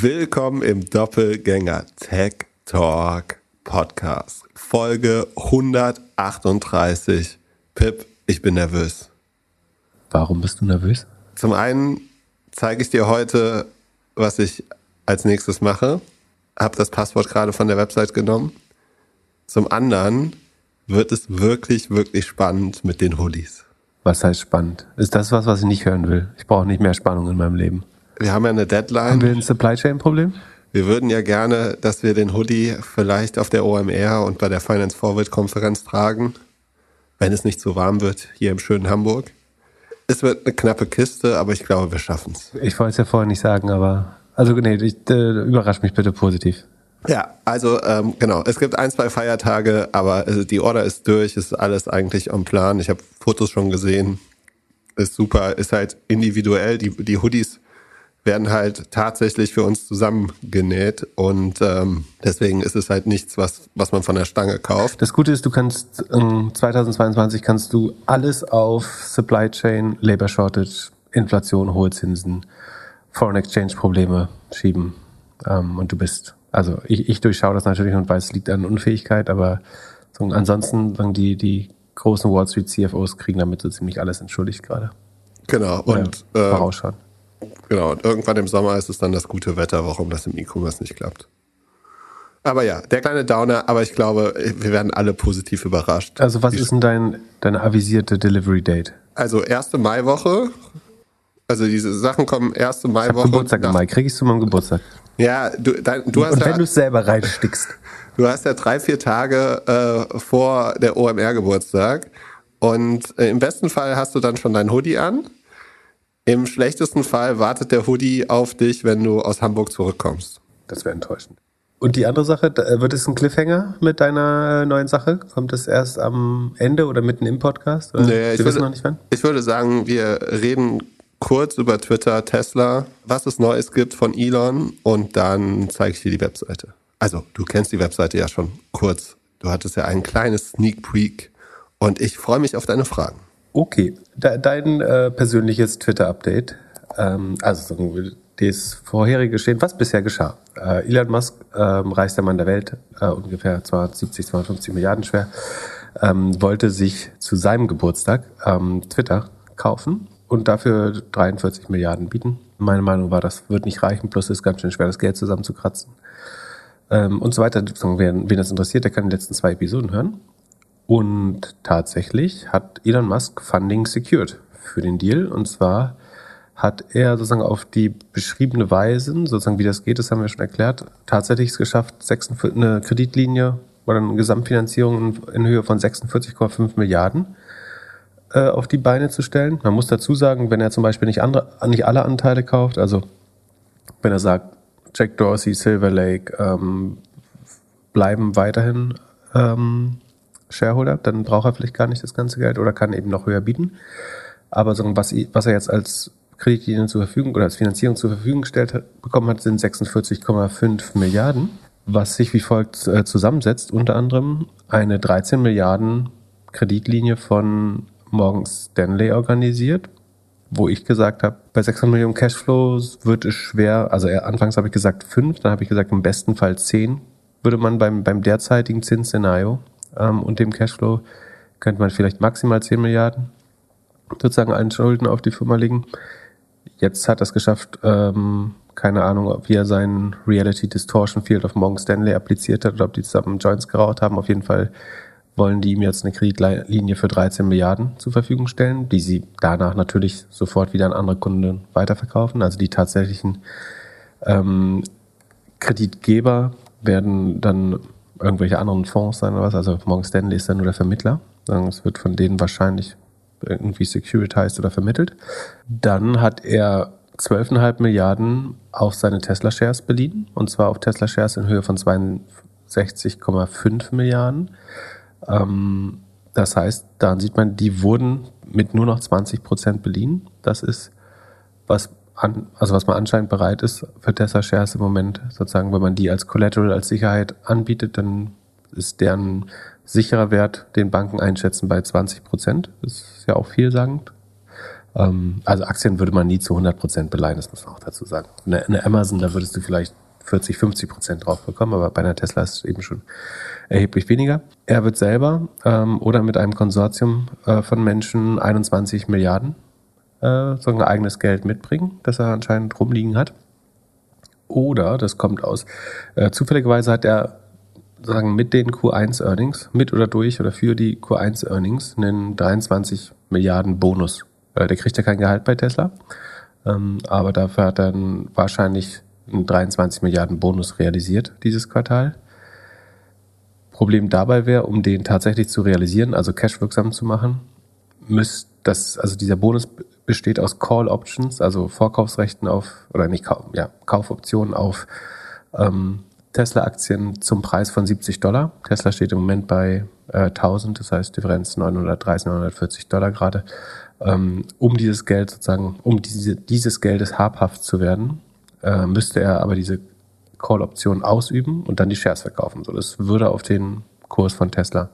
Willkommen im Doppelgänger Tech Talk Podcast. Folge 138. Pip, ich bin nervös. Warum bist du nervös? Zum einen zeige ich dir heute, was ich als nächstes mache. Hab das Passwort gerade von der Website genommen. Zum anderen wird es wirklich, wirklich spannend mit den Hoodies. Was heißt spannend? Ist das was, was ich nicht hören will? Ich brauche nicht mehr Spannung in meinem Leben. Wir haben ja eine Deadline. Haben wir ein Supply Chain Problem? Wir würden ja gerne, dass wir den Hoodie vielleicht auf der OMR und bei der Finance Forward Konferenz tragen, wenn es nicht so warm wird hier im schönen Hamburg. Es wird eine knappe Kiste, aber ich glaube, wir schaffen es. Ich wollte es ja vorher nicht sagen, aber also nee, ich, äh, überrasch mich bitte positiv. Ja, also ähm, genau, es gibt ein, zwei Feiertage, aber äh, die Order ist durch, ist alles eigentlich am Plan. Ich habe Fotos schon gesehen, ist super, ist halt individuell. Die, die Hoodies werden halt tatsächlich für uns zusammengenäht und ähm, deswegen ist es halt nichts, was, was man von der Stange kauft. Das Gute ist, du kannst ähm, 2022 kannst du alles auf Supply Chain, Labor Shortage, Inflation, hohe Zinsen, Foreign Exchange Probleme schieben ähm, und du bist, also ich, ich durchschaue das natürlich und weiß, es liegt an Unfähigkeit, aber so, ansonsten sagen die, die großen Wall Street CFOs kriegen damit so ziemlich alles entschuldigt gerade. Genau. Und äh, vorausschauen. Genau, und irgendwann im Sommer ist es dann das gute Wetter, warum das im E-Commerce nicht klappt. Aber ja, der kleine Downer, aber ich glaube, wir werden alle positiv überrascht. Also was ist denn dein, deine avisierte Delivery Date? Also erste Maiwoche. Also diese Sachen kommen erste Maiwoche. Geburtstag im Mai, krieg ich zu meinem Geburtstag. Ja, du, dein, du hast Und wenn ja, du es selber reinstickst. du hast ja drei, vier Tage äh, vor der OMR-Geburtstag. Und äh, im besten Fall hast du dann schon dein Hoodie an. Im schlechtesten Fall wartet der Hoodie auf dich, wenn du aus Hamburg zurückkommst. Das wäre enttäuschend. Und die andere Sache, da- wird es ein Cliffhanger mit deiner äh, neuen Sache? Kommt es erst am Ende oder mitten im Podcast? Oder? Nee, ich wissen würde, noch nicht wann. ich würde sagen, wir reden kurz über Twitter, Tesla, was es Neues gibt von Elon und dann zeige ich dir die Webseite. Also, du kennst die Webseite ja schon kurz. Du hattest ja ein kleines Sneak Peek und ich freue mich auf deine Fragen. Okay, De dein äh, persönliches Twitter-Update, ähm, also das vorherige Geschehen, was bisher geschah. Äh, Elon Musk, ähm, reichster Mann der Welt, äh, ungefähr 270, 250 Milliarden schwer, ähm, wollte sich zu seinem Geburtstag ähm, Twitter kaufen und dafür 43 Milliarden bieten. Meine Meinung war, das wird nicht reichen, plus ist ganz schön schwer, das Geld zusammenzukratzen. Ähm, und so weiter. Wir, Wen das interessiert, der kann die letzten zwei Episoden hören. Und tatsächlich hat Elon Musk Funding secured für den Deal. Und zwar hat er sozusagen auf die beschriebene Weise, sozusagen wie das geht, das haben wir schon erklärt, tatsächlich es geschafft, 46, eine Kreditlinie oder eine Gesamtfinanzierung in, in Höhe von 46,5 Milliarden äh, auf die Beine zu stellen. Man muss dazu sagen, wenn er zum Beispiel nicht, andere, nicht alle Anteile kauft, also wenn er sagt, Jack Dorsey, Silver Lake ähm, bleiben weiterhin ähm, Shareholder, dann braucht er vielleicht gar nicht das ganze Geld oder kann eben noch höher bieten. Aber so, was, was er jetzt als Kreditlinie zur Verfügung oder als Finanzierung zur Verfügung gestellt hat, bekommen hat, sind 46,5 Milliarden, was sich wie folgt äh, zusammensetzt. Unter anderem eine 13 Milliarden Kreditlinie von Morgan Stanley organisiert, wo ich gesagt habe, bei 600 Millionen Cashflows wird es schwer, also er, anfangs habe ich gesagt 5, dann habe ich gesagt im besten Fall 10 würde man beim, beim derzeitigen Zinsszenario ähm, und dem Cashflow könnte man vielleicht maximal 10 Milliarden sozusagen an Schulden auf die Firma legen. Jetzt hat er es geschafft, ähm, keine Ahnung, ob er seinen Reality Distortion Field auf Morgan Stanley appliziert hat oder ob die zusammen Joints geraucht haben. Auf jeden Fall wollen die ihm jetzt eine Kreditlinie für 13 Milliarden zur Verfügung stellen, die sie danach natürlich sofort wieder an andere Kunden weiterverkaufen. Also die tatsächlichen ähm, Kreditgeber werden dann irgendwelche anderen Fonds sein oder was. Also Morgan Stanley ist dann nur der Vermittler. Es wird von denen wahrscheinlich irgendwie securitized oder vermittelt. Dann hat er 12,5 Milliarden auf seine Tesla-Shares beliehen. Und zwar auf Tesla-Shares in Höhe von 62,5 Milliarden. Ähm, das heißt, daran sieht man, die wurden mit nur noch 20 Prozent beliehen. Das ist, was an, also was man anscheinend bereit ist für Tesla Shares im Moment, sozusagen, wenn man die als Collateral, als Sicherheit anbietet, dann ist deren sicherer Wert, den Banken einschätzen, bei 20 Prozent. Das ist ja auch vielsagend. Ähm, also Aktien würde man nie zu 100 Prozent beleihen, das muss man auch dazu sagen. Eine, eine Amazon, da würdest du vielleicht 40, 50 Prozent drauf bekommen, aber bei einer Tesla ist es eben schon erheblich weniger. Er wird selber ähm, oder mit einem Konsortium äh, von Menschen 21 Milliarden äh, so ein eigenes Geld mitbringen, das er anscheinend rumliegen hat. Oder, das kommt aus, äh, zufälligerweise hat er sagen mit den Q1 Earnings, mit oder durch oder für die Q1 Earnings einen 23 Milliarden Bonus. Äh, der kriegt ja kein Gehalt bei Tesla, ähm, aber dafür hat er dann wahrscheinlich einen 23 Milliarden Bonus realisiert dieses Quartal. Problem dabei wäre, um den tatsächlich zu realisieren, also cashwirksam zu machen, müsste das, also dieser Bonus besteht aus Call Options, also Vorkaufsrechten auf, oder nicht ja, Kaufoptionen auf ähm, Tesla-Aktien zum Preis von 70 Dollar. Tesla steht im Moment bei äh, 1000, das heißt Differenz 930, 940 Dollar gerade. Ähm, um dieses Geld sozusagen, um diese, dieses Geldes habhaft zu werden, äh, müsste er aber diese Call-Option ausüben und dann die Shares verkaufen. So, das würde auf den Kurs von Tesla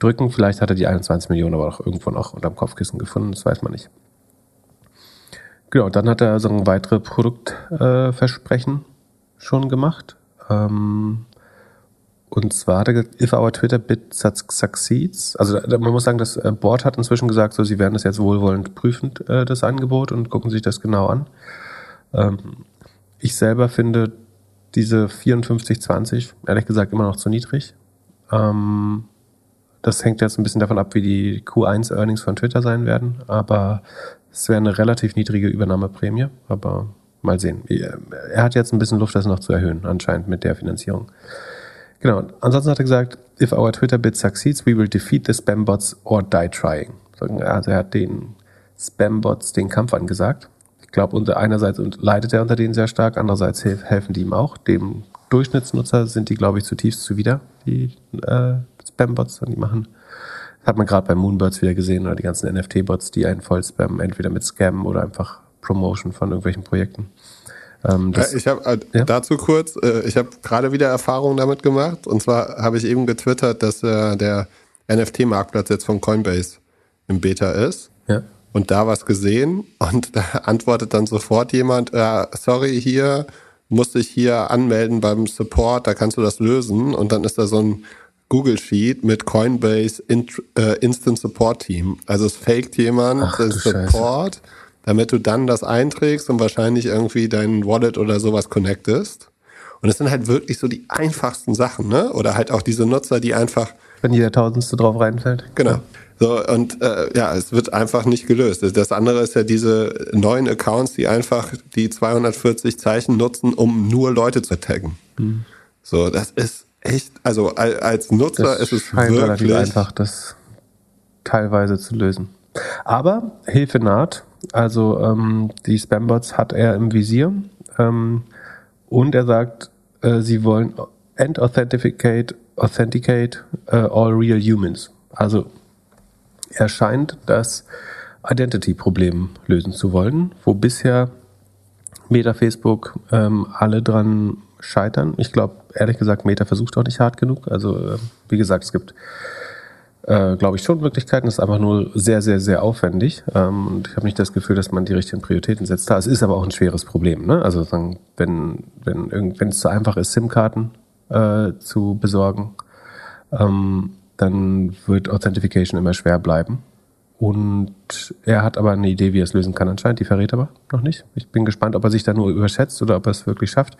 drücken. Vielleicht hat er die 21 Millionen aber auch irgendwo noch unterm Kopfkissen gefunden, das weiß man nicht. Genau, dann hat er so ein weitere Produktversprechen äh, schon gemacht. Ähm, und zwar hat er gesagt, if our Twitter bit succeeds, also man muss sagen, das äh, Board hat inzwischen gesagt, so sie werden das jetzt wohlwollend prüfend, äh, das Angebot, und gucken sich das genau an. Ähm, ich selber finde diese 54,20 ehrlich gesagt immer noch zu niedrig. Ähm, das hängt jetzt ein bisschen davon ab, wie die Q1-Earnings von Twitter sein werden, aber es wäre eine relativ niedrige Übernahmeprämie, aber mal sehen. Er hat jetzt ein bisschen Luft, das noch zu erhöhen, anscheinend mit der Finanzierung. Genau. Ansonsten hat er gesagt, if our Twitter bid succeeds, we will defeat the spam-bots or die trying. Also er hat den Spam-Bots den Kampf angesagt. Ich glaube, einerseits leidet er unter denen sehr stark, andererseits helfen die ihm auch. Dem Durchschnittsnutzer sind die, glaube ich, zutiefst zuwider, die äh, Spam-Bots, die machen. Das hat man gerade bei Moonbirds wieder gesehen oder die ganzen NFT-Bots, die einen voll spammen, entweder mit Scam oder einfach Promotion von irgendwelchen Projekten. Ähm, das, ich habe äh, ja? dazu kurz, äh, ich habe gerade wieder Erfahrungen damit gemacht. Und zwar habe ich eben getwittert, dass äh, der NFT-Marktplatz jetzt von Coinbase im Beta ist. Ja. Und da was gesehen und da antwortet dann sofort jemand, äh, sorry, hier musste ich hier anmelden beim Support, da kannst du das lösen. Und dann ist da so ein Google Sheet mit Coinbase Int äh, Instant Support Team. Also es faked jemand Ach, das Support. Scheiße damit du dann das einträgst und wahrscheinlich irgendwie dein Wallet oder sowas connectest. Und es sind halt wirklich so die einfachsten Sachen, ne? Oder halt auch diese Nutzer, die einfach. Wenn jeder Tausendste drauf reinfällt. Genau. So, und äh, ja, es wird einfach nicht gelöst. Das andere ist ja diese neuen Accounts, die einfach die 240 Zeichen nutzen, um nur Leute zu taggen. Mhm. So, das ist echt, also als Nutzer das ist es wirklich einfach, das teilweise zu lösen. Aber Hilfe naht. Also ähm, die Spambots hat er im Visier. Ähm, und er sagt, äh, sie wollen and authenticate, authenticate uh, all real humans. Also er scheint das Identity-Problem lösen zu wollen, wo bisher Meta, Facebook ähm, alle dran scheitern. Ich glaube, ehrlich gesagt, Meta versucht auch nicht hart genug. Also, äh, wie gesagt, es gibt äh, glaube ich, schon Möglichkeiten. Es ist einfach nur sehr, sehr, sehr aufwendig. Ähm, und ich habe nicht das Gefühl, dass man die richtigen Prioritäten setzt. Da, es ist aber auch ein schweres Problem. Ne? Also wenn, wenn, wenn es zu einfach ist, SIM-Karten äh, zu besorgen, ähm, dann wird Authentification immer schwer bleiben. Und er hat aber eine Idee, wie er es lösen kann anscheinend. Die verrät aber noch nicht. Ich bin gespannt, ob er sich da nur überschätzt oder ob er es wirklich schafft.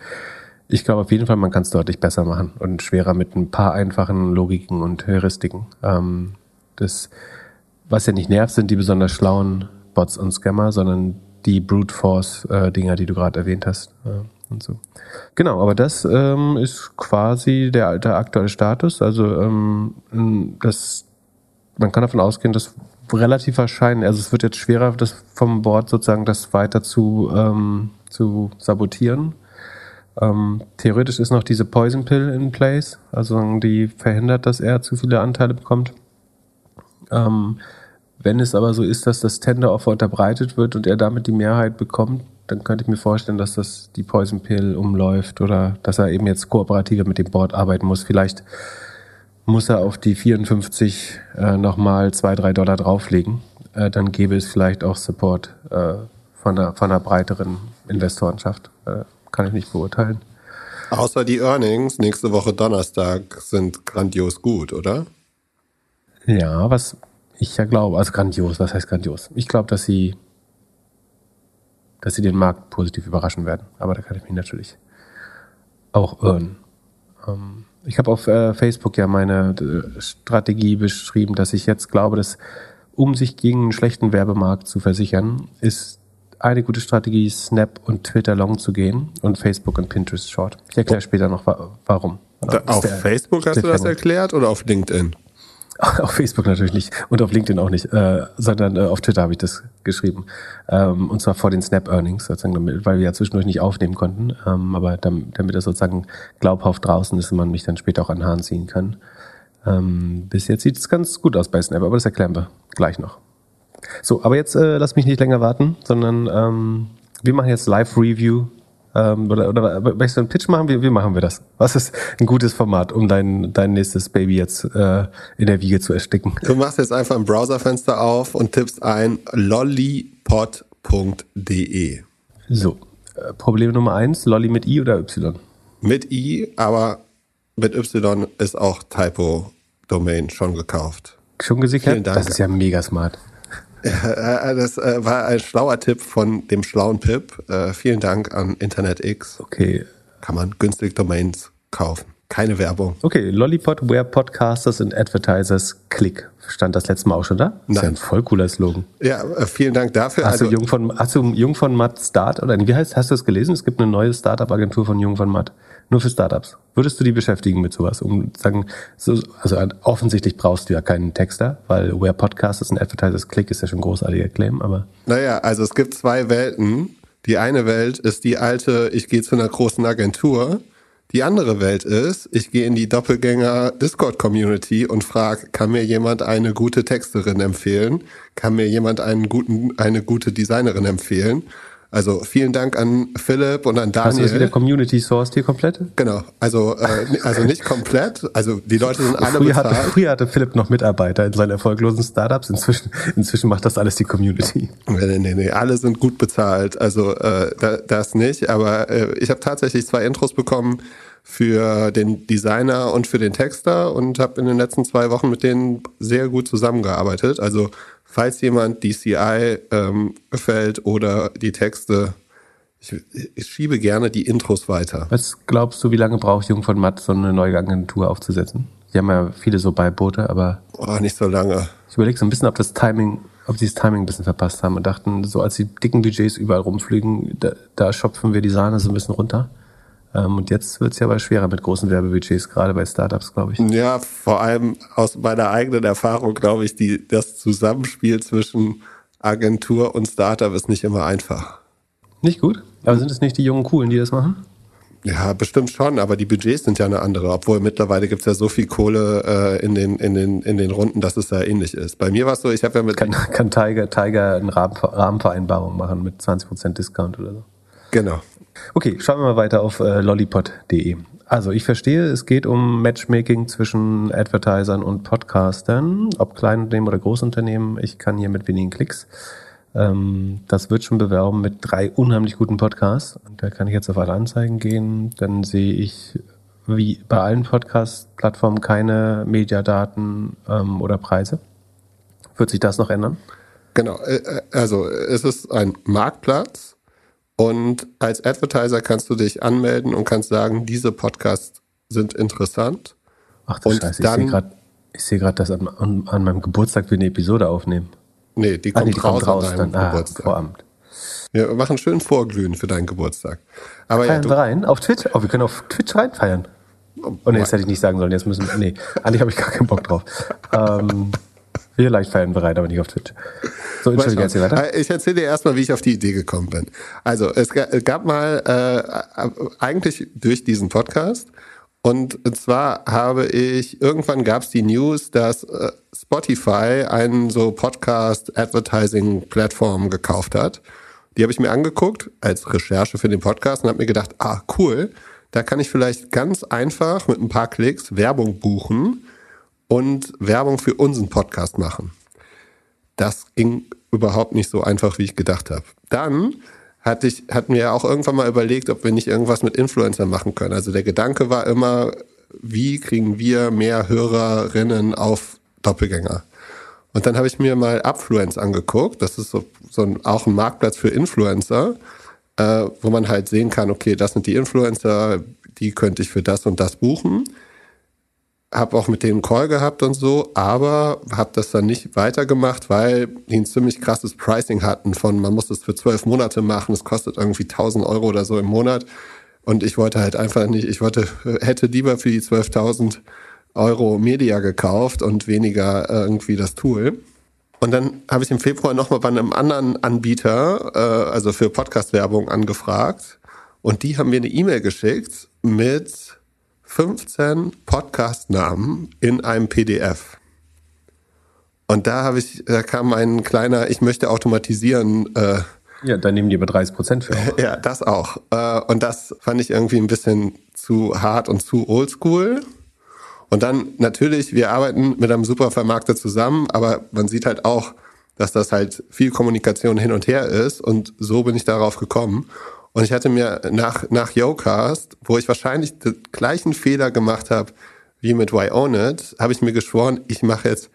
Ich glaube auf jeden Fall, man kann es deutlich besser machen und schwerer mit ein paar einfachen Logiken und Heuristiken. Ähm, das, was ja nicht nervt, sind die besonders schlauen Bots und Scammer, sondern die Brute Force äh, die du gerade erwähnt hast. Äh, und so. Genau, aber das ähm, ist quasi der, der aktuelle Status. Also ähm, das, man kann davon ausgehen, dass relativ wahrscheinlich, also es wird jetzt schwerer, das vom Board sozusagen das weiter zu, ähm, zu sabotieren. Ähm, theoretisch ist noch diese Poison Pill in place, also die verhindert, dass er zu viele Anteile bekommt. Ähm, wenn es aber so ist, dass das Tender Offer unterbreitet wird und er damit die Mehrheit bekommt, dann könnte ich mir vorstellen, dass das die Poison Pill umläuft oder dass er eben jetzt kooperativer mit dem Board arbeiten muss. Vielleicht muss er auf die 54 äh, nochmal zwei, drei Dollar drauflegen. äh, dann gäbe es vielleicht auch Support äh, von, einer, von einer breiteren Investorenschaft. Äh, kann ich nicht beurteilen. Außer die Earnings nächste Woche Donnerstag sind grandios gut, oder? Ja, was ich ja glaube, also grandios, was heißt grandios? Ich glaube, dass sie, dass sie den Markt positiv überraschen werden. Aber da kann ich mich natürlich auch irren. Ähm, ich habe auf äh, Facebook ja meine äh, Strategie beschrieben, dass ich jetzt glaube, dass um sich gegen einen schlechten Werbemarkt zu versichern, ist eine gute Strategie, Snap und Twitter Long zu gehen und Facebook und Pinterest Short. Ich erkläre oh. später noch, warum. Da, auf der, Facebook hast du das erklärt oder auf LinkedIn? Auf Facebook natürlich nicht und auf LinkedIn auch nicht, äh, sondern äh, auf Twitter habe ich das geschrieben. Ähm, und zwar vor den Snap-Earnings, sozusagen, damit, weil wir ja zwischendurch nicht aufnehmen konnten. Ähm, aber damit, damit das sozusagen glaubhaft draußen ist und man mich dann später auch an Haaren ziehen kann. Ähm, bis jetzt sieht es ganz gut aus bei Snap, aber das erklären wir gleich noch. So, aber jetzt äh, lass mich nicht länger warten, sondern ähm, wir machen jetzt Live-Review ähm, oder, oder möchtest du einen Pitch machen? Wie, wie machen wir das? Was ist ein gutes Format, um dein, dein nächstes Baby jetzt äh, in der Wiege zu ersticken? Du machst jetzt einfach ein Browserfenster auf und tippst ein lollipod.de. So, äh, Problem Nummer eins, Lolli mit I oder Y? Mit I, aber mit Y ist auch Typo Domain schon gekauft. Schon gesichert? Das ist ja mega smart. Äh, das äh, war ein schlauer Tipp von dem schlauen Pip. Äh, vielen Dank an InternetX. Okay. Kann man günstig Domains kaufen. Keine Werbung. Okay, Lollipop, where Podcasters and Advertisers click. Stand das letzte Mal auch schon da? Nein. ist ja ein voll cooler Slogan. Ja, vielen Dank dafür. Hast, also, du, Jung von, hast du Jung von Matt Start oder wie heißt, hast du das gelesen? Es gibt eine neue Startup-Agentur von Jung von Matt. Nur für Startups. Würdest du die beschäftigen mit sowas? Um sagen, so, also offensichtlich brauchst du ja keinen Texter, weil Where Podcasters and Advertisers Click ist ja schon ein großartiger Claim, aber. Naja, also es gibt zwei Welten. Die eine Welt ist die alte, ich gehe zu einer großen Agentur. Die andere Welt ist, ich gehe in die Doppelgänger Discord Community und frage, kann mir jemand eine gute Texterin empfehlen? Kann mir jemand einen guten, eine gute Designerin empfehlen? Also vielen Dank an Philipp und an Daniel. Hast du das wieder Community Sourced hier komplett? Genau, also äh, also nicht komplett. Also die Leute sind alle früher bezahlt. Hatte, früher hatte Philipp noch Mitarbeiter in seinen erfolglosen Startups. Inzwischen inzwischen macht das alles die Community. Nee, nee, nee, alle sind gut bezahlt. Also äh, das nicht. Aber äh, ich habe tatsächlich zwei Intros bekommen für den Designer und für den Texter und habe in den letzten zwei Wochen mit denen sehr gut zusammengearbeitet. Also falls jemand DCI ähm, gefällt oder die Texte, ich, ich, schiebe gerne die Intros weiter. Was glaubst du, wie lange braucht Jung von Matt, so eine neue Agentur aufzusetzen? Die haben ja viele so Beiboote, aber. Oh, nicht so lange. Ich überlege so ein bisschen, ob das Timing, ob sie das Timing ein bisschen verpasst haben und dachten, so als die dicken Budgets überall rumfliegen, da, da schopfen wir die Sahne so ein bisschen runter. Ähm, und jetzt wird es ja aber schwerer mit großen Werbebudgets, gerade bei Startups, glaube ich. Ja, vor allem aus meiner eigenen Erfahrung, glaube ich, die, das Zusammenspiel zwischen Agentur und Startup ist nicht immer einfach. Nicht gut? Aber sind es nicht die jungen Coolen, die das machen? Ja, bestimmt schon, aber die Budgets sind ja eine andere, obwohl mittlerweile gibt's ja so viel Kohle äh, in, den, in, den, in den Runden, dass es da ähnlich ist. Bei mir war es so, ich habe ja mit. Kann, kann Tiger, Tiger eine Rahmenvereinbarung machen mit 20% Discount oder so. Genau. Okay, schauen wir mal weiter auf äh, lollipod.de. Also ich verstehe, es geht um Matchmaking zwischen Advertisern und Podcastern, ob Kleinunternehmen oder Großunternehmen. Ich kann hier mit wenigen Klicks. Ähm, das wird schon bewerben mit drei unheimlich guten Podcasts. Und da kann ich jetzt auf alle Anzeigen gehen. Dann sehe ich wie bei allen Podcast-Plattformen keine Mediadaten ähm, oder Preise. Wird sich das noch ändern? Genau, äh, äh, also es ist ein Marktplatz und als Advertiser kannst du dich anmelden und kannst sagen, diese Podcasts sind interessant. Ach du und Scheiße, dann, ich sehe gerade, dass an, an, an, meinem Geburtstag wir eine Episode aufnehmen. Nee, die kommt, ah, nee, die raus, kommt raus an deinem dann. Geburtstag. Ah, Vorabend. Wir machen schön Vorglühen für deinen Geburtstag. Aber feiern ja, wir rein? Auf Twitch? Oh, wir können auf Twitch reinfeiern. Oh, oh nee, das hätte ich nicht sagen sollen. Jetzt müssen nee, eigentlich habe ich gar keinen Bock drauf. ähm, wir leicht feiern bereit, aber nicht auf Twitch. So, Entschuldigung, erzähl weiter. Äh, ich erzähle dir erstmal, wie ich auf die Idee gekommen bin. Also, es gab mal, äh, eigentlich durch diesen Podcast, und zwar habe ich, irgendwann gab es die News, dass äh, Spotify einen so Podcast-Advertising-Plattform gekauft hat. Die habe ich mir angeguckt als Recherche für den Podcast und habe mir gedacht, ah, cool, da kann ich vielleicht ganz einfach mit ein paar Klicks Werbung buchen und Werbung für unseren Podcast machen. das ging überhaupt nicht so einfach, wie ich gedacht habe. Dann hatte ich, hatten wir auch irgendwann mal überlegt, ob wir nicht irgendwas mit Influencern machen können. Also der Gedanke war immer, wie kriegen wir mehr Hörerinnen auf Doppelgänger? Und dann habe ich mir mal Upfluence angeguckt. Das ist so, so ein, auch ein Marktplatz für Influencer, äh, wo man halt sehen kann, okay, das sind die Influencer, die könnte ich für das und das buchen. Hab auch mit denen Call gehabt und so, aber habe das dann nicht weitergemacht, weil die ein ziemlich krasses Pricing hatten von, man muss das für zwölf Monate machen, es kostet irgendwie 1000 Euro oder so im Monat. Und ich wollte halt einfach nicht, ich wollte, hätte lieber für die 12.000 Euro Media gekauft und weniger äh, irgendwie das Tool. Und dann habe ich im Februar nochmal bei einem anderen Anbieter, äh, also für Podcast-Werbung, angefragt. Und die haben mir eine E-Mail geschickt mit 15 Podcast-Namen in einem PDF. Und da habe ich, da kam ein kleiner, ich möchte automatisieren. Äh, ja, da nehmen die aber 30 Prozent für. Ja, das auch. Äh, und das fand ich irgendwie ein bisschen zu hart und zu oldschool. Und dann natürlich, wir arbeiten mit einem Supervermarkter zusammen, aber man sieht halt auch, dass das halt viel Kommunikation hin und her ist. Und so bin ich darauf gekommen. Und ich hatte mir nach, nach Yocast, wo ich wahrscheinlich den gleichen Fehler gemacht habe wie mit Why Own It, habe ich mir geschworen, ich mache jetzt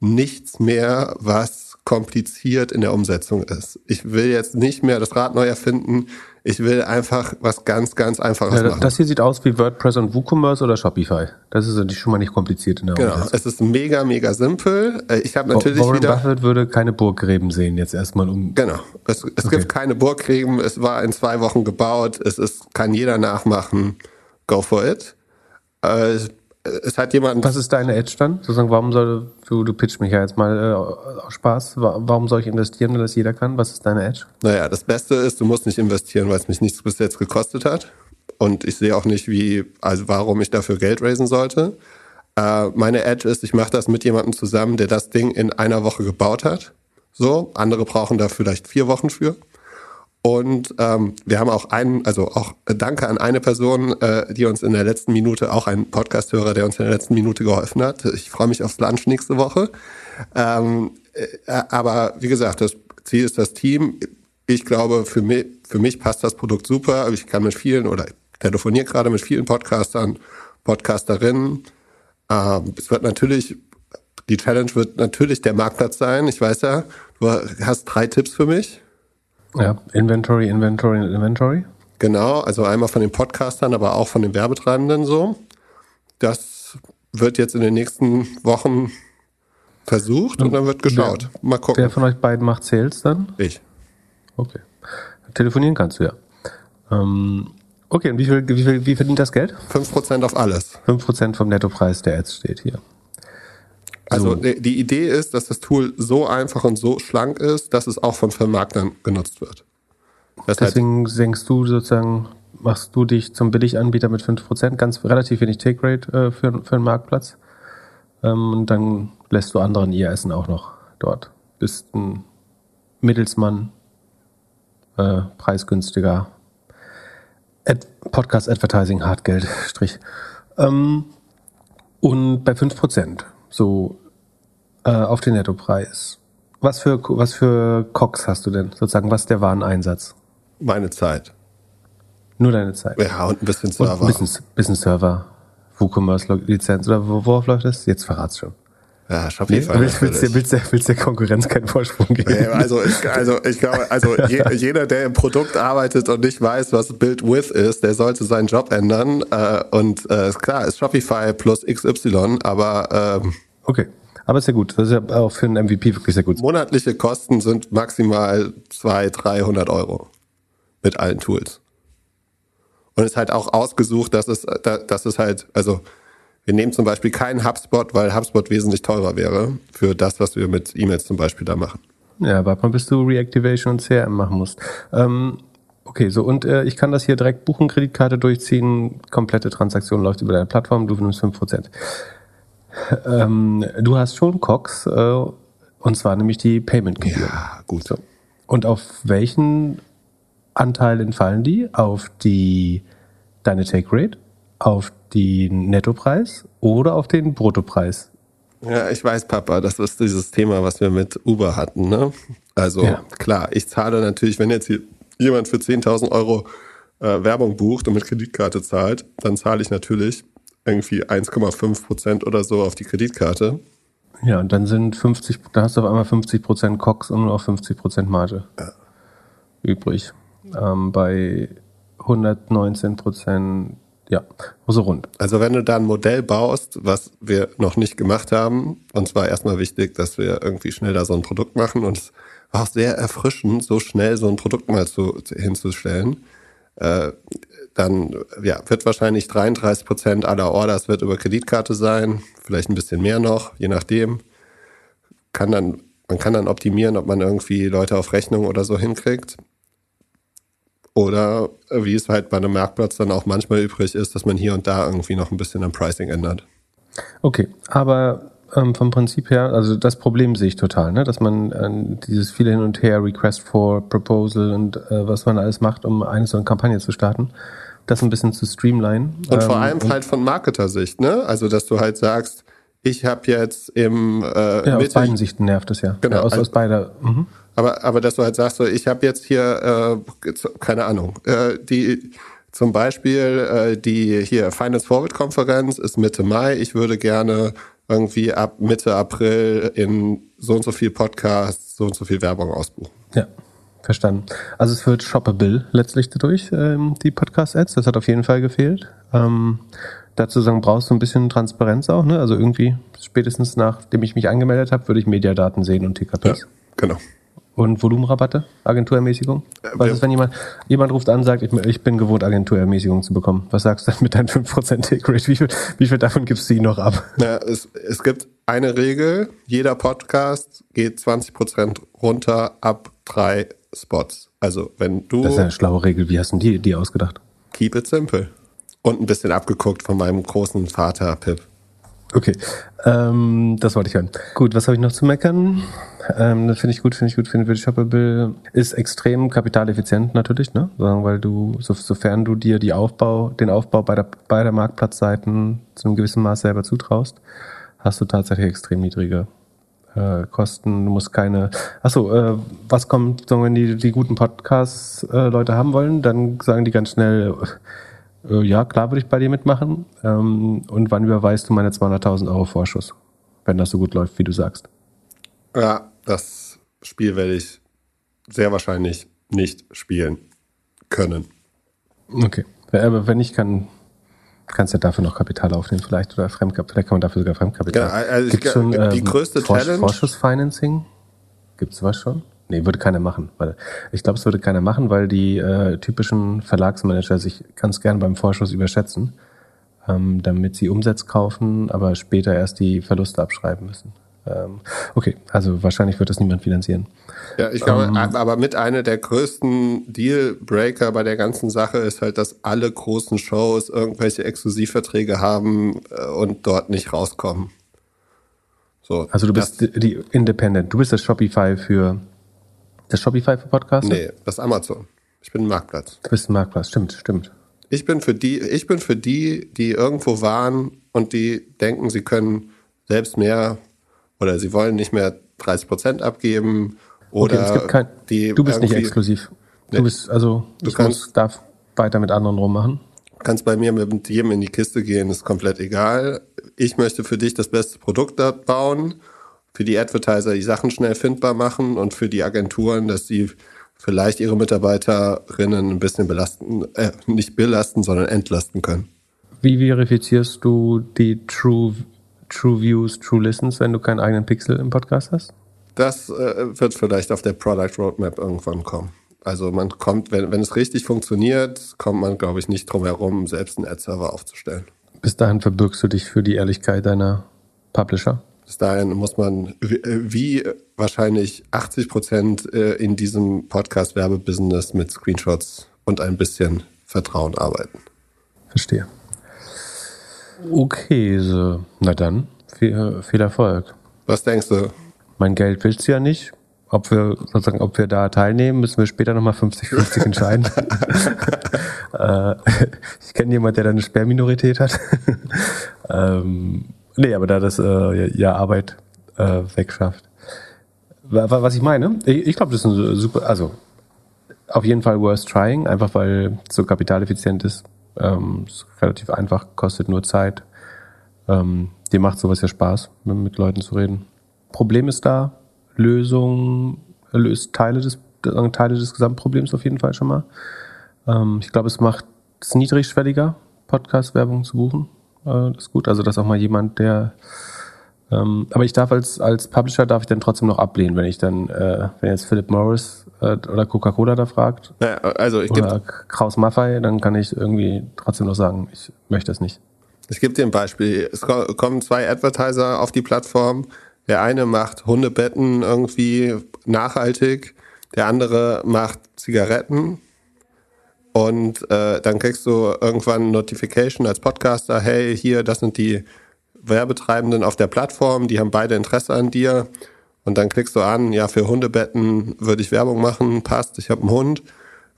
nichts mehr, was kompliziert in der Umsetzung ist. Ich will jetzt nicht mehr das Rad neu erfinden. Ich will einfach was ganz, ganz Einfaches ja, machen. Das hier sieht aus wie WordPress und WooCommerce oder Shopify. Das ist schon mal nicht kompliziert in der Genau, Umsetzung. es ist mega, mega simpel. Äh, ich habe natürlich Warren wieder... Buffett würde keine Burggräben sehen, jetzt erstmal um... Genau, es, es okay. gibt keine Burggräben. Es war in zwei Wochen gebaut. Es ist, kann jeder nachmachen. Go for it. Äh, es hat jemand. Was ist deine Edge dann? Sozusagen, warum soll du, du pitch mich ja jetzt mal äh, aus Spaß. Warum soll ich investieren, wenn das jeder kann? Was ist deine Edge? Naja, das Beste ist, du musst nicht investieren, weil es mich nichts bis jetzt gekostet hat. Und ich sehe auch nicht, wie, also warum ich dafür Geld raisen sollte. Äh, meine Edge ist, ich mache das mit jemandem zusammen, der das Ding in einer Woche gebaut hat. So, andere brauchen da vielleicht vier Wochen für. Und ähm, wir haben auch einen, also auch Danke an eine Person, äh, die uns in der letzten Minute, auch ein Podcast-Hörer, der uns in der letzten Minute geholfen hat. Ich freue mich aufs Lunch nächste Woche. Ähm, äh, aber wie gesagt, das Ziel ist das Team. Ich glaube, für mich, für mich passt das Produkt super. Ich kann mit vielen oder telefoniere gerade mit vielen Podcastern, Podcasterinnen. Ähm, es wird natürlich, die Challenge wird natürlich der Marktplatz sein. Ich weiß ja, du hast drei Tipps für mich. Ja, Inventory, Inventory, Inventory. Genau, also einmal von den Podcastern, aber auch von den Werbetreibenden so. Das wird jetzt in den nächsten Wochen versucht und, und dann wird geschaut. Wer, Mal gucken. Wer von euch beiden macht Sales dann? Ich. Okay. Telefonieren kannst du ja. Ähm, okay, und wie, viel, wie, viel, wie verdient das Geld? 5% auf alles. 5% vom Nettopreis der Ads steht hier. Also die Idee ist, dass das Tool so einfach und so schlank ist, dass es auch von Vermarktern genutzt wird. Das Deswegen heißt, senkst du sozusagen, machst du dich zum Billiganbieter mit 5%, ganz relativ wenig Take Rate äh, für, für einen Marktplatz. Ähm, und dann lässt du anderen ihr Essen auch noch dort. Bist ein Mittelsmann, äh, preisgünstiger Ad Podcast Advertising Hartgeld Strich. Ähm, und bei 5% so äh, auf den Nettopreis. Was für, was für Cox hast du denn? Sozusagen, was ist der Wareneinsatz? Meine Zeit. Nur deine Zeit? Ja, und ein bisschen Server. Und ein bisschen, bisschen Server. WooCommerce-Lizenz oder worauf läuft das? Jetzt verrat's schon. Ja, Shopify. Nee, willst, willst, willst, der, willst der Konkurrenz keinen Vorsprung geben? Nee, also, ich, also ich glaube, also je, jeder, der im Produkt arbeitet und nicht weiß, was Build With ist, der sollte seinen Job ändern. Äh, und äh, klar, ist Shopify plus XY, aber ähm, Okay. Aber ist ja gut. Das ist ja auch für einen MVP wirklich sehr gut. Monatliche Kosten sind maximal 200, 300 Euro. Mit allen Tools. Und es ist halt auch ausgesucht, dass es, dass es halt, also wir nehmen zum Beispiel keinen HubSpot, weil HubSpot wesentlich teurer wäre für das, was wir mit E-Mails zum Beispiel da machen. Ja, warte mal, bis du Reactivation und CRM machen musst. Ähm, okay, so und äh, ich kann das hier direkt buchen, Kreditkarte durchziehen, komplette Transaktion läuft über deine Plattform, du nimmst 5%. Ähm, du hast schon Cox, äh, und zwar nämlich die Payment-Gebühren. Ja, gut. So. Und auf welchen Anteil entfallen die? Auf die deine Take Rate, auf den Nettopreis oder auf den Bruttopreis? Ja, ich weiß, Papa, das ist dieses Thema, was wir mit Uber hatten. Ne? Also ja. klar, ich zahle natürlich, wenn jetzt jemand für 10.000 Euro äh, Werbung bucht und mit Kreditkarte zahlt, dann zahle ich natürlich irgendwie 1,5 Prozent oder so auf die Kreditkarte. Ja, und dann sind 50, da hast du auf einmal 50 Prozent Cox und nur noch 50 Prozent Marge ja. übrig. Ähm, bei 119 Prozent, ja, so rund. Also wenn du da ein Modell baust, was wir noch nicht gemacht haben, und zwar erstmal wichtig, dass wir irgendwie schnell da so ein Produkt machen und es war auch sehr erfrischend, so schnell so ein Produkt mal zu, hinzustellen. Äh, dann ja, wird wahrscheinlich 33 Prozent aller Orders wird über Kreditkarte sein, vielleicht ein bisschen mehr noch, je nachdem. Kann dann, man kann dann optimieren, ob man irgendwie Leute auf Rechnung oder so hinkriegt. Oder wie es halt bei einem Marktplatz dann auch manchmal übrig ist, dass man hier und da irgendwie noch ein bisschen am Pricing ändert. Okay, aber ähm, vom Prinzip her, also das Problem sehe ich total, ne? dass man äh, dieses viele hin und her, Request for Proposal und äh, was man alles macht, um eine so eine Kampagne zu starten, das ein bisschen zu streamline. Und vor ähm, allem halt von Marketer-Sicht, ne? Also dass du halt sagst, ich habe jetzt im äh, ja, aus beiden Sichten nervt es ja. Genau, ja, aus, also, aus beider. Mhm. Aber aber dass du halt sagst, so ich habe jetzt hier äh, keine Ahnung äh, die zum Beispiel äh, die hier Finance Forward Konferenz ist Mitte Mai. Ich würde gerne irgendwie ab Mitte April in so und so viel Podcasts, so und so viel Werbung ausbuchen. Ja, verstanden. Also es wird shoppable letztlich dadurch, ähm, die Podcast-Ads. Das hat auf jeden Fall gefehlt. Ähm, dazu sagen, brauchst du ein bisschen Transparenz auch, ne? Also irgendwie spätestens nachdem ich mich angemeldet habe, würde ich Mediadaten sehen und TKPs. Ja, genau. Und Volumenrabatte, Agenturermäßigung? Äh, Was ist, wenn jemand, jemand ruft an und sagt, ich, ich bin gewohnt, Agenturermäßigung zu bekommen? Was sagst du dann mit deinen 5% Take Rate? Wie viel, wie viel davon gibst du ihnen noch ab? Na, es, es gibt eine Regel. Jeder Podcast geht 20% runter ab drei Spots. Also, wenn du. Das ist eine schlaue Regel. Wie hast du die, die ausgedacht? Keep it simple. Und ein bisschen abgeguckt von meinem großen Vater, Pip. Okay, ähm, das wollte ich hören. Gut, was habe ich noch zu meckern? Ähm, das finde ich gut, finde ich gut, finde ich Shoppable ist extrem kapitaleffizient natürlich, ne? Weil du, so, sofern du dir die Aufbau, den Aufbau bei der, bei der Marktplatzseiten zu einem gewissen Maß selber zutraust, hast du tatsächlich extrem niedrige äh, Kosten. Du musst keine. Achso, äh, was kommt, wenn die, die guten Podcasts-Leute äh, haben wollen, dann sagen die ganz schnell, äh, ja, klar würde ich bei dir mitmachen. Ähm, und wann überweist du meine 200.000 Euro Vorschuss, wenn das so gut läuft, wie du sagst? Ja, das Spiel werde ich sehr wahrscheinlich nicht spielen können. Okay. Aber wenn ich kann, kannst du ja dafür noch Kapital aufnehmen, vielleicht oder Fremdkapital. Vielleicht kann man dafür sogar Fremdkapital. Genau, also Gibt's schon, die ähm, größte Vors Challenge. Vorschussfinancing? Gibt es was schon? Nee, würde keiner machen. Weil ich glaube, es würde keiner machen, weil die äh, typischen Verlagsmanager sich ganz gern beim Vorschuss überschätzen, ähm, damit sie Umsatz kaufen, aber später erst die Verluste abschreiben müssen. Ähm, okay, also wahrscheinlich wird das niemand finanzieren. Ja, ich glaube, ähm, aber mit einer der größten Dealbreaker bei der ganzen Sache ist halt, dass alle großen Shows irgendwelche Exklusivverträge haben äh, und dort nicht rauskommen. So, also du bist die Independent, du bist das Shopify für das Shopify für Podcasts? Nee, das Amazon. Ich bin ein Marktplatz. Du bist ein Marktplatz, stimmt, stimmt. Ich bin für die, ich bin für die, die irgendwo waren und die denken, sie können selbst mehr oder sie wollen nicht mehr 30 Prozent abgeben oder okay, kein, die du bist nicht exklusiv. Du bist also du kannst darf weiter mit anderen rummachen. Kannst bei mir mit jedem in die Kiste gehen, ist komplett egal. Ich möchte für dich das beste Produkt bauen, für die Advertiser die Sachen schnell findbar machen und für die Agenturen, dass sie vielleicht ihre Mitarbeiterinnen ein bisschen belasten, äh, nicht belasten, sondern entlasten können. Wie verifizierst du die True True Views, True Listens, wenn du keinen eigenen Pixel im Podcast hast? Das äh, wird vielleicht auf der Product Roadmap irgendwann kommen. Also man kommt, wenn, wenn es richtig funktioniert, kommt man, glaube ich, nicht drum herum, selbst einen Ad-Server aufzustellen. Bis dahin verbirgst du dich für die Ehrlichkeit deiner Publisher? Bis dahin muss man wie wahrscheinlich 80 Prozent äh, in diesem Podcast-Werbebusiness mit Screenshots und ein bisschen Vertrauen arbeiten. Verstehe. Okay, so. na dann, viel, viel Erfolg. Was denkst du? Mein Geld willst du ja nicht. Ob wir sozusagen, ob wir da teilnehmen, müssen wir später nochmal 50-50 entscheiden. äh, ich kenne jemanden, der da eine Sperrminorität hat. ähm, Nee, aber da das äh, ja Arbeit äh, wegschafft. Was ich meine, ich, ich glaube, das ist ein super, also auf jeden Fall worth trying, einfach weil es so kapitaleffizient ist. Ähm, ist relativ einfach, kostet nur Zeit. Ähm, dir macht sowas ja Spaß, mit, mit Leuten zu reden. Problem ist da, Lösung löst Teile des, Teile des Gesamtproblems auf jeden Fall schon mal. Ähm, ich glaube, es macht es niedrigschwelliger, Podcast-Werbung zu buchen. Äh, das ist gut. Also, dass auch mal jemand, der ähm, aber ich darf als, als Publisher darf ich dann trotzdem noch ablehnen, wenn ich dann, äh, wenn jetzt Philip Morris äh, oder Coca-Cola da fragt. Ja, also ich oder Kraus Maffei, dann kann ich irgendwie trotzdem noch sagen, ich möchte es nicht. Ich gebe dir ein Beispiel. Es kommen zwei Advertiser auf die Plattform. Der eine macht Hundebetten irgendwie nachhaltig, der andere macht Zigaretten. Und äh, dann kriegst du irgendwann Notification als Podcaster, hey, hier, das sind die Werbetreibenden auf der Plattform, die haben beide Interesse an dir. Und dann klickst du an, ja, für Hundebetten würde ich Werbung machen, passt, ich habe einen Hund.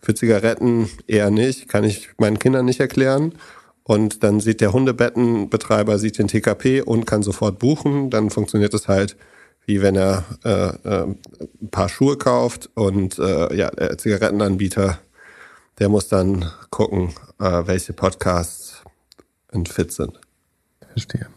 Für Zigaretten eher nicht, kann ich meinen Kindern nicht erklären. Und dann sieht der Hundebettenbetreiber sieht den TKP und kann sofort buchen. Dann funktioniert es halt wie wenn er äh, äh, ein paar Schuhe kauft und äh, ja, der Zigarettenanbieter, der muss dann gucken, äh, welche Podcasts fit sind. Verstehe.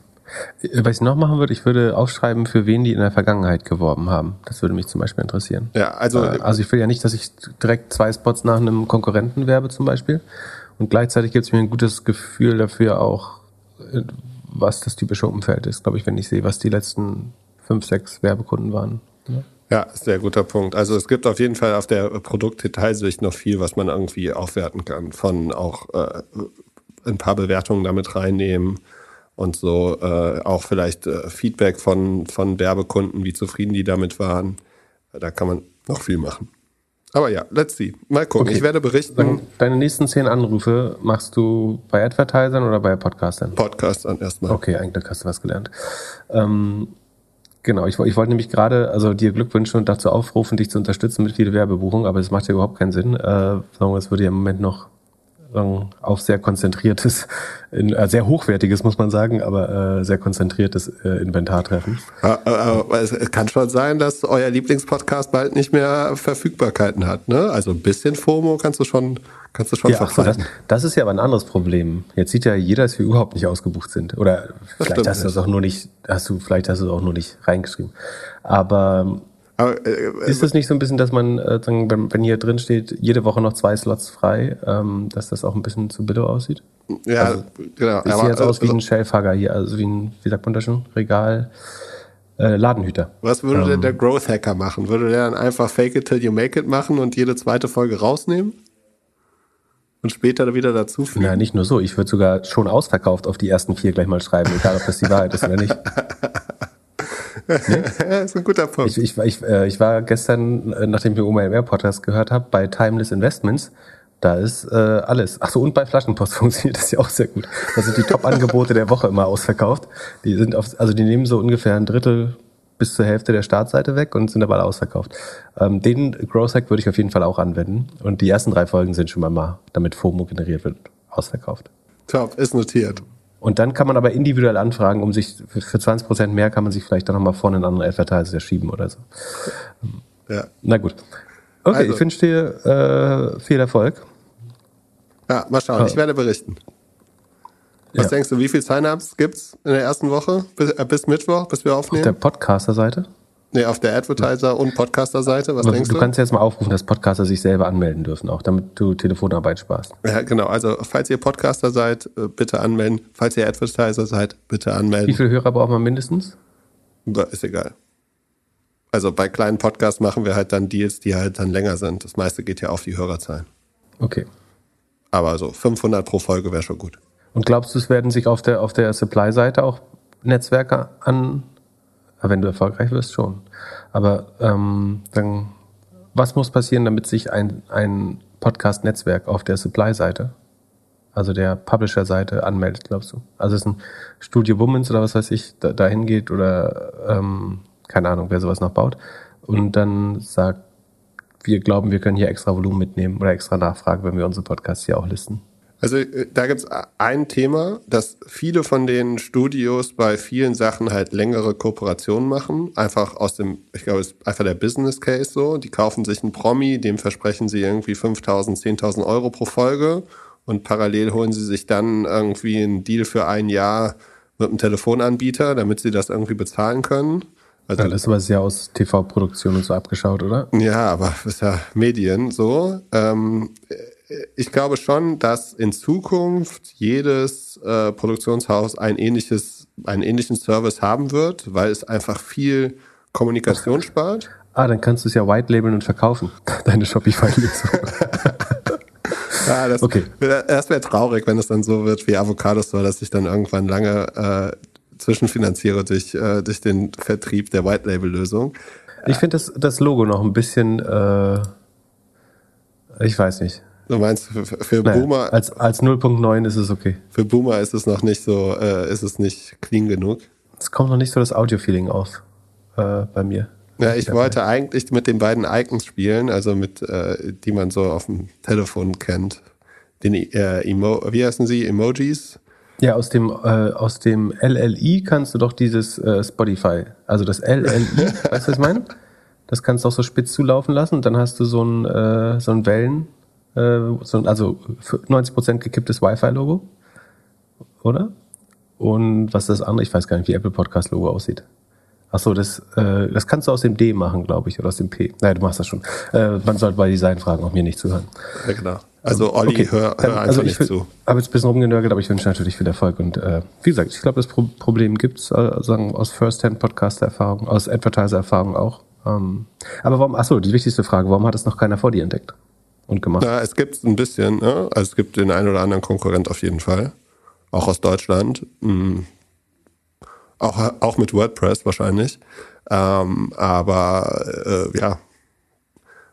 Was ich noch machen würde, ich würde aufschreiben, für wen die in der Vergangenheit geworben haben. Das würde mich zum Beispiel interessieren. Ja, also, äh, also ich will ja nicht, dass ich direkt zwei Spots nach einem Konkurrenten werbe zum Beispiel. Und gleichzeitig gibt es mir ein gutes Gefühl dafür auch, äh, was das typische Umfeld ist, glaube ich, wenn ich sehe, was die letzten fünf, sechs Werbekunden waren. Ja. Ja, sehr guter Punkt. Also es gibt auf jeden Fall auf der Produktdetailsicht noch viel, was man irgendwie aufwerten kann. Von auch äh, ein paar Bewertungen damit reinnehmen und so äh, auch vielleicht äh, Feedback von, von Werbekunden, wie zufrieden die damit waren. Da kann man noch viel machen. Aber ja, let's see. Mal gucken. Okay. Ich werde berichten. Deine nächsten zehn Anrufe machst du bei Advertisern oder bei Podcastern? Podcastern erstmal. Okay, eigentlich hast du was gelernt. Ähm, genau, ich, ich wollte nämlich gerade, also dir Glückwünschen und dazu aufrufen, dich zu unterstützen mit viel Werbebuchung, aber es macht ja überhaupt keinen Sinn. Äh, sagen wir, es würde ja im Moment noch auf sehr konzentriertes, in, äh, sehr hochwertiges, muss man sagen, aber äh, sehr konzentriertes äh, Inventar treffen. Aber es kann schon sein, dass euer Lieblingspodcast bald nicht mehr Verfügbarkeiten hat. Ne? Also ein bisschen FOMO kannst du schon, kannst du schon ja, so, das, das, ist ja aber ein anderes Problem. Jetzt sieht ja jeder, dass wir überhaupt nicht ausgebucht sind. Oder vielleicht hast du das auch nur nicht, hast du, vielleicht hast du es auch nur nicht reingeschrieben. Aber aber, äh, ist das nicht so ein bisschen, dass man, äh, wenn, wenn hier drin steht, jede Woche noch zwei Slots frei, ähm, dass das auch ein bisschen zu billow aussieht? Ja, also, genau. Sieht jetzt aus wie ein Shelfhagger hier, also wie ein, wie sagt man das schon? Regal. Äh, Ladenhüter. Was würde ähm, denn der Growth Hacker machen? Würde der dann einfach Fake it till you make it machen und jede zweite Folge rausnehmen? Und später wieder dazufügen? Ja, nicht nur so. Ich würde sogar schon ausverkauft auf die ersten vier gleich mal schreiben, egal ob das die Wahrheit ist oder nicht. Nee? das ist ein guter Punkt. Ich, ich, ich, äh, ich war gestern, äh, nachdem ich den OMR Podcast gehört habe, bei Timeless Investments. Da ist äh, alles. Ach so, und bei Flaschenpost funktioniert das ja auch sehr gut. Da sind die Top-Angebote der Woche immer ausverkauft. Die sind auf, also die nehmen so ungefähr ein Drittel bis zur Hälfte der Startseite weg und sind aber alle ausverkauft. Ähm, den Growth Hack würde ich auf jeden Fall auch anwenden. Und die ersten drei Folgen sind schon mal, mal damit FOMO generiert wird, ausverkauft. Top, ist notiert. Und dann kann man aber individuell anfragen, um sich für 20 Prozent mehr kann man sich vielleicht dann nochmal vorne einen anderen Advertiser schieben oder so. Ja. Na gut. Okay, also. ich wünsche dir äh, viel Erfolg. Ja, mal schauen. Ich werde berichten. Was ja. denkst du, wie viele Sign-ups gibt es in der ersten Woche bis, äh, bis Mittwoch, bis wir aufnehmen? Auf der Podcaster-Seite? Nee, auf der Advertiser- und Podcaster-Seite. Was Aber denkst du? Du kannst jetzt mal aufrufen, dass Podcaster sich selber anmelden dürfen, auch damit du Telefonarbeit sparst. Ja, genau. Also, falls ihr Podcaster seid, äh, bitte anmelden. Falls ihr Advertiser seid, bitte anmelden. Wie viele Hörer braucht man mindestens? Ist egal. Also, bei kleinen Podcasts machen wir halt dann Deals, die halt dann länger sind. Das meiste geht ja auf die Hörerzahlen. Okay. Aber so 500 pro Folge wäre schon gut. Und glaubst du, es werden sich auf der, auf der Supply-Seite auch Netzwerke an wenn du erfolgreich wirst, schon. Aber ähm, dann, was muss passieren, damit sich ein, ein Podcast-Netzwerk auf der Supply-Seite, also der Publisher-Seite, anmeldet, glaubst du? Also ist ein Studio Womans oder was weiß ich, da, dahin geht oder ähm, keine Ahnung, wer sowas noch baut und dann sagt, wir glauben, wir können hier extra Volumen mitnehmen oder extra Nachfrage, wenn wir unsere Podcasts hier auch listen. Also äh, da gibt es ein Thema, dass viele von den Studios bei vielen Sachen halt längere Kooperationen machen. Einfach aus dem, ich glaube, es ist einfach der Business Case so. Die kaufen sich einen Promi, dem versprechen sie irgendwie 5.000, 10.000 Euro pro Folge und parallel holen sie sich dann irgendwie einen Deal für ein Jahr mit einem Telefonanbieter, damit sie das irgendwie bezahlen können. Also, das ist aber sehr aus TV-Produktion und so abgeschaut, oder? Ja, aber das ist ja Medien so. Ähm, ich glaube schon, dass in Zukunft jedes äh, Produktionshaus ein ähnliches, einen ähnlichen Service haben wird, weil es einfach viel Kommunikation spart. Ah, dann kannst du es ja white labeln und verkaufen. Deine Shopify-Lösung. ja, das, okay. das wäre traurig, wenn es dann so wird wie Avocados dass ich dann irgendwann lange äh, zwischenfinanziere durch, äh, durch den Vertrieb der White Label Lösung. Ich finde das, das Logo noch ein bisschen, äh, ich weiß nicht. Du meinst für, für naja, Boomer? Als, als 0.9 ist es okay. Für Boomer ist es noch nicht so, äh, ist es nicht clean genug. Es kommt noch nicht so das Audio-Feeling auf äh, bei mir. Ja, ich wollte eigentlich mit den beiden Icons spielen, also mit, äh, die man so auf dem Telefon kennt. Den äh, Emo wie heißen sie? Emojis? Ja, aus dem, äh, aus dem LLI kannst du doch dieses äh, Spotify, also das LLI, weißt du, was ich meine? Das kannst du auch so spitz zulaufen lassen und dann hast du so ein, so ein Wellen, also 90% gekipptes Wi-Fi-Logo, oder? Und was ist das andere? Ich weiß gar nicht, wie Apple Podcast Logo aussieht. Ach so, das, äh, das kannst du aus dem D machen, glaube ich, oder aus dem P. Naja, du machst das schon. Äh, man sollte bei Designfragen auch mir nicht zuhören. Ja, genau. Also Olli, okay. hör, hör einfach also ich nicht zu. habe jetzt ein bisschen rumgenörgelt, aber ich wünsche natürlich viel Erfolg. Und äh, wie gesagt, ich glaube, das Pro Problem gibt es äh, sagen aus First-Hand-Podcast-Erfahrung, aus Advertiser-Erfahrung auch. Ähm, aber warum, achso, die wichtigste Frage, warum hat es noch keiner vor dir entdeckt und gemacht? Na, es gibt ein bisschen, ne? also es gibt den einen oder anderen Konkurrent auf jeden Fall. Auch aus Deutschland. Mhm. Auch, auch mit WordPress wahrscheinlich. Ähm, aber äh, ja,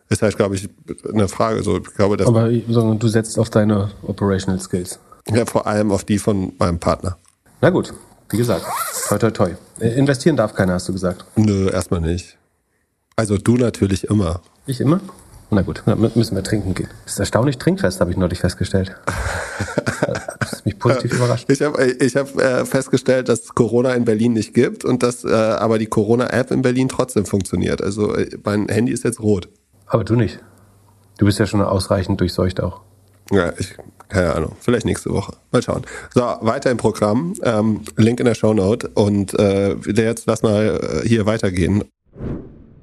ist halt, glaube ich, eine Frage. So, ich glaube, dass Aber du setzt auf deine Operational Skills. Ja, vor allem auf die von meinem Partner. Na gut, wie gesagt, toi toi toi. Äh, investieren darf keiner, hast du gesagt. Nö, erstmal nicht. Also du natürlich immer. Ich immer? Na gut, dann müssen wir trinken gehen. Das ist erstaunlich trinkfest, habe ich neulich festgestellt. Das ist mich positiv überrascht. Ich habe ich hab, äh, festgestellt, dass Corona in Berlin nicht gibt und dass äh, aber die Corona-App in Berlin trotzdem funktioniert. Also äh, mein Handy ist jetzt rot. Aber du nicht. Du bist ja schon ausreichend durchseucht auch. Ja, ich, keine Ahnung. Vielleicht nächste Woche. Mal schauen. So, weiter im Programm. Ähm, Link in der Show Note. Und äh, jetzt lass mal hier weitergehen.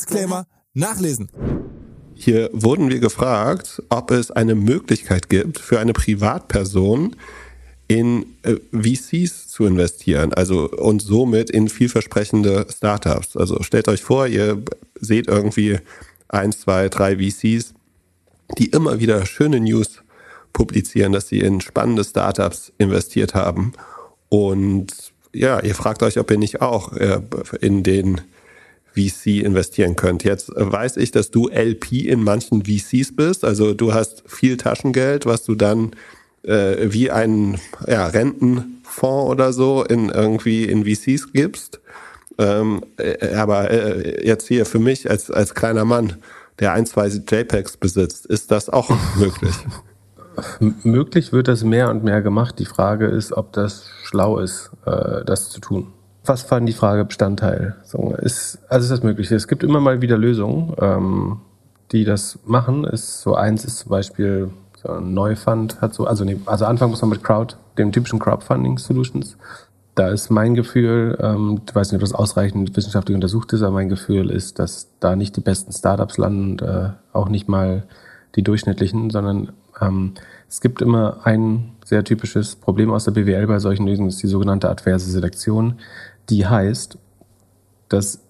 Disclaimer nachlesen. Hier wurden wir gefragt, ob es eine Möglichkeit gibt für eine Privatperson, in äh, VCs zu investieren, also und somit in vielversprechende Startups. Also stellt euch vor, ihr seht irgendwie eins, zwei, drei VCs, die immer wieder schöne News publizieren, dass sie in spannende Startups investiert haben. Und ja, ihr fragt euch, ob ihr nicht auch äh, in den VC investieren könnt. Jetzt weiß ich, dass du LP in manchen VCs bist. Also du hast viel Taschengeld, was du dann äh, wie ein ja, Rentenfonds oder so in irgendwie in VCs gibst. Ähm, äh, aber äh, jetzt hier für mich als, als kleiner Mann, der ein, zwei JPEGs besitzt, ist das auch möglich? möglich wird das mehr und mehr gemacht. Die Frage ist, ob das schlau ist, äh, das zu tun. Was fand die Frage Bestandteil? So, ist, also ist das möglich? Es gibt immer mal wieder Lösungen, ähm, die das machen. Ist, so eins ist zum Beispiel so ein Neufund hat so, also, nee, also anfangen muss man mit Crowd, dem typischen Crowdfunding Solutions. Da ist mein Gefühl, ähm, ich weiß nicht, ob das ausreichend wissenschaftlich untersucht ist, aber mein Gefühl ist, dass da nicht die besten Startups landen, äh, auch nicht mal die durchschnittlichen, sondern ähm, es gibt immer ein sehr typisches Problem aus der BWL bei solchen Lösungen, ist die sogenannte adverse Selektion, die heißt, dass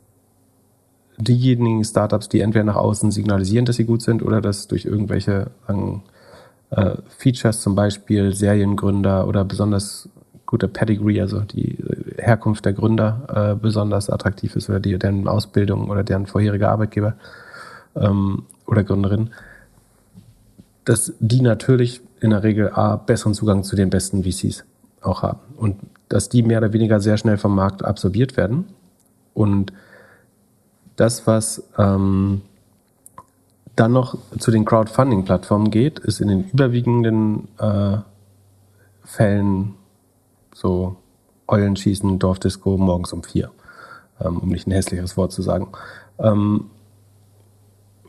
diejenigen Startups, die entweder nach außen signalisieren, dass sie gut sind, oder dass durch irgendwelche äh, Features, zum Beispiel Seriengründer oder besonders gute Pedigree, also die Herkunft der Gründer, äh, besonders attraktiv ist oder die, deren Ausbildung oder deren vorherige Arbeitgeber ähm, oder Gründerin, dass die natürlich in der Regel A, besseren Zugang zu den besten VCs auch haben. Und dass die mehr oder weniger sehr schnell vom Markt absorbiert werden. Und das, was ähm, dann noch zu den Crowdfunding-Plattformen geht, ist in den überwiegenden äh, Fällen so Eulenschießen, Dorfdisco morgens um vier, ähm, um nicht ein hässlicheres Wort zu sagen. Ähm,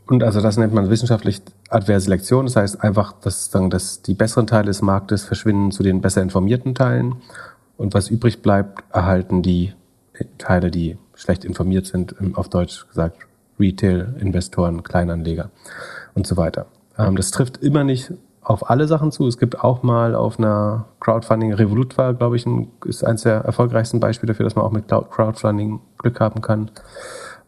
und also das nennt man wissenschaftlich adverse Selektion. Das heißt einfach, dass, sagen, dass die besseren Teile des Marktes verschwinden zu den besser informierten Teilen. Und was übrig bleibt, erhalten die Teile, die schlecht informiert sind, auf Deutsch gesagt Retail-Investoren, Kleinanleger und so weiter. Ähm, das trifft immer nicht auf alle Sachen zu. Es gibt auch mal auf einer Crowdfunding, Revolut war, glaube ich, ein, ist eines der erfolgreichsten Beispiele dafür, dass man auch mit Crowdfunding Glück haben kann.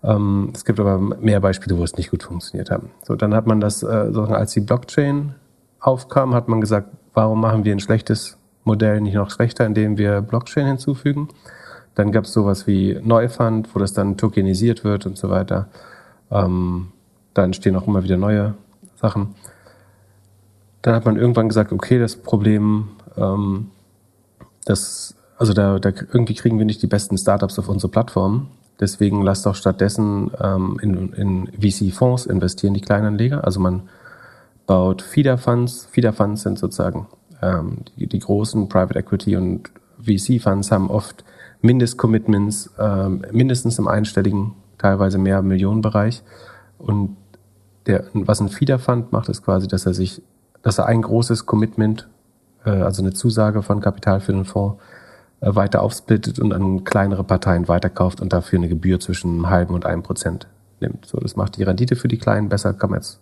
Ähm, es gibt aber mehr Beispiele, wo es nicht gut funktioniert hat. So, dann hat man das, äh, sozusagen, als die Blockchain aufkam, hat man gesagt, warum machen wir ein schlechtes Modell nicht noch schlechter, indem wir Blockchain hinzufügen. Dann gab es sowas wie Neufund, wo das dann tokenisiert wird und so weiter. Ähm, da entstehen auch immer wieder neue Sachen. Dann hat man irgendwann gesagt, okay, das Problem, ähm, das, also da, da irgendwie kriegen wir nicht die besten Startups auf unsere Plattform. Deswegen lasst doch stattdessen ähm, in, in VC-Fonds investieren, die Kleinanleger. Also man baut Feeder-Funds. Feeder-Funds sind sozusagen ähm, die, die großen Private Equity und VC-Funds haben oft Mindestcommitments, ähm, mindestens im einstelligen teilweise mehr Millionenbereich. Und der, was ein Feeder-Fund macht, ist quasi, dass er sich, dass er ein großes Commitment, äh, also eine Zusage von Kapital für den Fonds, weiter aufsplittet und an kleinere Parteien weiterkauft und dafür eine Gebühr zwischen einem halben und einem Prozent nimmt. So, das macht die Rendite für die Kleinen besser. Kann man jetzt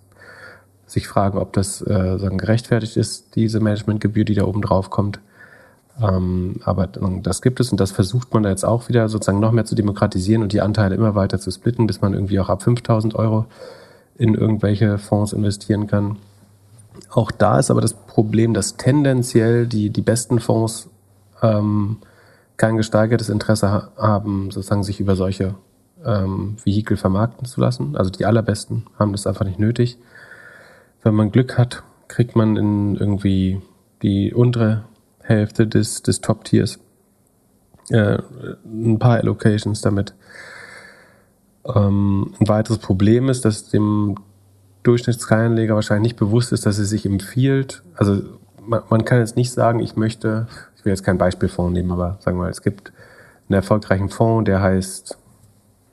sich fragen, ob das äh, sagen, gerechtfertigt ist, diese Managementgebühr, die da oben drauf kommt. Ähm, aber das gibt es und das versucht man da jetzt auch wieder sozusagen noch mehr zu demokratisieren und die Anteile immer weiter zu splitten, bis man irgendwie auch ab 5000 Euro in irgendwelche Fonds investieren kann. Auch da ist aber das Problem, dass tendenziell die, die besten Fonds ähm, kein gesteigertes Interesse haben, sozusagen sich über solche ähm, Vehikel vermarkten zu lassen. Also die allerbesten haben das einfach nicht nötig. Wenn man Glück hat, kriegt man in irgendwie die untere Hälfte des, des Top-Tiers. Äh, ein paar Allocations damit. Ähm, ein weiteres Problem ist, dass dem Durchschnittskleinanleger wahrscheinlich nicht bewusst ist, dass es sich empfiehlt. Also man, man kann jetzt nicht sagen, ich möchte, ich will jetzt kein Beispielfonds nehmen, aber sagen wir mal, es gibt einen erfolgreichen Fonds, der heißt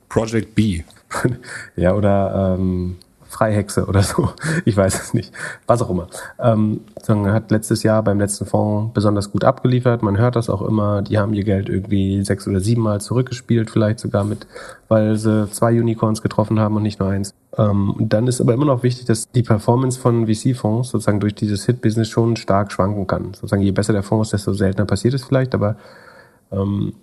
Project B. ja, oder ähm, Freihexe oder so. Ich weiß es nicht. Was auch immer. Ähm, hat letztes Jahr beim letzten Fonds besonders gut abgeliefert. Man hört das auch immer. Die haben ihr Geld irgendwie sechs oder sieben Mal zurückgespielt, vielleicht sogar mit, weil sie zwei Unicorns getroffen haben und nicht nur eins. Ähm, dann ist aber immer noch wichtig, dass die Performance von VC-Fonds sozusagen durch dieses Hit-Business schon stark schwanken kann. Sozusagen je besser der Fonds desto seltener passiert es vielleicht, aber ähm,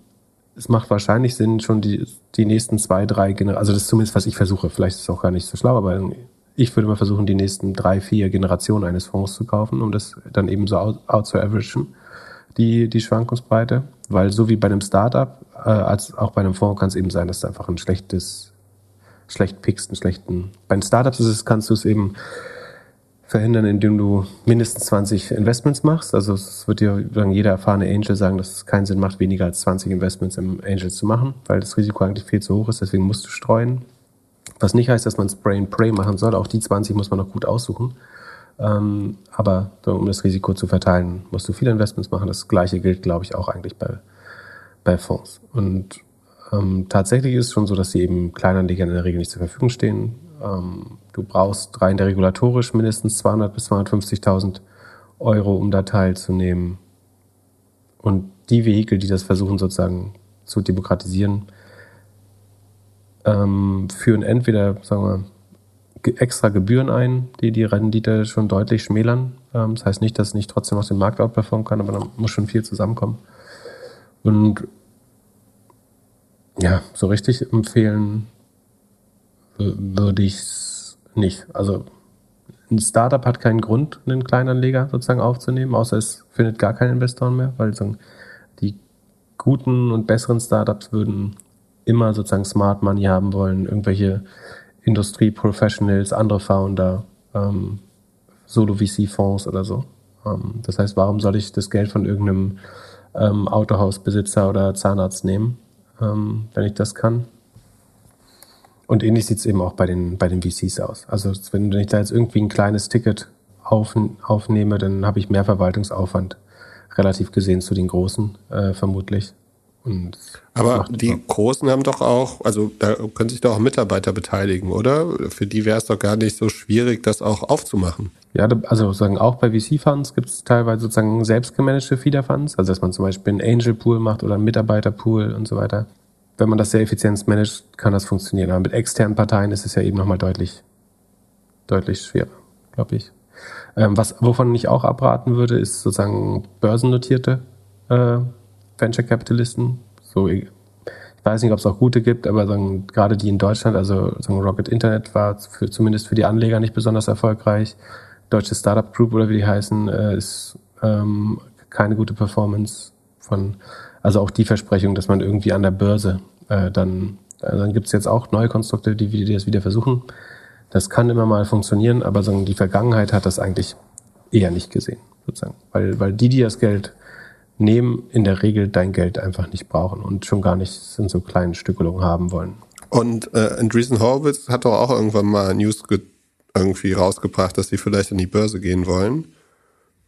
es macht wahrscheinlich Sinn, schon die, die nächsten zwei, drei Generationen, also das ist zumindest, was ich versuche, vielleicht ist es auch gar nicht so schlau, aber ich würde mal versuchen, die nächsten drei, vier Generationen eines Fonds zu kaufen, um das dann eben so out, out zu averagen, die, die Schwankungsbreite. Weil so wie bei einem Startup, äh, als auch bei einem Fonds kann es eben sein, dass du einfach ein schlechtes, schlecht pickst, einen schlechten. Bei den Startups ist es, kannst du es eben verhindern, indem du mindestens 20 Investments machst. Also es wird dir dann jeder erfahrene Angel sagen, dass es keinen Sinn macht, weniger als 20 Investments im Angel zu machen, weil das Risiko eigentlich viel zu hoch ist. Deswegen musst du streuen. Was nicht heißt, dass man Spray and Pray machen soll. Auch die 20 muss man noch gut aussuchen. Ähm, aber um das Risiko zu verteilen, musst du viele Investments machen. Das Gleiche gilt, glaube ich, auch eigentlich bei, bei Fonds. Und ähm, tatsächlich ist es schon so, dass sie eben Kleinanlegern in der Regel nicht zur Verfügung stehen. Ähm, du brauchst rein regulatorisch mindestens 200 bis 250.000 Euro, um da teilzunehmen. Und die Vehikel, die das versuchen sozusagen zu demokratisieren, ähm, führen entweder, sagen wir, extra Gebühren ein, die die Rendite schon deutlich schmälern. Ähm, das heißt nicht, dass es nicht trotzdem aus dem Markt outperformen kann, aber da muss schon viel zusammenkommen. Und ja, so richtig empfehlen würde ich es nicht. Also ein Startup hat keinen Grund, einen Kleinanleger sozusagen aufzunehmen, außer es findet gar keinen Investoren mehr, weil sozusagen die guten und besseren Startups würden immer sozusagen Smart Money haben wollen, irgendwelche Industrie-Professionals, andere Founder, ähm, Solo-VC-Fonds oder so. Ähm, das heißt, warum soll ich das Geld von irgendeinem ähm, Autohausbesitzer oder Zahnarzt nehmen, ähm, wenn ich das kann? Und ähnlich sieht es eben auch bei den, bei den VCs aus. Also wenn ich da jetzt irgendwie ein kleines Ticket auf, aufnehme, dann habe ich mehr Verwaltungsaufwand relativ gesehen zu den großen, äh, vermutlich. Und Aber die auch. Großen haben doch auch, also da können sich doch auch Mitarbeiter beteiligen, oder? Für die wäre es doch gar nicht so schwierig, das auch aufzumachen. Ja, also sozusagen auch bei VC-Funds gibt es teilweise sozusagen selbstgemanagte Feeder-Funds, also dass man zum Beispiel einen Angel-Pool macht oder einen Mitarbeiter-Pool und so weiter wenn man das sehr effizient managt, kann das funktionieren. Aber mit externen Parteien ist es ja eben nochmal deutlich, deutlich schwerer, glaube ich. Ähm, was, wovon ich auch abraten würde, ist sozusagen börsennotierte äh, Venture Capitalisten. So, ich weiß nicht, ob es auch gute gibt, aber sagen, gerade die in Deutschland, also sagen, Rocket Internet war für, zumindest für die Anleger nicht besonders erfolgreich. Deutsche Startup Group oder wie die heißen, äh, ist ähm, keine gute Performance von also auch die Versprechung, dass man irgendwie an der Börse äh, dann, äh, dann gibt es jetzt auch neue Konstrukte, die, die das wieder versuchen. Das kann immer mal funktionieren, aber sagen, die Vergangenheit hat das eigentlich eher nicht gesehen, sozusagen. Weil, weil die, die das Geld nehmen, in der Regel dein Geld einfach nicht brauchen und schon gar nicht in so kleinen Stückelungen haben wollen. Und äh, Andreessen Horowitz hat doch auch irgendwann mal News irgendwie rausgebracht, dass sie vielleicht an die Börse gehen wollen.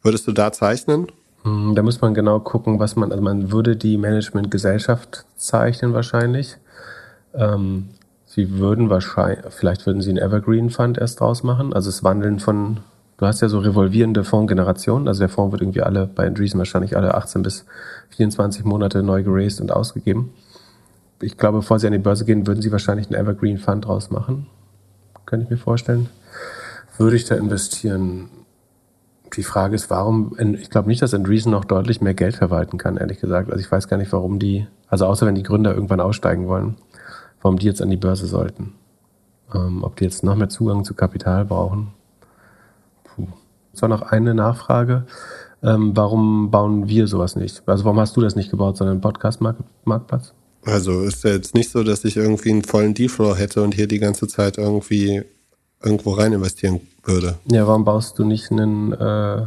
Würdest du da zeichnen? Hm, da muss man genau gucken, was man, also man würde die Managementgesellschaft zeichnen wahrscheinlich. Ähm, sie würden wahrscheinlich, vielleicht würden sie einen Evergreen Fund erst draus machen, also das Wandeln von, du hast ja so revolvierende Fondsgenerationen, also der Fonds wird irgendwie alle, bei Andreessen wahrscheinlich alle 18 bis 24 Monate neu geraced und ausgegeben. Ich glaube, bevor sie an die Börse gehen, würden sie wahrscheinlich einen Evergreen Fund draus machen. Könnte ich mir vorstellen. Würde ich da investieren? Die Frage ist, warum, ich glaube nicht, dass Andreessen noch deutlich mehr Geld verwalten kann, ehrlich gesagt. Also ich weiß gar nicht, warum die, also außer wenn die Gründer irgendwann aussteigen wollen, warum die jetzt an die Börse sollten. Ähm, ob die jetzt noch mehr Zugang zu Kapital brauchen. Puh. Es war noch eine Nachfrage. Ähm, warum bauen wir sowas nicht? Also warum hast du das nicht gebaut, sondern Podcast-Marktplatz? Also ist ja jetzt nicht so, dass ich irgendwie einen vollen Deal-Floor hätte und hier die ganze Zeit irgendwie irgendwo rein investieren würde. Ja, warum baust du nicht einen, äh,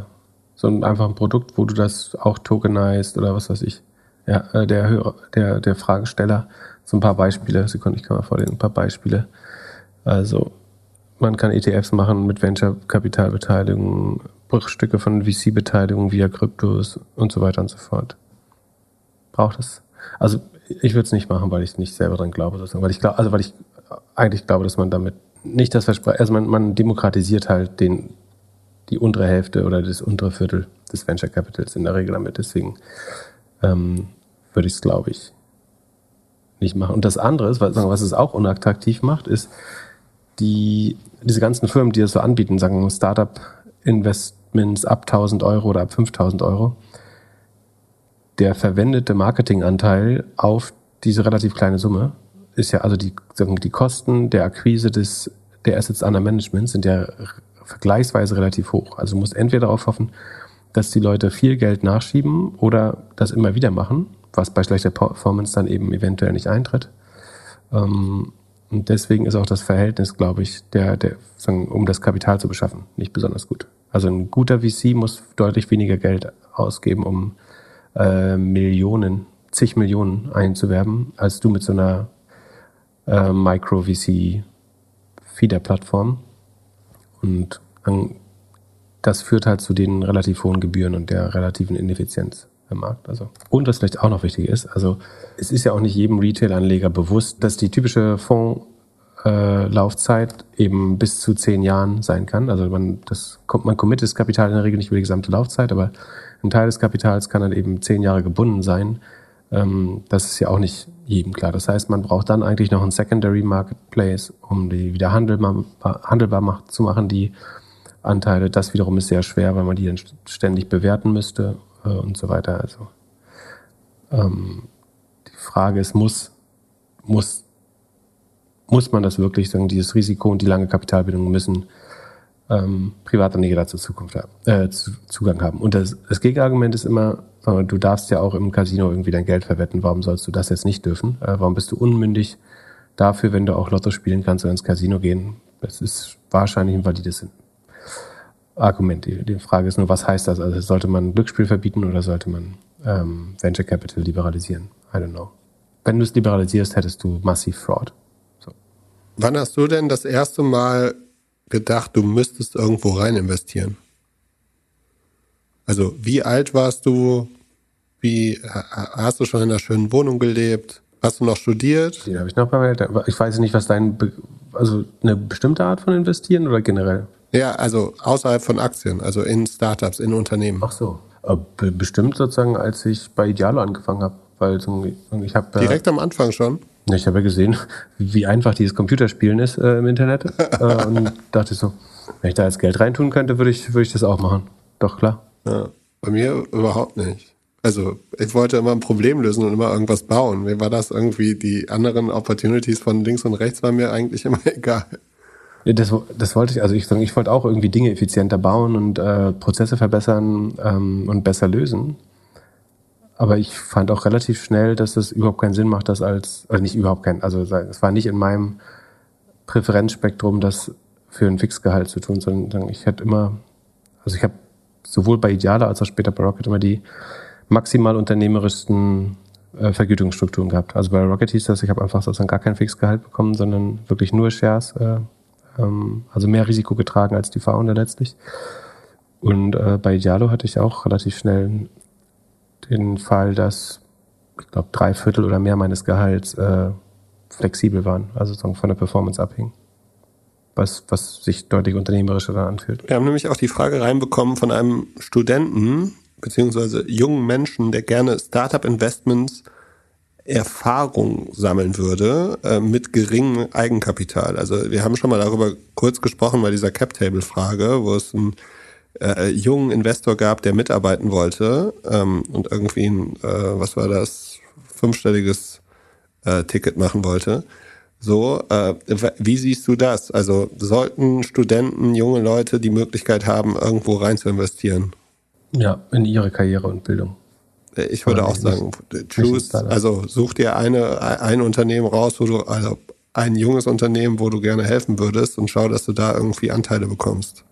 so ein einfachen Produkt, wo du das auch tokenized oder was weiß ich? Ja, äh, der Hörer, der, der Fragesteller, so ein paar Beispiele, Sekunde, ich kann mal vorlesen, ein paar Beispiele. Also, man kann ETFs machen mit Venture-Kapitalbeteiligung, Bruchstücke von VC-Beteiligung via Kryptos und so weiter und so fort. Braucht es? Also, ich würde es nicht machen, weil ich nicht selber dran glaube, sozusagen. Weil ich glaube, also weil ich eigentlich glaube, dass man damit nicht das Versprechen, also man, man demokratisiert halt den, die untere Hälfte oder das untere Viertel des Venture Capitals in der Regel damit. Deswegen ähm, würde ich es, glaube ich, nicht machen. Und das andere ist, was, was es auch unattraktiv macht, ist die, diese ganzen Firmen, die das so anbieten, sagen Startup-Investments ab 1000 Euro oder ab 5000 Euro, der verwendete Marketinganteil auf diese relativ kleine Summe ist ja also die, die Kosten der Akquise des, der Assets under Management sind ja vergleichsweise relativ hoch. Also du musst entweder darauf hoffen, dass die Leute viel Geld nachschieben oder das immer wieder machen, was bei schlechter Performance dann eben eventuell nicht eintritt. Ähm, und deswegen ist auch das Verhältnis, glaube ich, der, der, sagen, um das Kapital zu beschaffen, nicht besonders gut. Also ein guter VC muss deutlich weniger Geld ausgeben, um äh, Millionen, zig Millionen einzuwerben, als du mit so einer äh, Micro-VC-Feeder-Plattform. Und ähm, das führt halt zu den relativ hohen Gebühren und der relativen Ineffizienz im Markt. Also. Und was vielleicht auch noch wichtig ist, also es ist ja auch nicht jedem Retail-Anleger bewusst, dass die typische Fondslaufzeit äh, eben bis zu zehn Jahren sein kann. Also man, das man committet das Kapital in der Regel nicht über die gesamte Laufzeit, aber ein Teil des Kapitals kann dann eben zehn Jahre gebunden sein. Ähm, das ist ja auch nicht jedem klar. Das heißt, man braucht dann eigentlich noch einen Secondary Marketplace, um die wieder handelbar, handelbar zu machen, die Anteile. Das wiederum ist sehr schwer, weil man die dann ständig bewerten müsste äh, und so weiter. Also ähm, die Frage ist, muss, muss, muss man das wirklich sagen, dieses Risiko und die lange Kapitalbindung müssen ähm, Privatanleger dazu Zukunft haben, äh, zu, Zugang haben. Und das, das Gegenargument ist immer, du darfst ja auch im Casino irgendwie dein Geld verwetten. Warum sollst du das jetzt nicht dürfen? Äh, warum bist du unmündig dafür, wenn du auch Lotto spielen kannst oder ins Casino gehen? Das ist wahrscheinlich ein valides Argument. Die, die Frage ist nur, was heißt das? Also sollte man Glücksspiel verbieten oder sollte man ähm, Venture Capital liberalisieren? I don't know. Wenn du es liberalisierst, hättest du massiv Fraud. So. Wann hast du denn das erste Mal gedacht, du müsstest irgendwo rein investieren? Also, wie alt warst du? Wie hast du schon in einer schönen Wohnung gelebt? Hast du noch studiert? Den habe ich noch bei Ich weiß nicht, was dein, also eine bestimmte Art von investieren oder generell? Ja, also außerhalb von Aktien, also in Startups, in Unternehmen. Ach so. Äh, bestimmt sozusagen, als ich bei Idealo angefangen habe, weil ich habe direkt am Anfang schon. Ich habe ja gesehen, wie einfach dieses Computerspielen ist äh, im Internet äh, und dachte so, wenn ich da jetzt Geld reintun könnte, würde ich, würde ich das auch machen. Doch klar. Ja, bei mir überhaupt nicht. Also ich wollte immer ein Problem lösen und immer irgendwas bauen. Mir war das irgendwie, die anderen Opportunities von links und rechts waren mir eigentlich immer egal. Das, das wollte ich, also ich, ich wollte auch irgendwie Dinge effizienter bauen und äh, Prozesse verbessern ähm, und besser lösen. Aber ich fand auch relativ schnell, dass es überhaupt keinen Sinn macht, das als, also nicht überhaupt keinen, also es war nicht in meinem Präferenzspektrum, das für ein Fixgehalt zu tun, sondern ich hätte immer, also ich habe sowohl bei Ideale als auch später bei Rocket immer die maximal unternehmerischsten äh, Vergütungsstrukturen gehabt. Also bei Rocket hieß das, ich habe einfach sozusagen gar kein Fixgehalt bekommen, sondern wirklich nur Shares, äh, ähm, also mehr Risiko getragen als die Founder letztlich. Und äh, bei Idealo hatte ich auch relativ schnell den Fall, dass ich glaube drei Viertel oder mehr meines Gehalts äh, flexibel waren, also sozusagen von der Performance abhängen was, was sich deutlich unternehmerischer dann anfühlt. Wir haben nämlich auch die Frage reinbekommen von einem Studenten, beziehungsweise jungen Menschen, der gerne Startup-Investments Erfahrung sammeln würde äh, mit geringem Eigenkapital. Also wir haben schon mal darüber kurz gesprochen bei dieser Cap-Table-Frage, wo es einen äh, jungen Investor gab, der mitarbeiten wollte ähm, und irgendwie ein, äh, was war das, fünfstelliges äh, Ticket machen wollte. So, äh, wie siehst du das? Also sollten Studenten, junge Leute die Möglichkeit haben, irgendwo rein zu investieren? Ja, in ihre Karriere und Bildung. Äh, ich würde auch sagen, choose, also such dir eine, ein Unternehmen raus, wo du, also ein junges Unternehmen, wo du gerne helfen würdest und schau, dass du da irgendwie Anteile bekommst.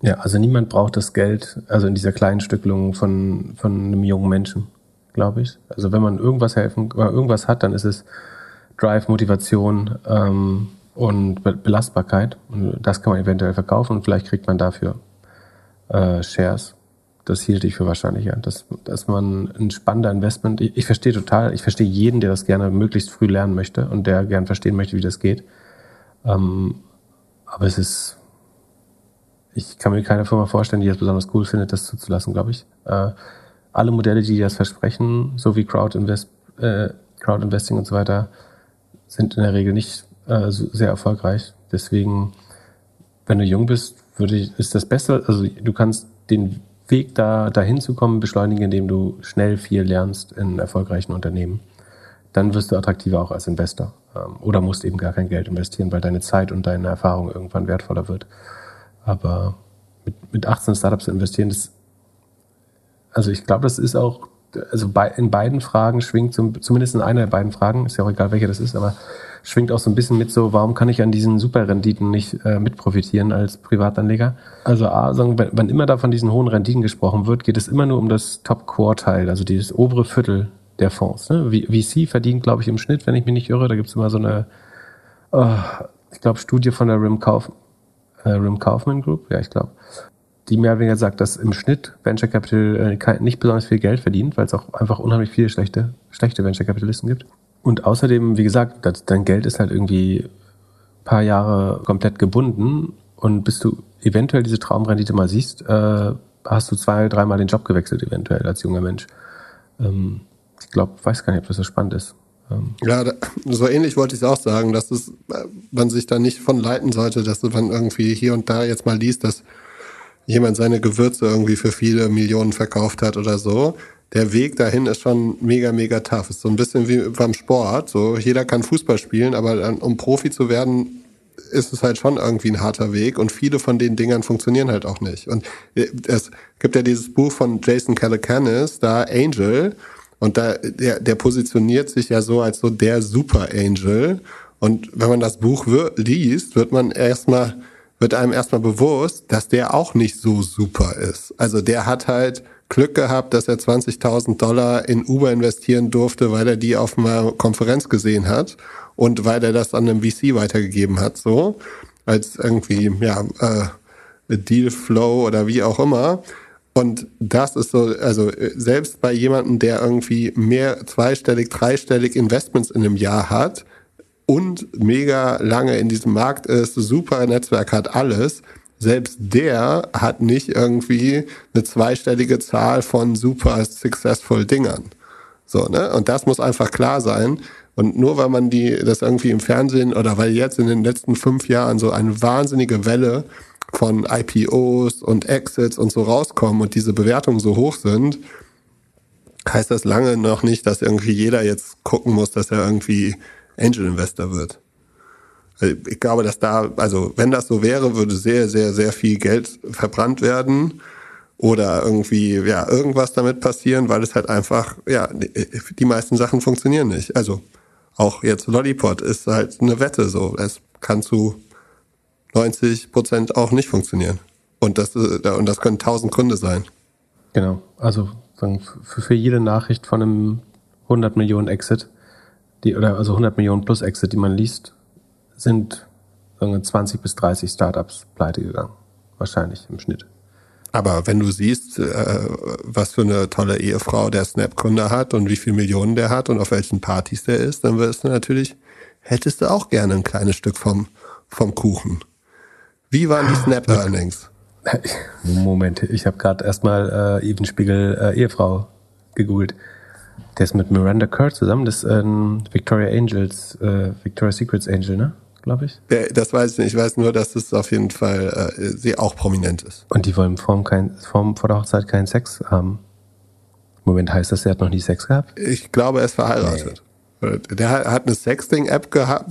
Ja, also niemand braucht das Geld, also in dieser kleinen Stückelung von, von einem jungen Menschen, glaube ich. Also wenn man irgendwas helfen, irgendwas hat, dann ist es Drive, Motivation ähm, und Be Belastbarkeit. Und das kann man eventuell verkaufen und vielleicht kriegt man dafür äh, Shares. Das hielt ich für wahrscheinlicher, dass, dass man ein spannender Investment, ich, ich verstehe total, ich verstehe jeden, der das gerne möglichst früh lernen möchte und der gern verstehen möchte, wie das geht. Ähm, aber es ist, ich kann mir keine Firma vorstellen, die das besonders cool findet, das zuzulassen, glaube ich. Äh, alle Modelle, die das versprechen, so wie Crowd, Invest, äh, Crowd Investing und so weiter, sind in der Regel nicht äh, sehr erfolgreich. Deswegen, wenn du jung bist, würde ich, ist das Beste, also du kannst den Weg da dahin zu kommen beschleunigen, indem du schnell viel lernst in erfolgreichen Unternehmen. Dann wirst du attraktiver auch als Investor. Ähm, oder musst eben gar kein Geld investieren, weil deine Zeit und deine Erfahrung irgendwann wertvoller wird. Aber mit, mit 18 Startups zu investieren, das, also ich glaube, das ist auch also bei, in beiden Fragen schwingt, zum, zumindest in einer der beiden Fragen, ist ja auch egal, welche das ist, aber schwingt auch so ein bisschen mit so, warum kann ich an diesen Superrenditen nicht äh, mit profitieren als Privatanleger? Also A, sagen, wenn, wenn immer da von diesen hohen Renditen gesprochen wird, geht es immer nur um das Top-Quartile, also dieses obere Viertel der Fonds. Ne? VC verdient, glaube ich, im Schnitt, wenn ich mich nicht irre, da gibt es immer so eine, oh, ich glaube, Studie von der Rim, Kauf, äh, Rim Kaufman Group, ja, ich glaube, die mehr oder weniger sagt, dass im Schnitt Venture Capital äh, nicht besonders viel Geld verdient, weil es auch einfach unheimlich viele schlechte, schlechte Venture Capitalisten gibt. Und außerdem, wie gesagt, das, dein Geld ist halt irgendwie ein paar Jahre komplett gebunden und bis du eventuell diese Traumrendite mal siehst, äh, hast du zwei, dreimal den Job gewechselt eventuell als junger Mensch. Ähm, ich glaube, weiß gar nicht, ob das so spannend ist. Ähm. Ja, so ähnlich wollte ich es auch sagen, dass es, äh, man sich da nicht von leiten sollte, dass man irgendwie hier und da jetzt mal liest, dass jemand seine Gewürze irgendwie für viele Millionen verkauft hat oder so. Der Weg dahin ist schon mega, mega tough. Ist so ein bisschen wie beim Sport. So, jeder kann Fußball spielen, aber dann, um Profi zu werden, ist es halt schon irgendwie ein harter Weg und viele von den Dingern funktionieren halt auch nicht. Und äh, es gibt ja dieses Buch von Jason Calacanis, da Angel, und da, der, der positioniert sich ja so als so der Super Angel. Und wenn man das Buch liest, wird man erstmal, wird einem erstmal bewusst, dass der auch nicht so super ist. Also der hat halt Glück gehabt, dass er 20.000 Dollar in Uber investieren durfte, weil er die auf einer Konferenz gesehen hat und weil er das an einem VC weitergegeben hat, so als irgendwie ja äh, Deal Flow oder wie auch immer. Und das ist so, also selbst bei jemandem, der irgendwie mehr zweistellig, dreistellig Investments in einem Jahr hat und mega lange in diesem Markt ist, super Netzwerk hat alles, selbst der hat nicht irgendwie eine zweistellige Zahl von super successful Dingern. So, ne? Und das muss einfach klar sein. Und nur weil man die, das irgendwie im Fernsehen oder weil jetzt in den letzten fünf Jahren so eine wahnsinnige Welle von IPOs und Exits und so rauskommen und diese Bewertungen so hoch sind, heißt das lange noch nicht, dass irgendwie jeder jetzt gucken muss, dass er irgendwie Angel Investor wird. Also ich glaube, dass da, also wenn das so wäre, würde sehr, sehr, sehr viel Geld verbrannt werden oder irgendwie, ja, irgendwas damit passieren, weil es halt einfach, ja, die meisten Sachen funktionieren nicht. Also auch jetzt Lollipop ist halt eine Wette so. Es kann zu 90 Prozent auch nicht funktionieren. Und das, und das können tausend Gründe sein. Genau. Also für jede Nachricht von einem 100 Millionen Exit, die, oder also 100 Millionen plus Exit, die man liest, sind sagen wir, 20 bis 30 Startups pleite gegangen. Wahrscheinlich im Schnitt. Aber wenn du siehst, äh, was für eine tolle Ehefrau der Snap-Kunde hat und wie viele Millionen der hat und auf welchen Partys der ist, dann wirst du natürlich, hättest du auch gerne ein kleines Stück vom, vom Kuchen. Wie waren die Snap-Earnings? Moment, ich habe gerade erstmal äh, Evenspiegel äh, Ehefrau gegoogelt. Der ist mit Miranda Kerr zusammen, das ist ähm, Victoria Angels, äh, Victoria Secrets Angel, ne? glaube ich. Ja, das weiß ich nicht. Ich weiß nur, dass es auf jeden Fall äh, sie auch prominent ist. Und die wollen vor, kein, vor, vor der Hochzeit keinen Sex haben. Moment, heißt das, er hat noch nie Sex gehabt? Ich glaube, er ist verheiratet. Nee. Der hat eine Sexting-App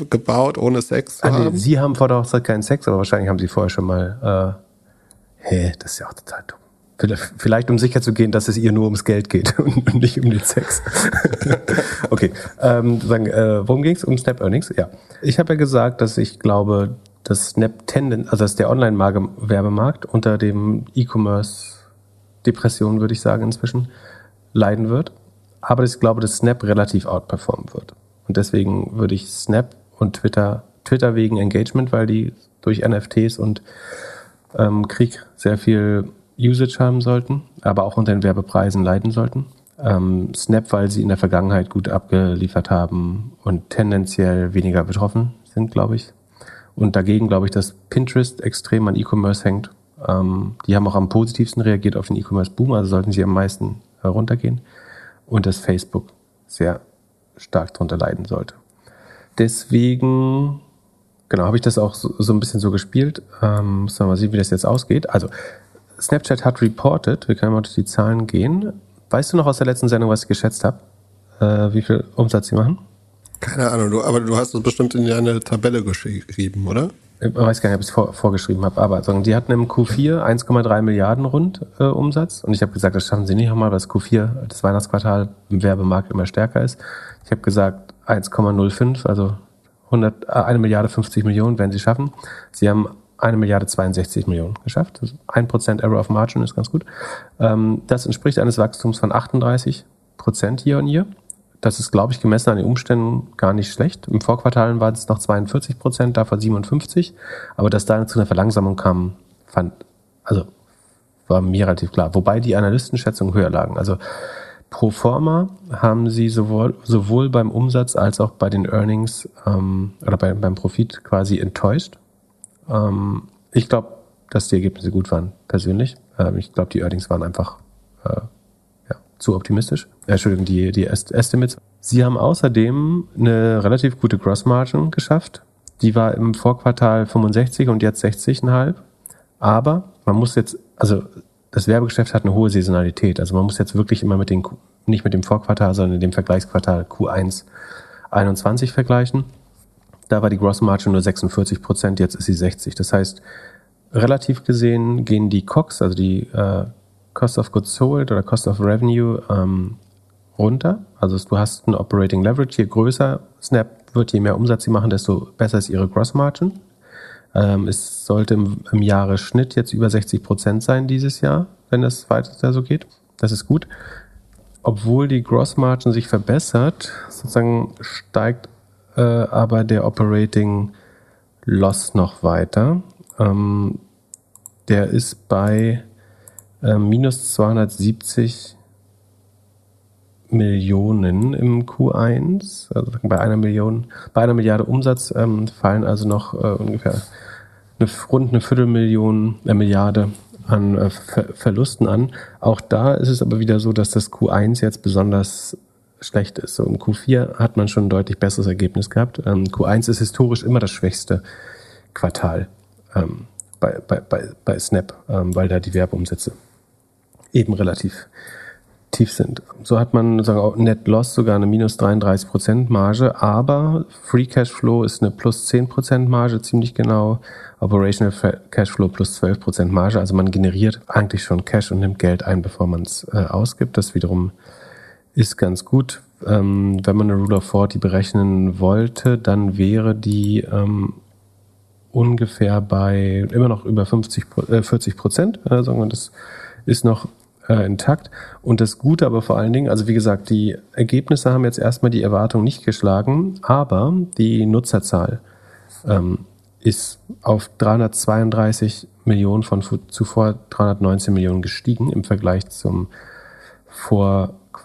gebaut, ohne Sex zu ah, haben. Sie haben vor der Hochzeit keinen Sex, aber wahrscheinlich haben sie vorher schon mal. Äh, hä, das ist ja auch total dumm. Vielleicht um sicher zu gehen, dass es ihr nur ums Geld geht und nicht um den Sex. okay, ähm, sagen, äh, worum ging es? Um Snap Earnings? Ja. Ich habe ja gesagt, dass ich glaube, dass Snap Tenden, also dass der Online-Werbemarkt unter dem E-Commerce-Depression, würde ich sagen, inzwischen leiden wird. Aber ich glaube, dass Snap relativ outperformen wird. Und deswegen würde ich Snap und Twitter, Twitter wegen Engagement, weil die durch NFTs und ähm, Krieg sehr viel Usage haben sollten, aber auch unter den Werbepreisen leiden sollten. Ähm, Snap, weil sie in der Vergangenheit gut abgeliefert haben und tendenziell weniger betroffen sind, glaube ich. Und dagegen glaube ich, dass Pinterest extrem an E-Commerce hängt. Ähm, die haben auch am positivsten reagiert auf den E-Commerce-Boom, also sollten sie am meisten heruntergehen. Und dass Facebook sehr stark darunter leiden sollte. Deswegen, genau, habe ich das auch so, so ein bisschen so gespielt. Ähm, müssen wir mal sehen, wie das jetzt ausgeht. Also Snapchat hat reported, wir können mal durch die Zahlen gehen. Weißt du noch aus der letzten Sendung, was ich geschätzt habe? Äh, wie viel Umsatz sie machen? Keine Ahnung, du, aber du hast es bestimmt in eine Tabelle geschrieben, oder? Ich weiß gar nicht, ob ich es vor, vorgeschrieben habe, aber also, die hatten im Q4 1,3 Milliarden rund äh, Umsatz und ich habe gesagt, das schaffen sie nicht nochmal, weil das Q4, das Weihnachtsquartal im Werbemarkt immer stärker ist. Ich habe gesagt 1,05, also 100, äh, 1 Milliarde 50 Millionen werden sie schaffen. Sie haben eine Milliarde 62 Millionen geschafft. Ein Prozent Error of Margin ist ganz gut. Ähm, das entspricht eines Wachstums von 38 Prozent year on year. Das ist, glaube ich, gemessen an den Umständen gar nicht schlecht. Im Vorquartal waren es noch 42 Prozent, davon 57. Aber dass da zu einer Verlangsamung kam, fand, also war mir relativ klar. Wobei die Analystenschätzungen höher lagen. Also pro forma haben sie sowohl, sowohl beim Umsatz als auch bei den Earnings ähm, oder bei, beim Profit quasi enttäuscht. Ähm, ich glaube, dass die Ergebnisse gut waren, persönlich. Ähm, ich glaube, die Earnings waren einfach äh, ja, zu optimistisch. Äh, Entschuldigung, die, die Est Estimates. Sie haben außerdem eine relativ gute Gross Margin geschafft. Die war im Vorquartal 65 und jetzt 60,5. Aber man muss jetzt, also das Werbegeschäft hat eine hohe Saisonalität. Also man muss jetzt wirklich immer mit den, nicht mit dem Vorquartal, sondern dem Vergleichsquartal Q1 21 vergleichen. Da war die Gross Margin nur 46 Prozent, jetzt ist sie 60. Das heißt, relativ gesehen gehen die COGS, also die äh, Cost of Goods Sold oder Cost of Revenue, ähm, runter. Also du hast ein Operating Leverage. Je größer Snap wird, je mehr Umsatz sie machen, desto besser ist ihre Gross Margin. Ähm, es sollte im, im Jahresschnitt jetzt über 60 Prozent sein dieses Jahr, wenn es weiter so geht. Das ist gut. Obwohl die Gross Margin sich verbessert, sozusagen steigt äh, aber der Operating Loss noch weiter. Ähm, der ist bei äh, minus 270 Millionen im Q1, also bei einer Million, bei einer Milliarde Umsatz ähm, fallen also noch äh, ungefähr eine, rund eine Viertelmillion, eine Milliarde an äh, Ver Verlusten an. Auch da ist es aber wieder so, dass das Q1 jetzt besonders schlecht ist. So im Q4 hat man schon ein deutlich besseres Ergebnis gehabt. Ähm, Q1 ist historisch immer das schwächste Quartal ähm, bei, bei, bei, bei Snap, ähm, weil da die Werbeumsätze eben relativ tief sind. So hat man sagen auch Net Loss sogar eine minus 33 Prozent Marge, aber Free Cash Flow ist eine plus 10 Prozent Marge, ziemlich genau. Operational Cash Flow plus 12 Prozent Marge. Also man generiert eigentlich schon Cash und nimmt Geld ein, bevor man es äh, ausgibt. Das wiederum ist ganz gut. Ähm, wenn man eine Rule of 40 berechnen wollte, dann wäre die ähm, ungefähr bei immer noch über 50, äh, 40 Prozent. Also das ist noch äh, intakt. Und das Gute aber vor allen Dingen, also wie gesagt, die Ergebnisse haben jetzt erstmal die Erwartung nicht geschlagen, aber die Nutzerzahl ähm, ist auf 332 Millionen von zuvor 319 Millionen gestiegen. Im Vergleich zum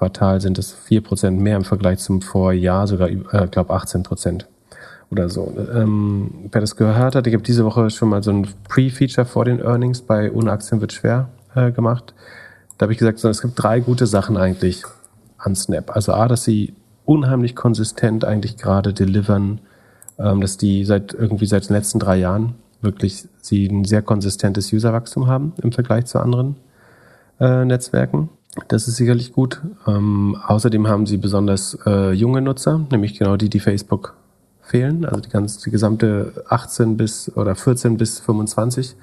Vorquartal sind es 4% mehr, im Vergleich zum Vorjahr sogar, ich äh, glaube, 18 Prozent oder so. Ähm, wer das gehört hat, ich habe diese Woche schon mal so ein Pre-Feature vor den Earnings bei Unaktien wird schwer äh, gemacht. Da habe ich gesagt, es gibt drei gute Sachen eigentlich an Snap. Also A, dass sie unheimlich konsistent eigentlich gerade delivern, ähm, dass die seit irgendwie seit den letzten drei Jahren wirklich sie ein sehr konsistentes Userwachstum haben im Vergleich zu anderen äh, Netzwerken. Das ist sicherlich gut. Ähm, außerdem haben sie besonders äh, junge Nutzer, nämlich genau die, die Facebook fehlen. Also die ganze, die gesamte 18 bis oder 14 bis 25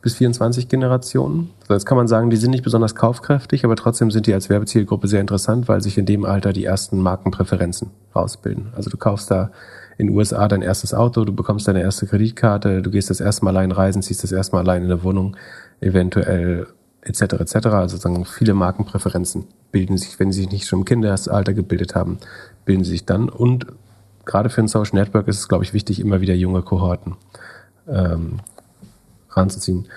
bis 24 Generationen. Also jetzt kann man sagen, die sind nicht besonders kaufkräftig, aber trotzdem sind die als Werbezielgruppe sehr interessant, weil sich in dem Alter die ersten Markenpräferenzen rausbilden. Also du kaufst da in den USA dein erstes Auto, du bekommst deine erste Kreditkarte, du gehst das erste Mal allein reisen, ziehst das erste Mal allein in der Wohnung, eventuell etc. etc. Also sagen viele Markenpräferenzen bilden sich, wenn sie sich nicht schon im Kindesalter gebildet haben, bilden sie sich dann. Und gerade für ein Social Network ist es, glaube ich, wichtig, immer wieder junge Kohorten ähm, ranzuziehen.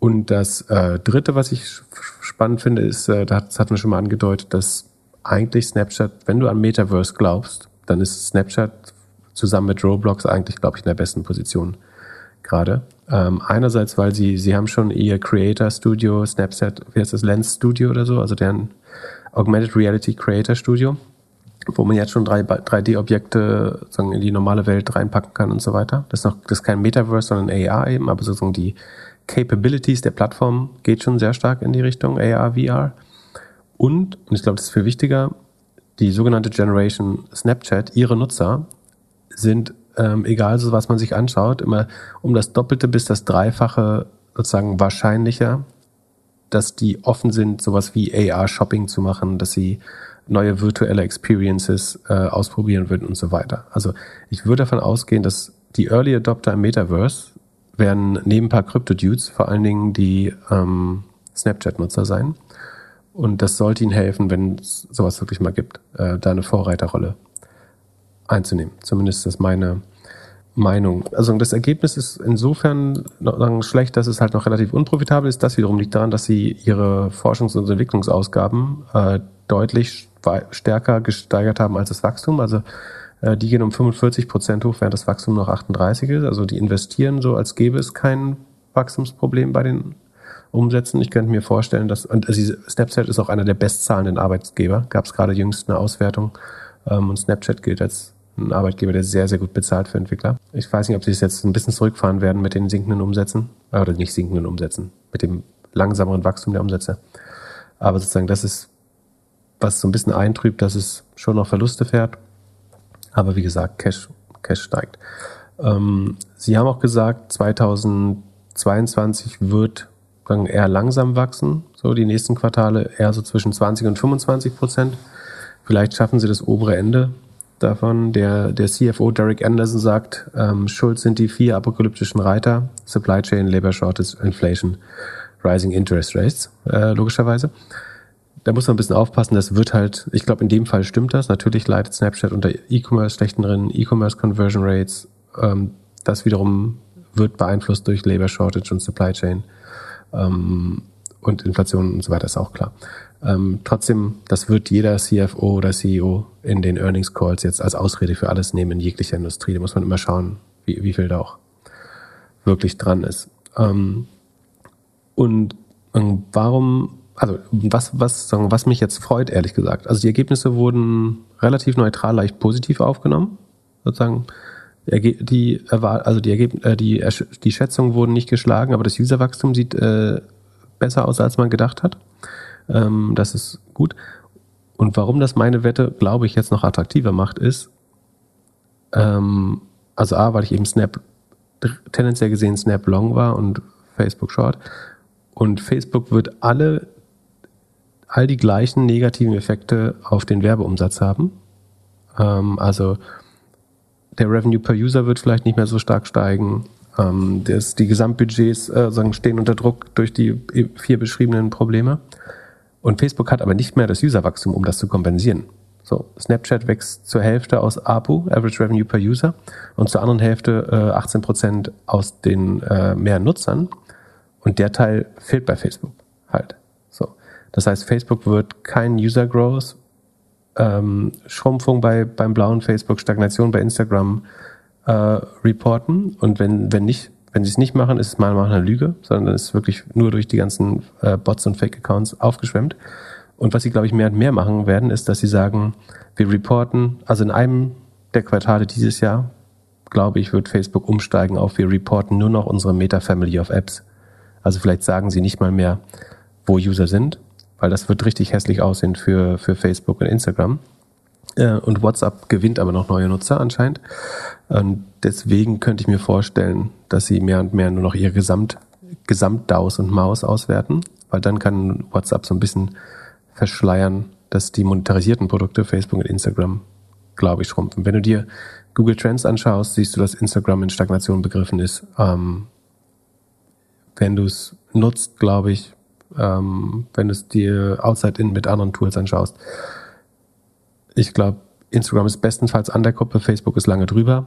Und das äh, Dritte, was ich spannend finde, ist, äh, das hatten wir schon mal angedeutet, dass eigentlich Snapchat, wenn du an Metaverse glaubst, dann ist Snapchat zusammen mit Roblox eigentlich, glaube ich, in der besten Position gerade. Ähm, einerseits, weil sie, sie haben schon ihr Creator Studio, Snapchat, wie heißt das, Lens Studio oder so, also deren Augmented Reality Creator Studio, wo man jetzt schon 3D-Objekte sozusagen in die normale Welt reinpacken kann und so weiter. Das ist noch, das ist kein Metaverse, sondern AR eben, aber sozusagen die Capabilities der Plattform geht schon sehr stark in die Richtung AR, VR. Und, und ich glaube, das ist viel wichtiger, die sogenannte Generation Snapchat, ihre Nutzer sind, ähm, egal so was man sich anschaut, immer um das Doppelte bis das Dreifache sozusagen wahrscheinlicher, dass die offen sind, sowas wie AR-Shopping zu machen, dass sie neue virtuelle Experiences äh, ausprobieren würden und so weiter. Also ich würde davon ausgehen, dass die Early Adopter im Metaverse werden neben ein paar Crypto-Dudes vor allen Dingen die ähm, Snapchat-Nutzer sein. Und das sollte ihnen helfen, wenn es sowas wirklich mal gibt, äh, da eine Vorreiterrolle einzunehmen. Zumindest ist das meine Meinung. Also das Ergebnis ist insofern noch schlecht, dass es halt noch relativ unprofitabel ist. Das wiederum liegt daran, dass sie ihre Forschungs- und Entwicklungsausgaben äh, deutlich stärker gesteigert haben als das Wachstum. Also äh, die gehen um 45 Prozent hoch, während das Wachstum noch 38 ist. Also die investieren so, als gäbe es kein Wachstumsproblem bei den Umsätzen. Ich könnte mir vorstellen, dass und also Snapchat ist auch einer der bestzahlenden Arbeitgeber. Gab es gerade jüngst eine Auswertung ähm, und Snapchat gilt als ein Arbeitgeber, der sehr, sehr gut bezahlt für Entwickler. Ich weiß nicht, ob sie es jetzt ein bisschen zurückfahren werden mit den sinkenden Umsätzen oder nicht sinkenden Umsätzen, mit dem langsameren Wachstum der Umsätze. Aber sozusagen, das ist was so ein bisschen eintrübt, dass es schon noch Verluste fährt. Aber wie gesagt, Cash, Cash steigt. Ähm, Sie haben auch gesagt, 2022 wird eher langsam wachsen, so die nächsten Quartale eher so zwischen 20 und 25 Prozent. Vielleicht schaffen Sie das obere Ende davon. Der, der CFO Derek Anderson sagt, ähm, Schuld sind die vier apokalyptischen Reiter, Supply Chain, Labor Shortage, Inflation, Rising Interest Rates, äh, logischerweise. Da muss man ein bisschen aufpassen, das wird halt, ich glaube, in dem Fall stimmt das. Natürlich leidet Snapchat unter E-Commerce schlechten drin, E-Commerce Conversion Rates. Ähm, das wiederum wird beeinflusst durch Labor Shortage und Supply Chain. Ähm, und Inflation und so weiter ist auch klar. Ähm, trotzdem, das wird jeder CFO oder CEO in den Earnings Calls jetzt als Ausrede für alles nehmen in jeglicher Industrie. Da muss man immer schauen, wie, wie viel da auch wirklich dran ist. Ähm, und ähm, warum, also was, was, sagen, was mich jetzt freut, ehrlich gesagt. Also die Ergebnisse wurden relativ neutral, leicht positiv aufgenommen. Sozusagen die, also die, äh, die, die Schätzungen wurden nicht geschlagen, aber das Userwachstum sieht äh, besser aus, als man gedacht hat. Ähm, das ist gut. Und warum das meine Wette, glaube ich, jetzt noch attraktiver macht, ist, ähm, also A, weil ich eben Snap tendenziell gesehen Snap Long war und Facebook Short. Und Facebook wird alle, all die gleichen negativen Effekte auf den Werbeumsatz haben. Ähm, also der Revenue per User wird vielleicht nicht mehr so stark steigen. Ähm, das, die Gesamtbudgets äh, stehen unter Druck durch die vier beschriebenen Probleme. Und Facebook hat aber nicht mehr das Userwachstum, um das zu kompensieren. So, Snapchat wächst zur Hälfte aus APU, Average Revenue per User, und zur anderen Hälfte äh, 18 Prozent aus den äh, mehr Nutzern. Und der Teil fehlt bei Facebook halt. So, das heißt, Facebook wird kein User Growth ähm, Schrumpfung bei, beim blauen Facebook, Stagnation bei Instagram äh, reporten. Und wenn, wenn nicht, wenn sie es nicht machen, ist es mal eine Lüge, sondern es ist wirklich nur durch die ganzen äh, Bots und Fake-Accounts aufgeschwemmt. Und was sie, glaube ich, mehr und mehr machen werden, ist, dass sie sagen, wir reporten, also in einem der Quartale dieses Jahr, glaube ich, wird Facebook umsteigen auf, wir reporten nur noch unsere Meta-Family of Apps. Also vielleicht sagen sie nicht mal mehr, wo User sind, weil das wird richtig hässlich aussehen für, für Facebook und Instagram. Äh, und WhatsApp gewinnt aber noch neue Nutzer anscheinend. Und deswegen könnte ich mir vorstellen, dass sie mehr und mehr nur noch ihr Gesamt, Gesamt-DAUs und Maus auswerten, weil dann kann WhatsApp so ein bisschen verschleiern, dass die monetarisierten Produkte, Facebook und Instagram, glaube ich, schrumpfen. Wenn du dir Google Trends anschaust, siehst du, dass Instagram in Stagnation begriffen ist. Ähm, wenn du es nutzt, glaube ich, ähm, wenn du es dir outside-in mit anderen Tools anschaust. Ich glaube, Instagram ist bestenfalls an der Gruppe, Facebook ist lange drüber.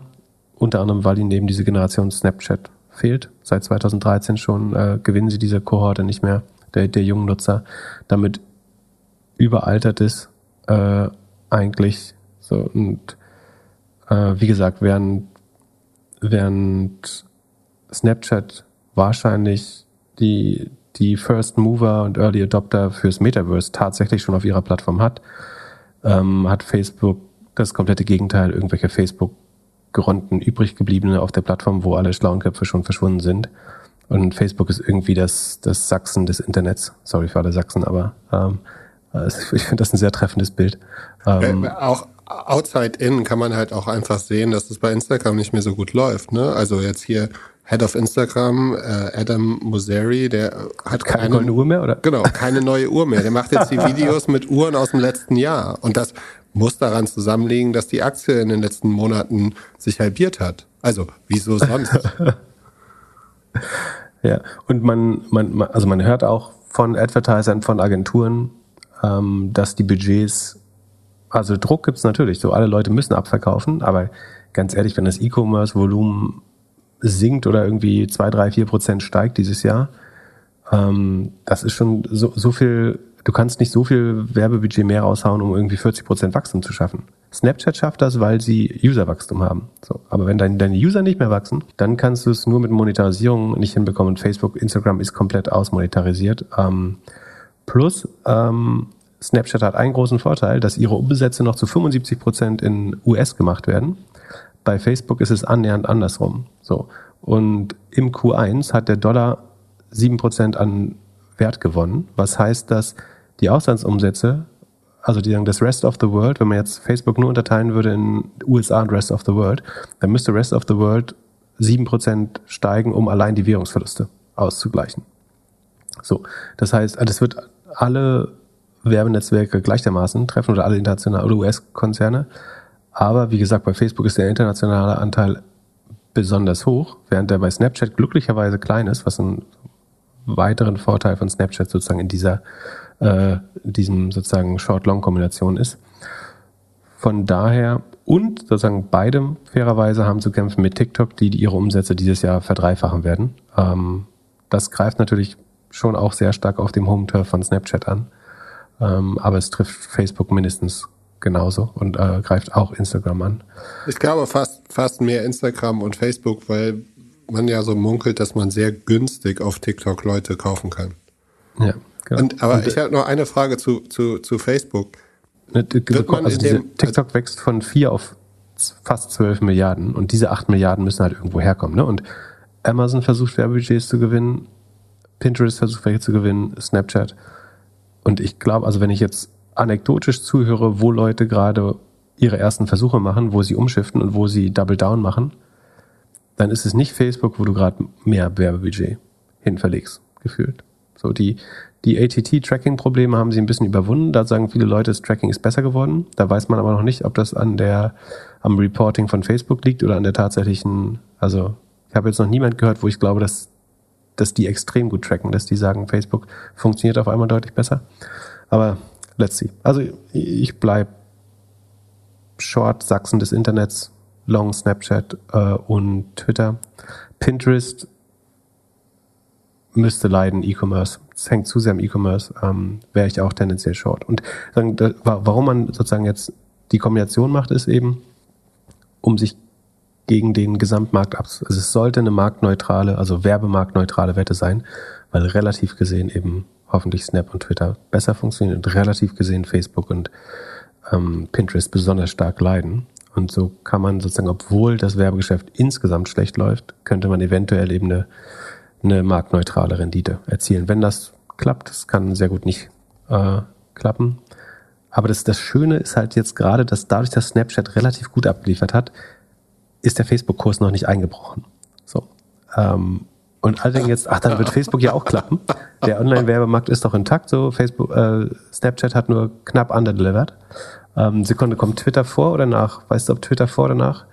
Unter anderem, weil ihnen eben diese Generation Snapchat fehlt. Seit 2013 schon äh, gewinnen sie diese Kohorte nicht mehr, der, der jungen Nutzer. Damit überaltert ist äh, eigentlich so und äh, wie gesagt, während, während Snapchat wahrscheinlich die, die First Mover und Early Adopter fürs Metaverse tatsächlich schon auf ihrer Plattform hat, ähm, hat Facebook das komplette Gegenteil, irgendwelche Facebook-Geronten übrig gebliebene auf der Plattform, wo alle schlauen Köpfe schon verschwunden sind. Und Facebook ist irgendwie das, das Sachsen des Internets. Sorry für alle Sachsen, aber ähm, ich finde das ein sehr treffendes Bild. Ähm, äh, auch outside in kann man halt auch einfach sehen, dass es bei Instagram nicht mehr so gut läuft. Ne? Also jetzt hier Head of Instagram, äh, Adam Mosseri, der hat keine, keine neue Uhr mehr, oder? Genau, keine neue Uhr mehr. Der macht jetzt die Videos mit Uhren aus dem letzten Jahr. Und das muss daran zusammenliegen, dass die Aktie in den letzten Monaten sich halbiert hat. Also, wieso sonst? ja, und man, man, also man hört auch von Advertisern, von Agenturen, ähm, dass die Budgets, also Druck gibt's natürlich, so alle Leute müssen abverkaufen, aber ganz ehrlich, wenn das E-Commerce-Volumen sinkt oder irgendwie zwei, drei, vier Prozent steigt dieses Jahr, ähm, das ist schon so, so viel, du kannst nicht so viel Werbebudget mehr raushauen, um irgendwie 40 Prozent Wachstum zu schaffen. Snapchat schafft das, weil sie Userwachstum haben. So, aber wenn dein, deine User nicht mehr wachsen, dann kannst du es nur mit Monetarisierung nicht hinbekommen. Und Facebook, Instagram ist komplett ausmonetarisiert. Ähm, plus, ähm, Snapchat hat einen großen Vorteil, dass ihre Umsätze noch zu 75 Prozent in US gemacht werden. Bei Facebook ist es annähernd andersrum. So. Und im Q1 hat der Dollar 7% an Wert gewonnen, was heißt, dass die Auslandsumsätze also die das Rest of the World, wenn man jetzt Facebook nur unterteilen würde in USA und Rest of the World, dann müsste Rest of the World 7% steigen, um allein die Währungsverluste auszugleichen. So, das heißt, das wird alle Werbenetzwerke gleichermaßen treffen oder alle internationalen oder US-Konzerne. Aber wie gesagt, bei Facebook ist der internationale Anteil besonders hoch, während der bei Snapchat glücklicherweise klein ist, was ein weiteren Vorteil von Snapchat sozusagen in dieser äh, diesem sozusagen Short-Long-Kombination ist. Von daher und sozusagen beide fairerweise haben zu kämpfen mit TikTok, die ihre Umsätze dieses Jahr verdreifachen werden. Ähm, das greift natürlich schon auch sehr stark auf dem Home-Turf von Snapchat an. Ähm, aber es trifft Facebook mindestens genauso und äh, greift auch Instagram an. Ich glaube fast, fast mehr Instagram und Facebook, weil man ja so munkelt, dass man sehr günstig auf TikTok Leute kaufen kann. Ja, genau. Und, aber und, ich habe noch eine Frage zu, zu, zu Facebook. Ne, also diese TikTok wächst von vier auf fast zwölf Milliarden und diese acht Milliarden müssen halt irgendwo herkommen. Ne? Und Amazon versucht Werbebudgets zu gewinnen, Pinterest versucht welche zu gewinnen, Snapchat. Und ich glaube, also wenn ich jetzt anekdotisch zuhöre, wo Leute gerade ihre ersten Versuche machen, wo sie umschiften und wo sie Double Down machen, dann ist es nicht Facebook, wo du gerade mehr Werbebudget hinverlegst, gefühlt. So die, die ATT-Tracking-Probleme haben sie ein bisschen überwunden. Da sagen viele Leute, das Tracking ist besser geworden. Da weiß man aber noch nicht, ob das an der, am Reporting von Facebook liegt oder an der tatsächlichen, also ich habe jetzt noch niemand gehört, wo ich glaube, dass, dass die extrem gut tracken, dass die sagen, Facebook funktioniert auf einmal deutlich besser. Aber let's see. Also ich bleib Short Sachsen des Internets, Long Snapchat äh, und Twitter. Pinterest müsste leiden, E-Commerce. Es hängt zu sehr am E-Commerce, ähm, wäre ich auch tendenziell short. Und dann, da, warum man sozusagen jetzt die Kombination macht, ist eben, um sich gegen den Gesamtmarkt ab. Also es sollte eine marktneutrale, also werbemarktneutrale Wette sein, weil relativ gesehen eben hoffentlich Snap und Twitter besser funktionieren und relativ gesehen Facebook und ähm, Pinterest besonders stark leiden. Und so kann man sozusagen, obwohl das Werbegeschäft insgesamt schlecht läuft, könnte man eventuell eben eine, eine marktneutrale Rendite erzielen. Wenn das klappt, das kann sehr gut nicht äh, klappen. Aber das, das Schöne ist halt jetzt gerade, dass dadurch, dass Snapchat relativ gut abgeliefert hat, ist der Facebook-Kurs noch nicht eingebrochen. So. Ähm, und alle denken jetzt, ach, dann wird Facebook ja auch klappen. Der Online-Werbemarkt ist doch intakt, so Facebook, äh, Snapchat hat nur knapp underdelivered. Ähm, Sekunde, kommt Twitter vor oder nach? Weißt du, ob Twitter vor oder nach?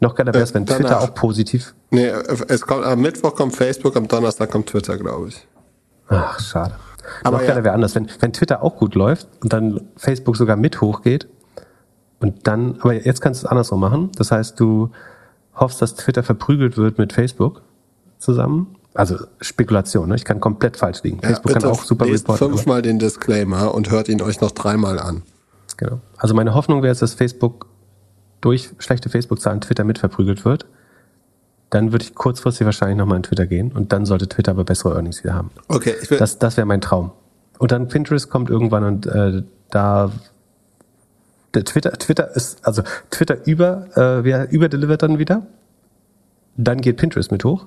Noch geiler wäre es, wenn Twitter auch positiv. Nee, es kommt, am Mittwoch kommt Facebook, am Donnerstag kommt Twitter, glaube ich. Ach, schade. Aber noch geiler ja. wäre anders, wenn, wenn Twitter auch gut läuft und dann Facebook sogar mit hochgeht und dann, aber jetzt kannst du es andersrum machen. Das heißt, du hoffst, dass Twitter verprügelt wird mit Facebook zusammen. Also Spekulation, ne? ich kann komplett falsch liegen. Ja, Facebook kann auch super lest reporten. fünfmal den Disclaimer und hört ihn euch noch dreimal an. Genau. Also meine Hoffnung wäre es, dass Facebook durch schlechte Facebook-Zahlen Twitter mit verprügelt wird. Dann würde ich kurzfristig wahrscheinlich nochmal in Twitter gehen und dann sollte Twitter aber bessere Earnings wieder haben. Okay, ich will das, das wäre mein Traum. Und dann Pinterest kommt irgendwann und äh, da Twitter, Twitter ist, also Twitter über, äh, wer überdelivert dann wieder. Dann geht Pinterest mit hoch.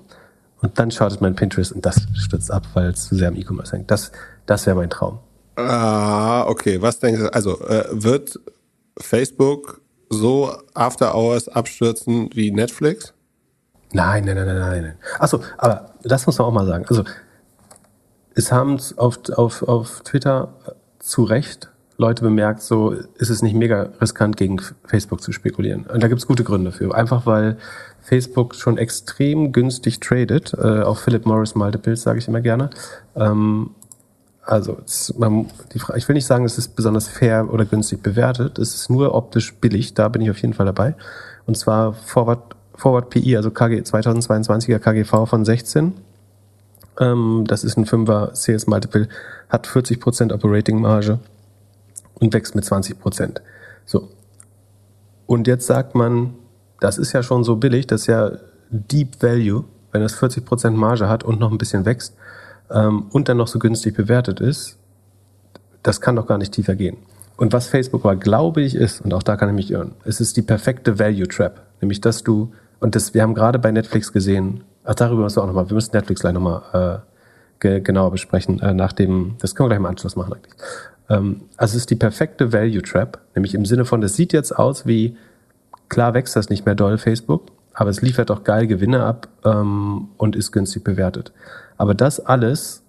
Und dann startet mein Pinterest und das stürzt ab, weil es zu sehr am E-Commerce hängt. Das, das wäre mein Traum. Ah, okay. Was denkst du? Also äh, wird Facebook so After Hours abstürzen wie Netflix? Nein, nein, nein, nein, nein. Achso, aber das muss man auch mal sagen. Also es haben auf, auf, auf Twitter zu Recht Leute bemerkt, so ist es nicht mega riskant, gegen Facebook zu spekulieren. Und da gibt es gute Gründe für. Einfach weil Facebook schon extrem günstig tradet, äh, auf Philip Morris Multiples, sage ich immer gerne. Ähm, also man, die ich will nicht sagen, es ist besonders fair oder günstig bewertet. Es ist nur optisch billig. Da bin ich auf jeden Fall dabei. Und zwar Forward, Forward PI, also KG 2022er KGV von 16. Ähm, das ist ein 5er Sales Multiple, hat 40% Operating Marge und wächst mit 20%. So. Und jetzt sagt man, das ist ja schon so billig, das ist ja Deep Value, wenn es 40% Marge hat und noch ein bisschen wächst ähm, und dann noch so günstig bewertet ist, das kann doch gar nicht tiefer gehen. Und was Facebook aber, glaube ich, ist, und auch da kann ich mich irren, es ist die perfekte Value Trap. Nämlich, dass du, und das, wir haben gerade bei Netflix gesehen, ach, darüber müssen wir auch nochmal, wir müssen Netflix gleich nochmal ge genauer besprechen, äh, nach dem, das können wir gleich im Anschluss machen eigentlich. Ähm, also es ist die perfekte Value Trap, nämlich im Sinne von, das sieht jetzt aus wie, klar wächst das nicht mehr doll, Facebook, aber es liefert auch geil Gewinne ab ähm, und ist günstig bewertet. Aber das alles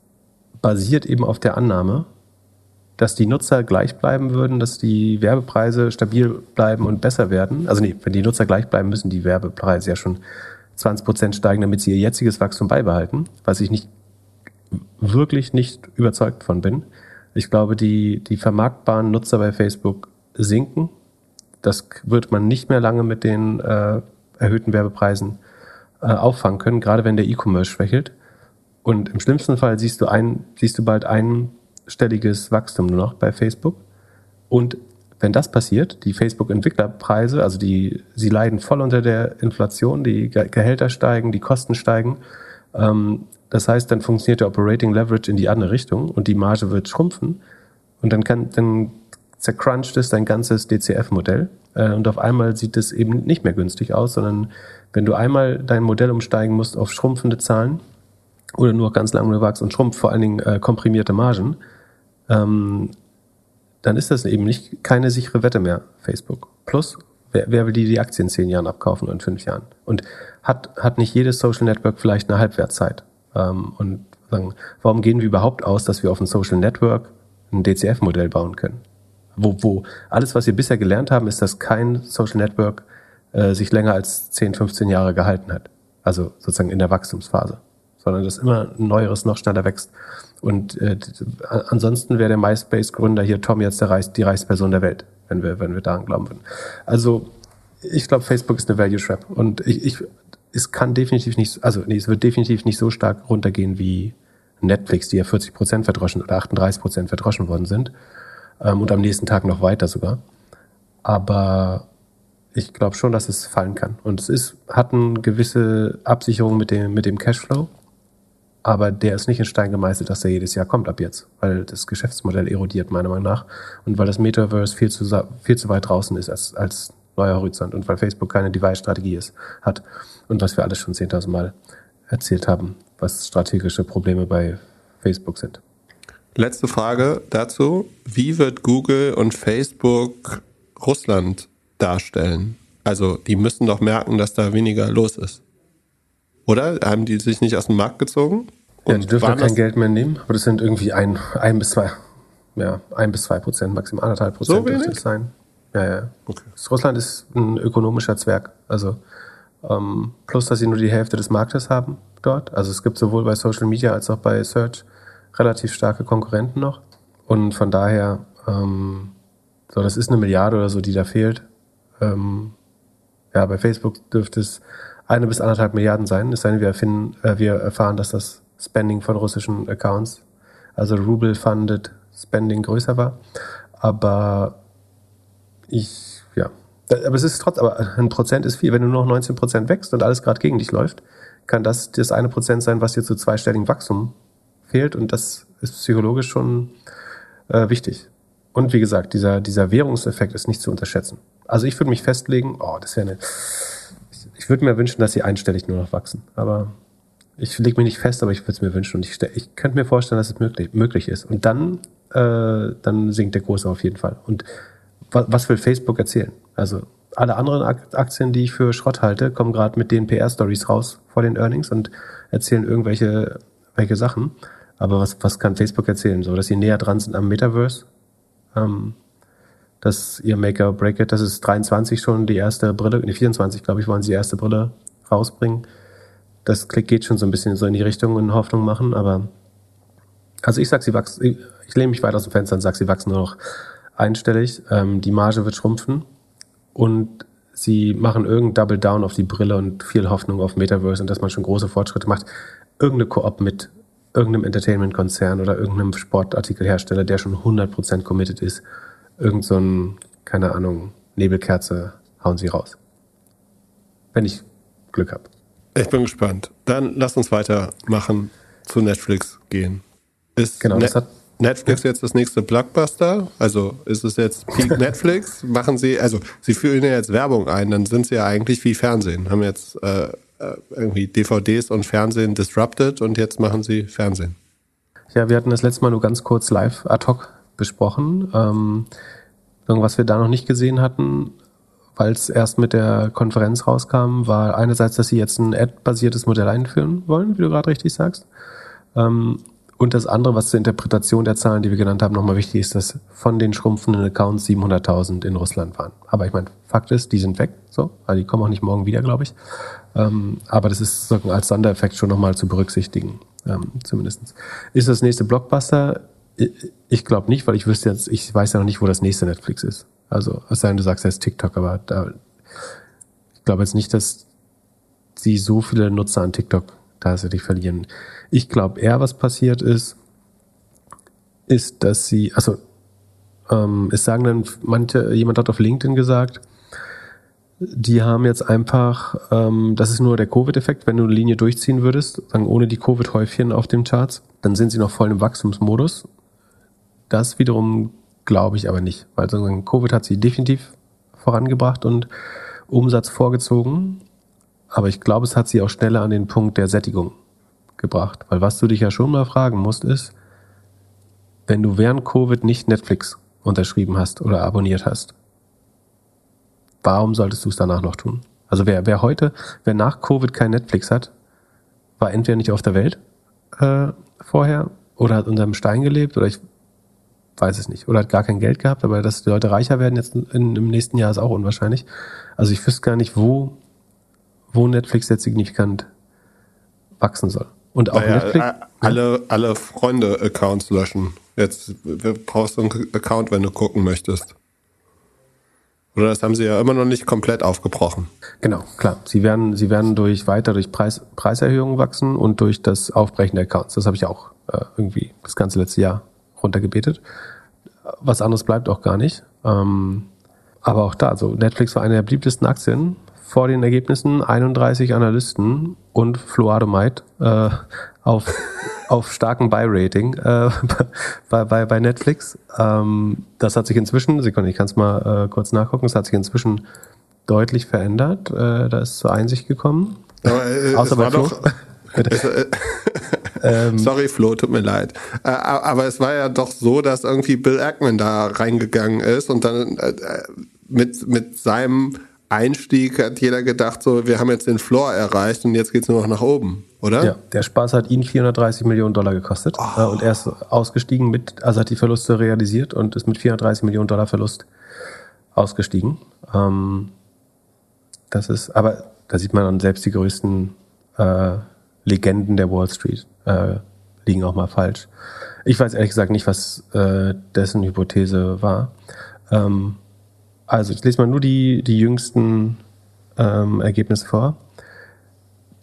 basiert eben auf der Annahme, dass die Nutzer gleich bleiben würden, dass die Werbepreise stabil bleiben und besser werden. Also nee, wenn die Nutzer gleich bleiben, müssen die Werbepreise ja schon 20 Prozent steigen, damit sie ihr jetziges Wachstum beibehalten, was ich nicht wirklich nicht überzeugt von bin. Ich glaube, die, die vermarktbaren Nutzer bei Facebook sinken. Das wird man nicht mehr lange mit den äh, erhöhten Werbepreisen äh, auffangen können, gerade wenn der E-Commerce schwächelt. Und im schlimmsten Fall siehst du ein, siehst du bald einstelliges Wachstum nur noch bei Facebook. Und wenn das passiert, die Facebook-Entwicklerpreise, also die, sie leiden voll unter der Inflation, die Gehälter steigen, die Kosten steigen. Ähm, das heißt, dann funktioniert der Operating Leverage in die andere Richtung und die Marge wird schrumpfen. Und dann kann, dann zercruncht es dein ganzes DCF-Modell. Äh, und auf einmal sieht es eben nicht mehr günstig aus, sondern wenn du einmal dein Modell umsteigen musst auf schrumpfende Zahlen oder nur ganz lange wachst und schrumpft vor allen Dingen äh, komprimierte Margen, ähm, dann ist das eben nicht keine sichere Wette mehr, Facebook. Plus, wer, wer will die, die Aktien in zehn Jahren abkaufen oder in fünf Jahren? Und hat, hat nicht jedes Social Network vielleicht eine Halbwertzeit? Ähm, und sagen, warum gehen wir überhaupt aus, dass wir auf ein Social Network ein DCF-Modell bauen können? Wo, wo alles, was wir bisher gelernt haben, ist, dass kein Social Network äh, sich länger als 10, 15 Jahre gehalten hat. Also sozusagen in der Wachstumsphase. Sondern dass immer ein neueres noch schneller wächst. Und äh, ansonsten wäre der MySpace-Gründer hier Tom jetzt der Reich, die Reichsperson der Welt, wenn wir, wenn wir daran glauben würden. Also ich glaube, Facebook ist eine Value Trap. Und ich, ich, es kann definitiv nicht, also nee, es wird definitiv nicht so stark runtergehen wie Netflix, die ja 40 Prozent verdroschen oder 38 Prozent verdroschen worden sind ähm, und am nächsten Tag noch weiter sogar. Aber ich glaube schon, dass es fallen kann. Und es ist, hat eine gewisse Absicherung mit dem, mit dem Cashflow, aber der ist nicht in Stein gemeißelt, dass der jedes Jahr kommt ab jetzt, weil das Geschäftsmodell erodiert, meiner Meinung nach. Und weil das Metaverse viel zu, viel zu weit draußen ist als, als neuer Horizont und weil Facebook keine Device-Strategie ist, hat. Und was wir alles schon 10.000 Mal erzählt haben, was strategische Probleme bei Facebook sind. Letzte Frage dazu. Wie wird Google und Facebook Russland darstellen? Also, die müssen doch merken, dass da weniger los ist. Oder? Haben die sich nicht aus dem Markt gezogen? Und ja, die dürfen kein Geld mehr nehmen, aber das sind irgendwie ein, ein bis zwei, ja, ein bis zwei Prozent, maximal anderthalb Prozent so dürfte es sein. Ja, ja. Okay. Russland ist ein ökonomischer Zwerg. Also, ähm, plus, dass sie nur die Hälfte des Marktes haben dort. Also, es gibt sowohl bei Social Media als auch bei Search relativ starke Konkurrenten noch. Und von daher, ähm, so, das ist eine Milliarde oder so, die da fehlt. Ähm, ja, bei Facebook dürfte es eine bis anderthalb Milliarden sein, es sei denn, wir, erfinden, äh, wir erfahren, dass das Spending von russischen Accounts, also Rubel-funded Spending größer war. Aber ich, ja. Aber es ist trotzdem, aber ein Prozent ist viel. Wenn du noch 19 Prozent wächst und alles gerade gegen dich läuft, kann das das eine Prozent sein, was dir zu zweistelligem Wachstum fehlt und das ist psychologisch schon äh, wichtig. Und wie gesagt, dieser, dieser Währungseffekt ist nicht zu unterschätzen. Also ich würde mich festlegen, oh, das wäre eine. Ich, würde mir wünschen, dass sie einstellig nur noch wachsen. Aber ich lege mich nicht fest, aber ich würde es mir wünschen. Und ich, ich könnte mir vorstellen, dass es möglich, möglich ist. Und dann, äh, dann sinkt der Kurs auf jeden Fall. Und was, was will Facebook erzählen? Also alle anderen Aktien, die ich für Schrott halte, kommen gerade mit den PR-Stories raus vor den Earnings und erzählen irgendwelche welche Sachen. Aber was, was kann Facebook erzählen? So, dass sie näher dran sind am Metaverse. Ähm, dass ihr Maker Break It, das ist 23 schon die erste Brille, nee, 24, glaube ich, wollen sie die erste Brille rausbringen. Das geht schon so ein bisschen so in die Richtung und Hoffnung machen, aber also ich sag, sie wachsen, ich, ich lehne mich weit aus dem Fenster und sag, sie wachsen nur noch einstellig. Ähm, die Marge wird schrumpfen und sie machen irgendein Double Down auf die Brille und viel Hoffnung auf Metaverse und dass man schon große Fortschritte macht. Irgendeine Koop mit irgendeinem Entertainment-Konzern oder irgendeinem Sportartikelhersteller, der schon 100% committed ist, irgend so ein, keine Ahnung, Nebelkerze hauen sie raus. Wenn ich Glück habe. Ich bin gespannt. Dann lass uns weitermachen, zu Netflix gehen. Ist genau, hat Netflix jetzt das nächste Blockbuster? Also ist es jetzt Peak Netflix? Machen Sie, also Sie führen ja jetzt Werbung ein, dann sind Sie ja eigentlich wie Fernsehen. Haben jetzt äh irgendwie DVDs und Fernsehen disrupted und jetzt machen Sie Fernsehen. Ja, wir hatten das letzte Mal nur ganz kurz live ad hoc besprochen. Ähm, irgendwas wir da noch nicht gesehen hatten, weil es erst mit der Konferenz rauskam, war einerseits, dass sie jetzt ein Ad-basiertes Modell einführen wollen, wie du gerade richtig sagst. Ähm, und das andere, was zur Interpretation der Zahlen, die wir genannt haben, nochmal wichtig ist, dass von den schrumpfenden Accounts 700.000 in Russland waren. Aber ich meine, Fakt ist, die sind weg, so, also die kommen auch nicht morgen wieder, glaube ich. Ähm, aber das ist sozusagen als Sondereffekt schon nochmal zu berücksichtigen, ähm, zumindest. Ist das nächste Blockbuster? Ich glaube nicht, weil ich wüsste jetzt, ich weiß ja noch nicht, wo das nächste Netflix ist. Also, es sei denn, du sagst jetzt TikTok, aber da, ich glaube jetzt nicht, dass sie so viele Nutzer an TikTok tatsächlich verlieren. Ich glaube eher, was passiert ist, ist, dass sie, also ähm, es sagen dann manche, jemand hat auf LinkedIn gesagt, die haben jetzt einfach, ähm, das ist nur der Covid-Effekt, wenn du eine Linie durchziehen würdest, sagen ohne die Covid-Häufchen auf den Charts, dann sind sie noch voll im Wachstumsmodus. Das wiederum glaube ich aber nicht, weil sagen, Covid hat sie definitiv vorangebracht und Umsatz vorgezogen, aber ich glaube, es hat sie auch schneller an den Punkt der Sättigung gebracht. Weil was du dich ja schon mal fragen musst, ist, wenn du während Covid nicht Netflix unterschrieben hast oder abonniert hast, warum solltest du es danach noch tun? Also wer, wer heute, wer nach Covid kein Netflix hat, war entweder nicht auf der Welt äh, vorher oder hat unter einem Stein gelebt oder ich weiß es nicht. Oder hat gar kein Geld gehabt, aber dass die Leute reicher werden jetzt in, im nächsten Jahr ist auch unwahrscheinlich. Also ich wüsste gar nicht, wo, wo Netflix jetzt signifikant wachsen soll. Und auch Naja, Netflix. äh, alle, alle Freunde-Accounts löschen. Jetzt brauchst du einen Account, wenn du gucken möchtest. Oder das haben sie ja immer noch nicht komplett aufgebrochen. Genau, klar. Sie werden, sie werden durch weiter durch Preis, Preiserhöhungen wachsen und durch das Aufbrechen der Accounts. Das habe ich auch äh, irgendwie das ganze letzte Jahr runtergebetet. Was anderes bleibt auch gar nicht. Ähm, aber auch da, also Netflix war eine der beliebtesten Aktien. Vor den Ergebnissen 31 Analysten und Fluadomite äh, auf, auf starkem Buy-Rating äh, bei, bei, bei Netflix. Ähm, das hat sich inzwischen, Sekunde, ich kann es mal äh, kurz nachgucken, es hat sich inzwischen deutlich verändert. Äh, da ist zur Einsicht gekommen. Aber, äh, Außer bei war Flo. doch, es, äh, Sorry, Flo, tut mir leid. Äh, aber es war ja doch so, dass irgendwie Bill Ackman da reingegangen ist und dann äh, mit, mit seinem Einstieg hat jeder gedacht, so, wir haben jetzt den Floor erreicht und jetzt geht's nur noch nach oben, oder? Ja, der Spaß hat ihn 430 Millionen Dollar gekostet äh, und er ist ausgestiegen mit, also hat die Verluste realisiert und ist mit 430 Millionen Dollar Verlust ausgestiegen. Ähm, das ist, aber da sieht man dann selbst die größten äh, Legenden der Wall Street äh, liegen auch mal falsch. Ich weiß ehrlich gesagt nicht, was äh, dessen Hypothese war. Ähm, also ich lese mal nur die, die jüngsten ähm, Ergebnisse vor.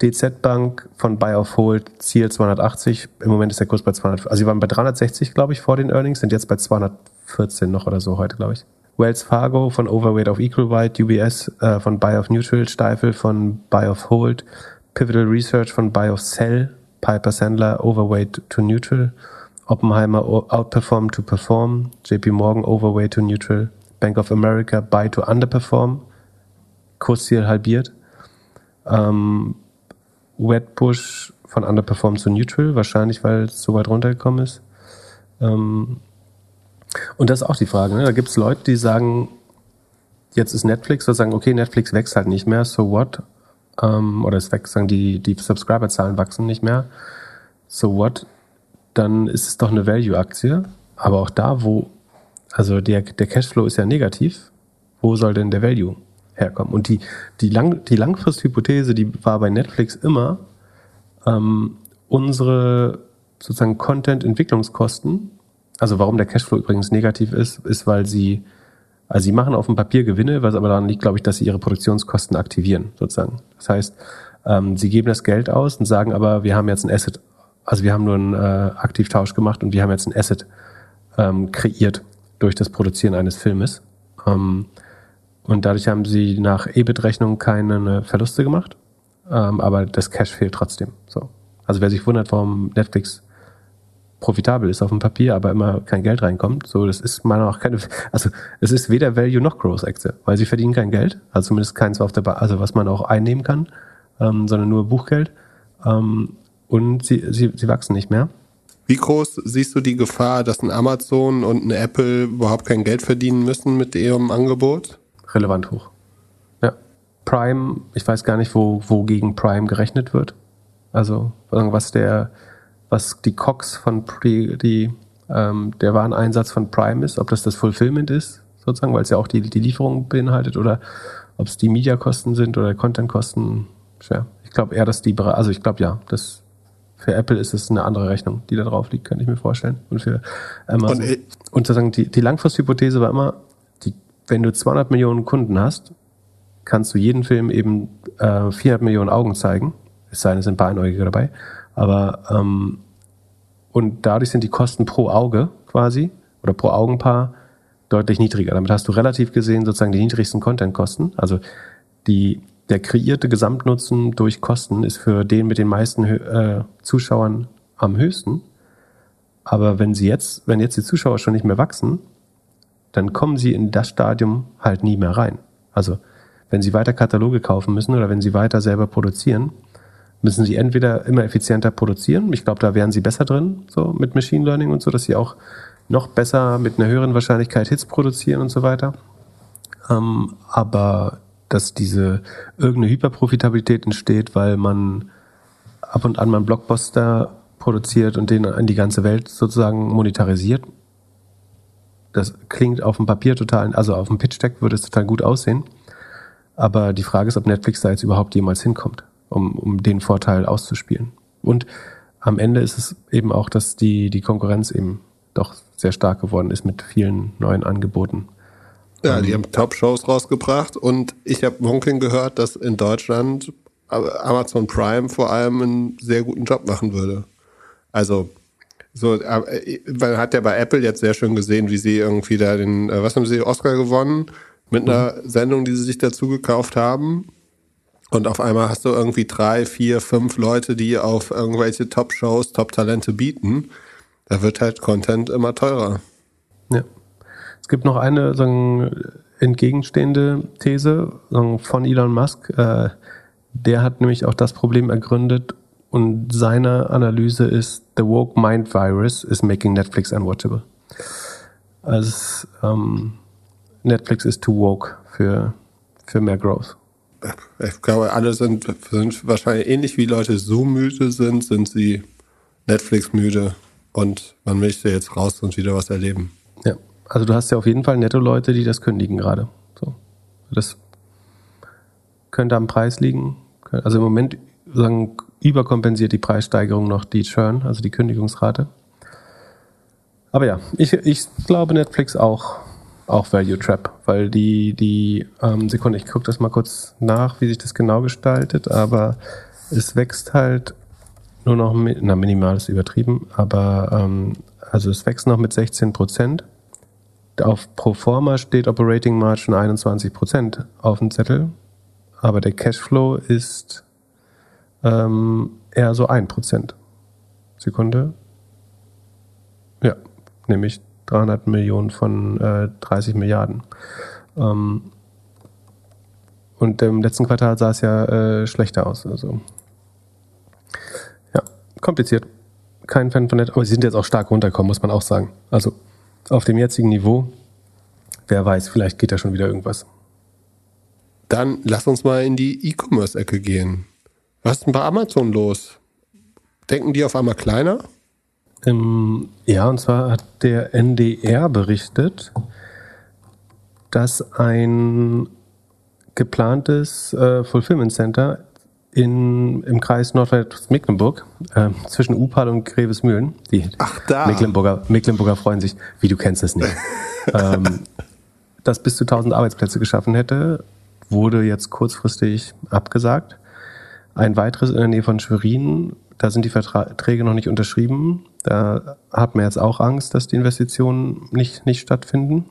DZ Bank von Buy of Hold Ziel 280. Im Moment ist der Kurs bei 200. Also sie waren bei 360, glaube ich, vor den Earnings, sind jetzt bei 214 noch oder so heute, glaube ich. Wells Fargo von Overweight auf Equal Weight, UBS äh, von Buy of Neutral, Steifel von Buy of Hold, Pivotal Research von Buy of Sell, Piper Sandler Overweight to Neutral, Oppenheimer Outperform to Perform, JP Morgan Overweight to Neutral, Bank of America Buy to Underperform, Kursziel halbiert. Ähm, Wedbush von Underperform zu Neutral, wahrscheinlich, weil es so weit runtergekommen ist. Ähm, und das ist auch die Frage. Ne? Da gibt es Leute, die sagen, jetzt ist Netflix, oder sagen, okay, Netflix wächst halt nicht mehr, so what? Ähm, oder es wächst, sagen, die, die Subscriber-Zahlen wachsen nicht mehr, so what? Dann ist es doch eine Value-Aktie. Aber auch da, wo, also der, der Cashflow ist ja negativ, wo soll denn der Value herkommen? Und die, die, Lang, die Langfristhypothese, die war bei Netflix immer, ähm, unsere sozusagen Content-Entwicklungskosten, also warum der Cashflow übrigens negativ ist, ist, weil sie, also sie machen auf dem Papier Gewinne, was aber daran liegt, glaube ich, dass sie ihre Produktionskosten aktivieren, sozusagen. Das heißt, ähm, sie geben das Geld aus und sagen aber, wir haben jetzt ein Asset, also wir haben nur einen äh, Aktivtausch gemacht und wir haben jetzt ein Asset ähm, kreiert durch das Produzieren eines Filmes. Ähm, und dadurch haben sie nach EBIT-Rechnung keine Verluste gemacht, ähm, aber das Cash fehlt trotzdem. So. Also wer sich wundert, warum Netflix profitabel ist auf dem Papier, aber immer kein Geld reinkommt, so das ist meiner nach keine, also es ist weder Value noch Growth Aktie, weil sie verdienen kein Geld, also zumindest keins auf der, ba also was man auch einnehmen kann, ähm, sondern nur Buchgeld ähm, und sie, sie, sie wachsen nicht mehr. Wie groß siehst du die Gefahr, dass ein Amazon und eine Apple überhaupt kein Geld verdienen müssen mit ihrem Angebot? Relevant hoch. Ja. Prime, ich weiß gar nicht, wo, wo gegen Prime gerechnet wird. Also, was der, was die Cox von Pre, die, ähm, der Wareneinsatz von Prime ist, ob das das Fulfillment ist, sozusagen, weil es ja auch die, die Lieferung beinhaltet oder ob es die Mediakosten sind oder Contentkosten, schwer. Ich glaube eher, dass die, also ich glaube ja, das für Apple ist es eine andere Rechnung, die da drauf liegt, könnte ich mir vorstellen. Und für Amazon. Und, und sozusagen die, die Langfristhypothese war immer, die, wenn du 200 Millionen Kunden hast, kannst du jeden Film eben äh, 400 Millionen Augen zeigen. Es sei denn, es sind ein paar Einäugige dabei. Aber ähm, und dadurch sind die Kosten pro Auge quasi oder pro Augenpaar deutlich niedriger. Damit hast du relativ gesehen sozusagen die niedrigsten Contentkosten. Also die, der kreierte Gesamtnutzen durch Kosten ist für den mit den meisten äh, Zuschauern am höchsten. Aber wenn sie jetzt, wenn jetzt die Zuschauer schon nicht mehr wachsen, dann kommen sie in das Stadium halt nie mehr rein. Also wenn sie weiter Kataloge kaufen müssen oder wenn sie weiter selber produzieren, müssen sie entweder immer effizienter produzieren. Ich glaube, da wären sie besser drin, so mit Machine Learning und so, dass sie auch noch besser mit einer höheren Wahrscheinlichkeit Hits produzieren und so weiter. Ähm, aber dass diese irgendeine Hyperprofitabilität entsteht, weil man ab und an mal einen Blockbuster produziert und den an die ganze Welt sozusagen monetarisiert. Das klingt auf dem Papier total, also auf dem Pitch-Deck würde es total gut aussehen. Aber die Frage ist, ob Netflix da jetzt überhaupt jemals hinkommt, um, um den Vorteil auszuspielen. Und am Ende ist es eben auch, dass die, die Konkurrenz eben doch sehr stark geworden ist mit vielen neuen Angeboten. Ja, die haben Top-Shows rausgebracht und ich habe Wonkin gehört, dass in Deutschland Amazon Prime vor allem einen sehr guten Job machen würde. Also so, äh, man hat ja bei Apple jetzt sehr schön gesehen, wie sie irgendwie da den, äh, was haben sie, Oscar gewonnen mit einer mhm. Sendung, die sie sich dazu gekauft haben. Und auf einmal hast du irgendwie drei, vier, fünf Leute, die auf irgendwelche Top-Shows, Top-Talente bieten. Da wird halt Content immer teurer. Ja. Es gibt noch eine sagen, entgegenstehende These sagen, von Elon Musk. Äh, der hat nämlich auch das Problem ergründet und seine Analyse ist, the woke mind virus is making Netflix unwatchable. Also ähm, Netflix ist too woke für, für mehr Growth. Ich glaube, alle sind, sind wahrscheinlich ähnlich wie Leute so müde sind, sind sie Netflix müde und man möchte jetzt raus und wieder was erleben. Ja, also du hast ja auf jeden Fall netto Leute, die das kündigen gerade. So. Das könnte am Preis liegen. Also im Moment sagen, überkompensiert die Preissteigerung noch die Churn, also die Kündigungsrate. Aber ja, ich, ich glaube Netflix auch, auch Value Trap, weil die, die ähm, Sekunde, ich gucke das mal kurz nach, wie sich das genau gestaltet, aber es wächst halt nur noch, mit, na minimal ist übertrieben, aber ähm, also es wächst noch mit 16 Prozent. Auf Proforma steht Operating Margin 21 Prozent auf dem Zettel, aber der Cashflow ist ähm, eher so 1 Prozent. Sekunde. Ja, nämlich 300 Millionen von äh, 30 Milliarden. Ähm, und im letzten Quartal sah es ja äh, schlechter aus. Also kompliziert. Kein Fan von Net, aber sie sind jetzt auch stark runtergekommen, muss man auch sagen. Also auf dem jetzigen Niveau, wer weiß, vielleicht geht da schon wieder irgendwas. Dann lass uns mal in die E-Commerce-Ecke gehen. Was ist denn bei Amazon los? Denken die auf einmal kleiner? Ähm, ja, und zwar hat der NDR berichtet, dass ein geplantes äh, Fulfillment Center in, im Kreis Nordwest-Mecklenburg, äh, zwischen Upal und Grevesmühlen. Die Ach, da. Mecklenburger, Mecklenburger freuen sich, wie du kennst es nicht. ähm, das bis zu 1000 Arbeitsplätze geschaffen hätte, wurde jetzt kurzfristig abgesagt. Ein weiteres in der Nähe von Schwerin, da sind die Verträge noch nicht unterschrieben. Da hat man jetzt auch Angst, dass die Investitionen nicht, nicht stattfinden.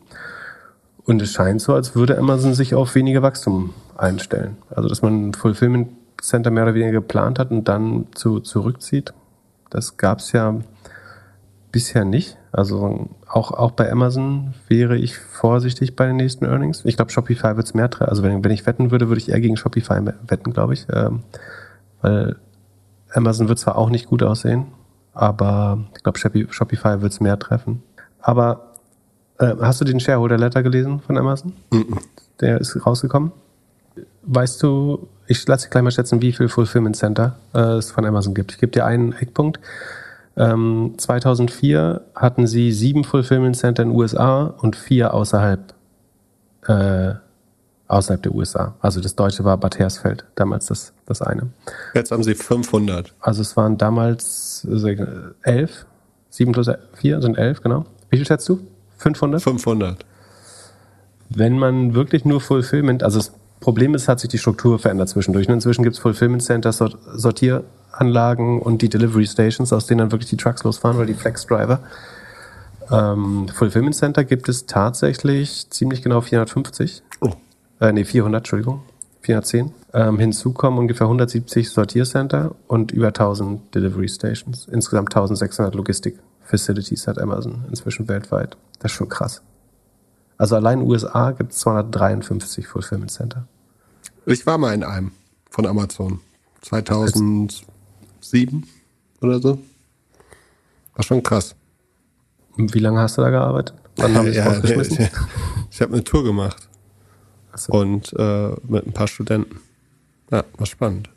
Und es scheint so, als würde Amazon sich auf weniger Wachstum einstellen. Also, dass man Fulfillment Center mehr oder weniger geplant hat und dann zu, zurückzieht. Das gab es ja bisher nicht. Also auch, auch bei Amazon wäre ich vorsichtig bei den nächsten Earnings. Ich glaube, Shopify wird es mehr treffen. Also wenn, wenn ich wetten würde, würde ich eher gegen Shopify wetten, glaube ich. Ähm, weil Amazon wird zwar auch nicht gut aussehen, aber ich glaube, Shopify wird es mehr treffen. Aber äh, hast du den Shareholder Letter gelesen von Amazon? Mhm. Der ist rausgekommen. Weißt du, ich lasse dich gleich mal schätzen, wie viel Fulfillment Center äh, es von Amazon gibt. Ich gebe dir einen Eckpunkt. Ähm, 2004 hatten sie sieben Fulfillment Center in den USA und vier außerhalb, äh, außerhalb der USA. Also das deutsche war Bad Hersfeld, damals das, das eine. Jetzt haben sie 500. Also es waren damals äh, elf, sieben plus vier sind elf, genau. Wie viel schätzt du? 500? 500. Wenn man wirklich nur Fulfillment, also das Problem ist, hat sich die Struktur verändert zwischendurch. Und inzwischen gibt es Fulfillment Centers, Sort- Sortieranlagen und die Delivery Stations, aus denen dann wirklich die Trucks losfahren oder die Flex Driver. Ähm, Fulfillment Center gibt es tatsächlich ziemlich genau 450. Oh. Äh, nee, 400, Entschuldigung. 410. Ähm, hinzu kommen ungefähr 170 Sortiercenter und über 1000 Delivery Stations. Insgesamt 1600 Logistik Facilities hat Amazon inzwischen weltweit. Das ist schon krass. Also allein in den USA gibt es 253 Fulfillment Center. Ich war mal in einem von Amazon. 2007 oder so. War schon krass. Wie lange hast du da gearbeitet? Wann haben es Ja, rausgeschmissen? ich habe eine Tour gemacht. Ach so. Und äh, mit ein paar Studenten. Ja, war spannend.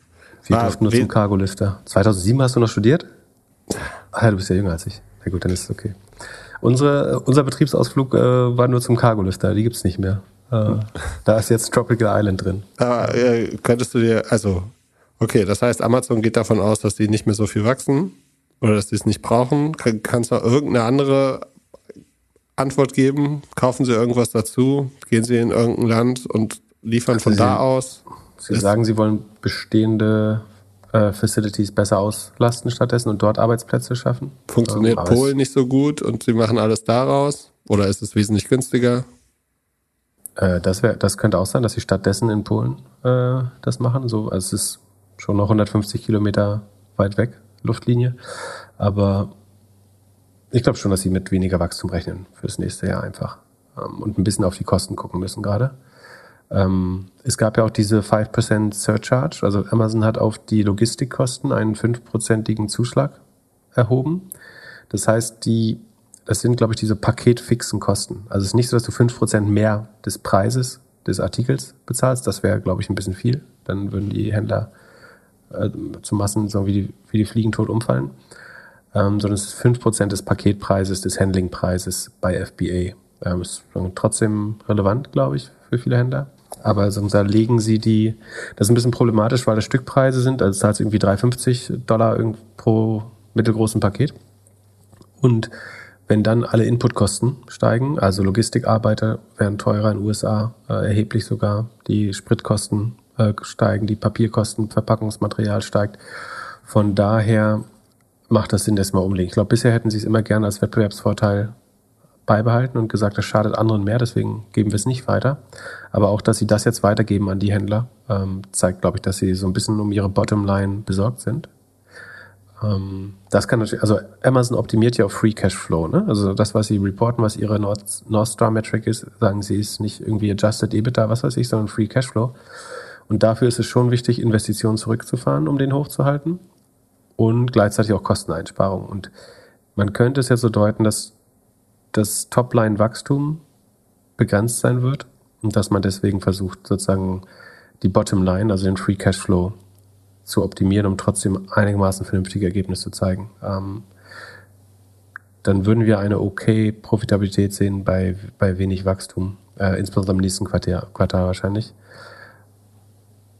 Wir War durften nur zum Cargo-Lifter. 2007 hast du noch studiert? Ah, ja, du bist ja jünger als ich. Na gut, dann ist es okay. Unsere, unser Betriebsausflug äh, war nur zum Cargo-Lifter. Die gibt's nicht mehr. Äh, da ist jetzt Tropical Island drin. Aber äh, könntest du dir, also, okay, das heißt, Amazon geht davon aus, dass die nicht mehr so viel wachsen oder dass die es nicht brauchen. Kann, kannst du irgendeine andere Antwort geben? Kaufen sie irgendwas dazu? Gehen sie in irgendein Land und liefern von sie- da aus? Sie sagen, sie wollen bestehende äh, Facilities besser auslasten stattdessen und dort Arbeitsplätze schaffen. Funktioniert Ähm, Polen nicht so gut und sie machen alles daraus? Oder ist es wesentlich günstiger? Äh, das, wär, das könnte auch sein, dass sie stattdessen in Polen äh, das machen. So, also es ist schon noch 150 Kilometer weit weg, Luftlinie. Aber ich glaube schon, dass sie mit weniger Wachstum rechnen fürs nächste Jahr einfach. Ähm, und ein bisschen auf die Kosten gucken müssen gerade. Ähm, es gab ja auch diese 5% Surcharge. Also Amazon hat auf die Logistikkosten einen 5%igen Zuschlag erhoben. Das heißt, die, das sind, glaube ich, diese paketfixen Kosten. Also es ist nicht so, dass du 5% mehr des Preises des Artikels bezahlst. Das wäre, glaube ich, ein bisschen viel. Dann würden die Händler äh, zu Massen so wie die, wie die Fliegen tot umfallen. Ähm, sondern es ist 5% des Paketpreises, des Handlingpreises bei FBA. Ähm, ist trotzdem relevant, glaube ich, für viele Händler. Aber sonst da legen sie die, das ist ein bisschen problematisch, weil das Stückpreise sind, also zahlst irgendwie 3,50 Dollar pro mittelgroßen Paket. Und wenn dann alle Inputkosten steigen, also Logistikarbeiter werden teurer in den USA, äh, erheblich sogar, die Spritkosten äh, steigen, die Papierkosten, Verpackungsmaterial steigt. Von daher macht das Sinn, das mal umlegen. Ich glaube, bisher hätten sie es immer gerne als Wettbewerbsvorteil beibehalten und gesagt, das schadet anderen mehr, deswegen geben wir es nicht weiter. Aber auch, dass sie das jetzt weitergeben an die Händler, ähm, zeigt, glaube ich, dass sie so ein bisschen um ihre Bottomline besorgt sind. Ähm, das kann natürlich, also Amazon optimiert ja auf Free Cash Flow, ne? Also das, was sie reporten, was ihre North, North Star Metric ist, sagen sie, ist nicht irgendwie Adjusted EBITDA, was weiß ich, sondern Free Cash Flow. Und dafür ist es schon wichtig, Investitionen zurückzufahren, um den hochzuhalten und gleichzeitig auch Kosteneinsparung. Und man könnte es ja so deuten, dass das Topline-Wachstum begrenzt sein wird und dass man deswegen versucht, sozusagen die Bottomline, also den Free Cashflow, zu optimieren, um trotzdem einigermaßen vernünftige Ergebnisse zu zeigen. Ähm, dann würden wir eine okay Profitabilität sehen bei, bei wenig Wachstum, äh, insbesondere im nächsten Quartal, Quartal wahrscheinlich.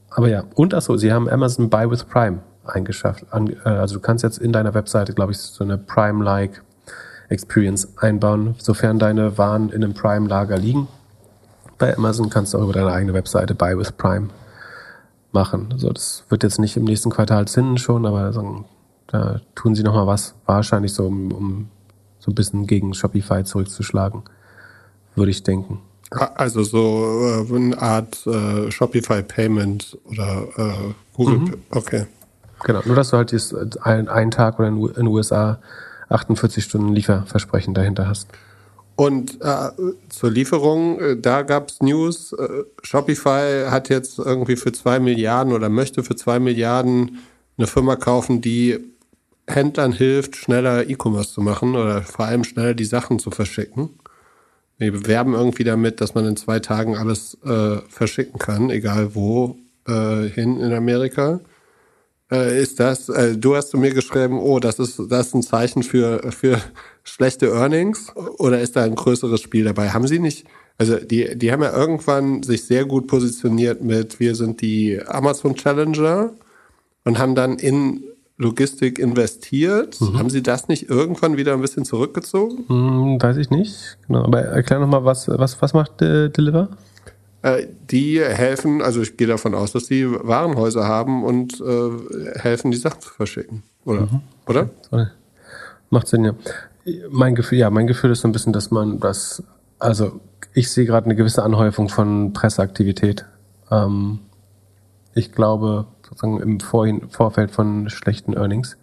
Aber ja, und achso, sie haben Amazon Buy with Prime eingeschafft. An, äh, also du kannst jetzt in deiner Webseite, glaube ich, so eine Prime-like Experience einbauen, sofern deine Waren in einem Prime-Lager liegen. Bei Amazon kannst du auch über deine eigene Webseite Buy with Prime machen. Also das wird jetzt nicht im nächsten Quartal zünden schon, aber so, da tun sie nochmal was, wahrscheinlich so, um, um so ein bisschen gegen Shopify zurückzuschlagen, würde ich denken. Also so äh, eine Art äh, Shopify Payment oder äh, Google Pay. Okay. Genau, nur dass du halt jetzt einen, einen Tag oder in den USA 48 Stunden Lieferversprechen dahinter hast. Und äh, zur Lieferung, äh, da gab's News. Äh, Shopify hat jetzt irgendwie für zwei Milliarden oder möchte für zwei Milliarden eine Firma kaufen, die Händlern hilft, schneller E-Commerce zu machen oder vor allem schneller die Sachen zu verschicken. Wir bewerben irgendwie damit, dass man in zwei Tagen alles äh, verschicken kann, egal wo äh, hin in Amerika. Äh, ist das, äh, du hast zu mir geschrieben, oh, das ist, das ist ein Zeichen für, für schlechte Earnings oder ist da ein größeres Spiel dabei? Haben sie nicht, also die, die haben ja irgendwann sich sehr gut positioniert mit, wir sind die Amazon Challenger und haben dann in Logistik investiert. Mhm. Haben sie das nicht irgendwann wieder ein bisschen zurückgezogen? Hm, weiß ich nicht. Genau. Aber erklär nochmal, was, was, was macht äh, Deliver? Äh, die helfen, also ich gehe davon aus, dass die Warenhäuser haben und äh, helfen, die Sachen zu verschicken. Oder? Mhm. Oder? Macht Sinn, ja. Mein Gefühl, ja, mein Gefühl ist so ein bisschen, dass man das, also ich sehe gerade eine gewisse Anhäufung von Presseaktivität. Ähm, ich glaube, sozusagen im Vorhin, Vorfeld von schlechten Earnings.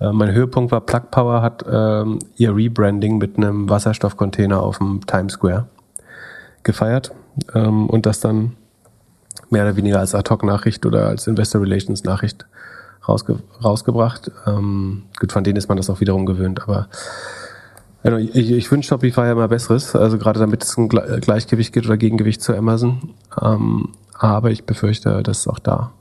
Äh, mein Höhepunkt war Plug Power hat ähm, ihr Rebranding mit einem Wasserstoffcontainer auf dem Times Square gefeiert ähm, und das dann mehr oder weniger als Ad-Hoc-Nachricht oder als Investor Relations Nachricht rausge rausgebracht. Ähm, gut, von denen ist man das auch wiederum gewöhnt, aber also ich, ich wünsche Shopify immer Besseres, also gerade damit es ein Gle- Gleichgewicht gibt oder Gegengewicht zu Amazon. Ähm, aber ich befürchte, dass auch da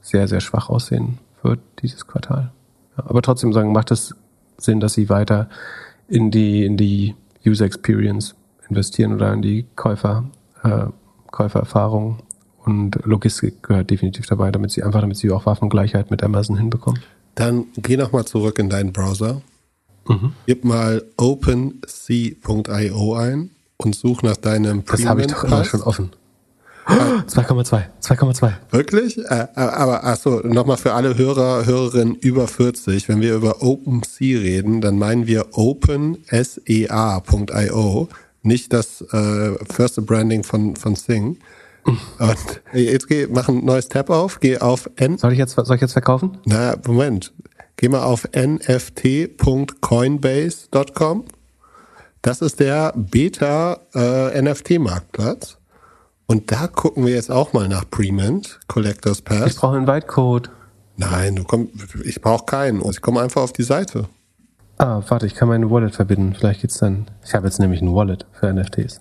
sehr, sehr schwach aussehen wird dieses Quartal. Ja, aber trotzdem sagen, macht es Sinn, dass sie weiter in die, in die User Experience investieren oder in die Käufer, äh, Käufererfahrung und Logistik gehört definitiv dabei, damit sie einfach, damit sie auch Waffengleichheit mit Amazon hinbekommen. Dann geh noch mal zurück in deinen Browser. Mhm. Gib mal OpenSea.io ein und such nach deinem Das habe ich doch immer schon offen. 2,2, 2,2. Wirklich? Äh, aber achso, nochmal für alle Hörer, Hörerinnen über 40, wenn wir über OpenSea reden, dann meinen wir OpenSEA.io, nicht das äh, First Branding von, von Sing. Und jetzt geh, mach ein neues Tab auf, geh auf N. Soll ich jetzt, soll ich jetzt verkaufen? Na, Moment. Geh mal auf nft.coinbase.com. Das ist der Beta äh, NFT-Marktplatz. Und da gucken wir jetzt auch mal nach Premint, Collectors Ich Pass. brauche einen Bytecode. Nein, du komm, ich brauche keinen. Ich komme einfach auf die Seite. Ah, warte, ich kann meine Wallet verbinden. Vielleicht geht's dann. Ich habe jetzt nämlich ein Wallet für NFTs.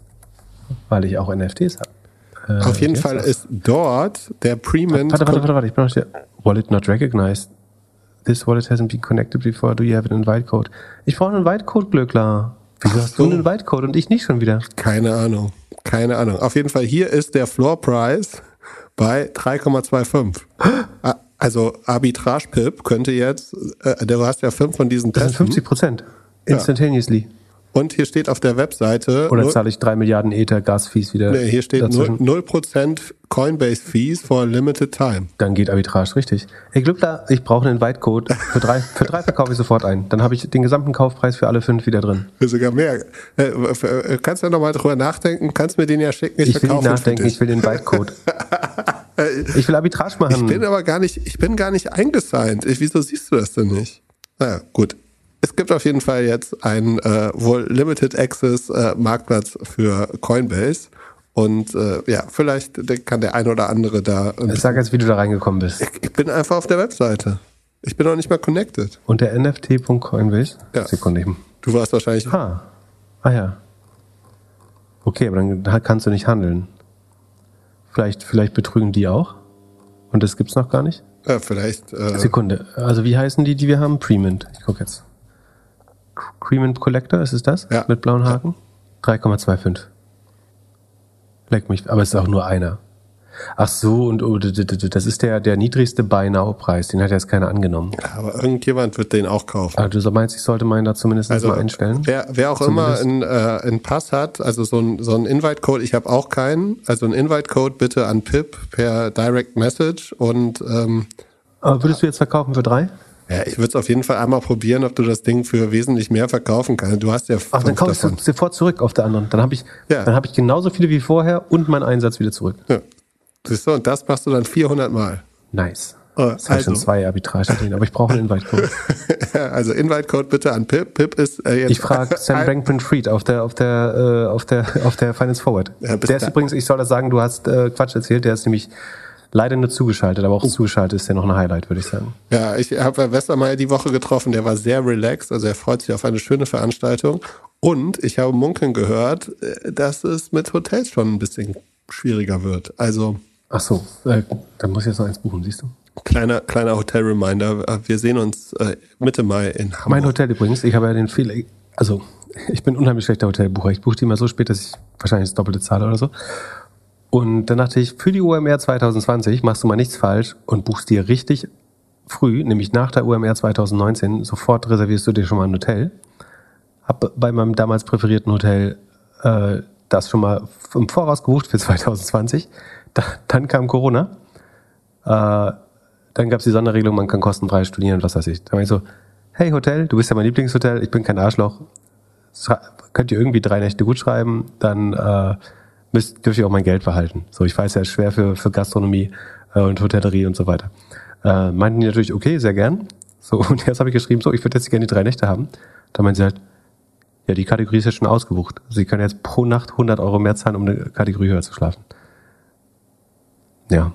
Weil ich auch NFTs habe. Äh, auf jeden Fall ist dort der Premint. Warte, warte, warte, warte, ich bin noch nicht. Wallet not recognized. This wallet hasn't been connected before. Do you have an invite code? Ich brauche einen invite code, Glöckler. Wieso hast so. du einen invite code und ich nicht schon wieder? Keine Ahnung. Keine Ahnung. Auf jeden Fall, hier ist der Floor Price bei 3,25. Also Arbitrage-Pip könnte jetzt, äh, du hast ja fünf von diesen Das sind Testen. 50 Prozent. Instantaneously. Und hier steht auf der Webseite, Oder zahle ich drei Milliarden Ether Gasfees wieder? nee, hier steht dazwischen? 0%, 0% Coinbase Fees for limited time. Dann geht Arbitrage richtig. Ey, Glückler, ich brauche einen Invite-Code. Für drei, für drei verkaufe ich sofort ein. Dann habe ich den gesamten Kaufpreis für alle fünf wieder drin. Für sogar mehr. Äh, äh, kannst du ja nochmal drüber nachdenken? Kannst mir den ja schicken? Ich will nicht nachdenken, ich will den Invite-Code. Ich will Arbitrage machen. Ich bin aber gar nicht, ich bin gar nicht eingesigned. Ich, wieso siehst du das denn nicht? Naja, gut. Es gibt auf jeden Fall jetzt einen äh, wohl Limited Access äh, Marktplatz für Coinbase. Und äh, ja, vielleicht kann der ein oder andere da. Sag jetzt, wie du da reingekommen bist. Ich bin einfach auf der Webseite. Ich bin noch nicht mal connected. Unter nft.coinbase? Ja. Sekunde eben. Du warst wahrscheinlich. Ah. Ah ja. Okay, aber dann kannst du nicht handeln. Vielleicht, vielleicht betrügen die auch. Und das gibt's noch gar nicht. Ja, vielleicht. Äh, Sekunde. Also wie heißen die, die wir haben? Premint. Ich guck jetzt. Premint Collector, ist es das? Ja. Mit blauen Haken? 3,25. Leck mich. Aber es ist auch nur einer. Ach so, und oh, das ist der, der niedrigste Buy Now Preis. Den hat jetzt keiner angenommen. aber irgendjemand wird den auch kaufen. Also du meinst, ich sollte meinen da zumindest Also mal einstellen? wer, wer auch Zumindest. immer einen, äh, einen Pass hat, also so ein, so ein Invite-Code, ich habe auch keinen, also ein Invite-Code bitte an Pip per Direct Message und ähm, Aber würdest du jetzt verkaufen für drei? ja, ich würde es auf jeden Fall einmal probieren, ob du das Ding für wesentlich mehr verkaufen kannst. Du hast ja Ach, dann kaufe ich davon. sofort zurück auf der anderen. Dann habe ich, Ja. dann habe ich genauso viele wie vorher und meinen Einsatz wieder zurück. Ja. Siehst du, und das machst du dann 400 Mal. Nice. Äh, Das ich schon also, zwei Arbitrage drin, aber ich brauche einen Invite-Code. also Invite-Code bitte an Pip. Pip ist äh, jetzt Ich frage Sam Bankman-Fried auf der, auf der, äh, auf der, auf der Finance Forward. Ja, der ist da- übrigens, ich soll das sagen, du hast äh, Quatsch erzählt, der ist nämlich Leider nur zugeschaltet, aber auch zugeschaltet ist ja noch ein Highlight, würde ich sagen. Ja, ich habe Westermeier die Woche getroffen, der war sehr relaxed, also er freut sich auf eine schöne Veranstaltung. Und ich habe munkeln gehört, äh, dass es mit Hotels schon ein bisschen schwieriger wird. Also Ach so, äh, dann muss ich jetzt noch eins buchen, siehst du? kleiner, kleiner Hotel-Reminder. Wir sehen uns äh, Mitte Mai in Hamburg. Mein Hotel übrigens, ich habe ja den Fehler, also ich bin unheimlich schlechter Hotelbucher. Ich buche die immer so spät, dass ich wahrscheinlich das Doppelte zahle oder so. Und dann dachte ich, für die UMR 2020 machst du mal nichts falsch und buchst dir richtig früh, nämlich nach der UMR 2019, sofort reservierst du dir schon mal ein Hotel. Hab bei meinem damals präferierten Hotel äh, das schon mal im Voraus gebucht für 2020. Da, dann kam Corona. Äh, dann gab es die Sonderregelung, man kann kostenfrei studieren und was weiß ich. Da war ich so, hey Hotel, du bist ja mein Lieblingshotel, ich bin kein Arschloch. Könnt ihr irgendwie drei Nächte gut schreiben, dann äh, müsst, dürft ihr auch mein Geld behalten. So, ich weiß ja, ist schwer für, für Gastronomie äh, und Hotellerie und so weiter. Äh, meinten die natürlich, okay, sehr gern. So, und jetzt habe ich geschrieben, so, ich würde jetzt gerne die drei Nächte haben. Da meinen sie halt, ja, die Kategorie ist jetzt schon ausgebucht. Sie können jetzt pro Nacht 100 Euro mehr zahlen, um eine Kategorie höher zu schlafen. Ja,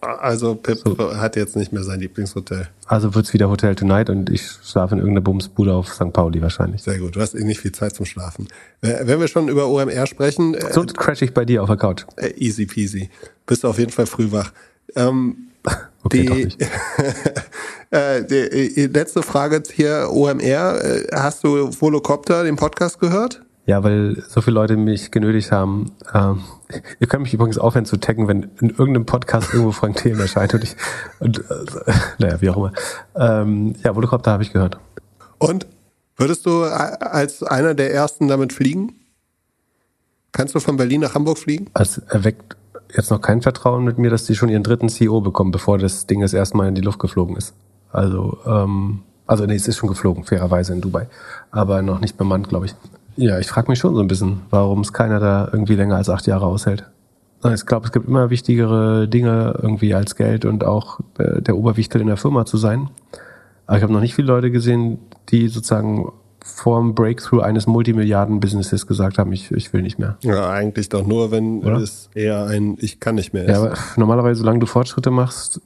Also Pip hat jetzt nicht mehr sein Lieblingshotel. also wird's wieder Hotel Tonight und ich schlafe in irgendeiner Bumsbude auf St. Pauli wahrscheinlich. Sehr gut, du hast eh nicht viel Zeit zum Schlafen. Äh, Wenn wir schon über OMR sprechen, äh, So crash ich bei dir auf der Couch. äh, easy peasy. Bist du auf jeden Fall früh wach. Ähm, Okay, die, äh, die, äh, letzte Frage hier, OMR. Äh, hast du Volocopter, den Podcast gehört? Ja, weil so viele Leute mich genötigt haben. Ähm, ihr könnt mich übrigens aufhören zu taggen, wenn in irgendeinem Podcast irgendwo Frank Thelen erscheint und ich, und, äh, naja, wie auch immer. Ähm, ja, Volocopter habe ich gehört. Und würdest du a- als einer der ersten damit fliegen? Kannst du von Berlin nach Hamburg fliegen? Es erweckt jetzt noch kein Vertrauen mit mir, dass die schon ihren dritten CEO bekommen, bevor das Ding das erstmal in die Luft geflogen ist. Also, ähm, also nee, es ist schon geflogen, fairerweise in Dubai. Aber noch nicht bemannt, glaube ich. Ja, ich frage mich schon so ein bisschen, warum es keiner da irgendwie länger als acht Jahre aushält. Ich glaube, es gibt immer wichtigere Dinge irgendwie als Geld und auch äh, der Oberwichtel in der Firma zu sein. Aber ich habe noch nicht viele Leute gesehen, die sozusagen vorm Breakthrough eines Multimilliarden-Businesses gesagt haben, ich, ich will nicht mehr. Ja, eigentlich doch nur, wenn Oder? es eher ein Ich kann nicht mehr ist. Ja, aber normalerweise, solange du Fortschritte machst,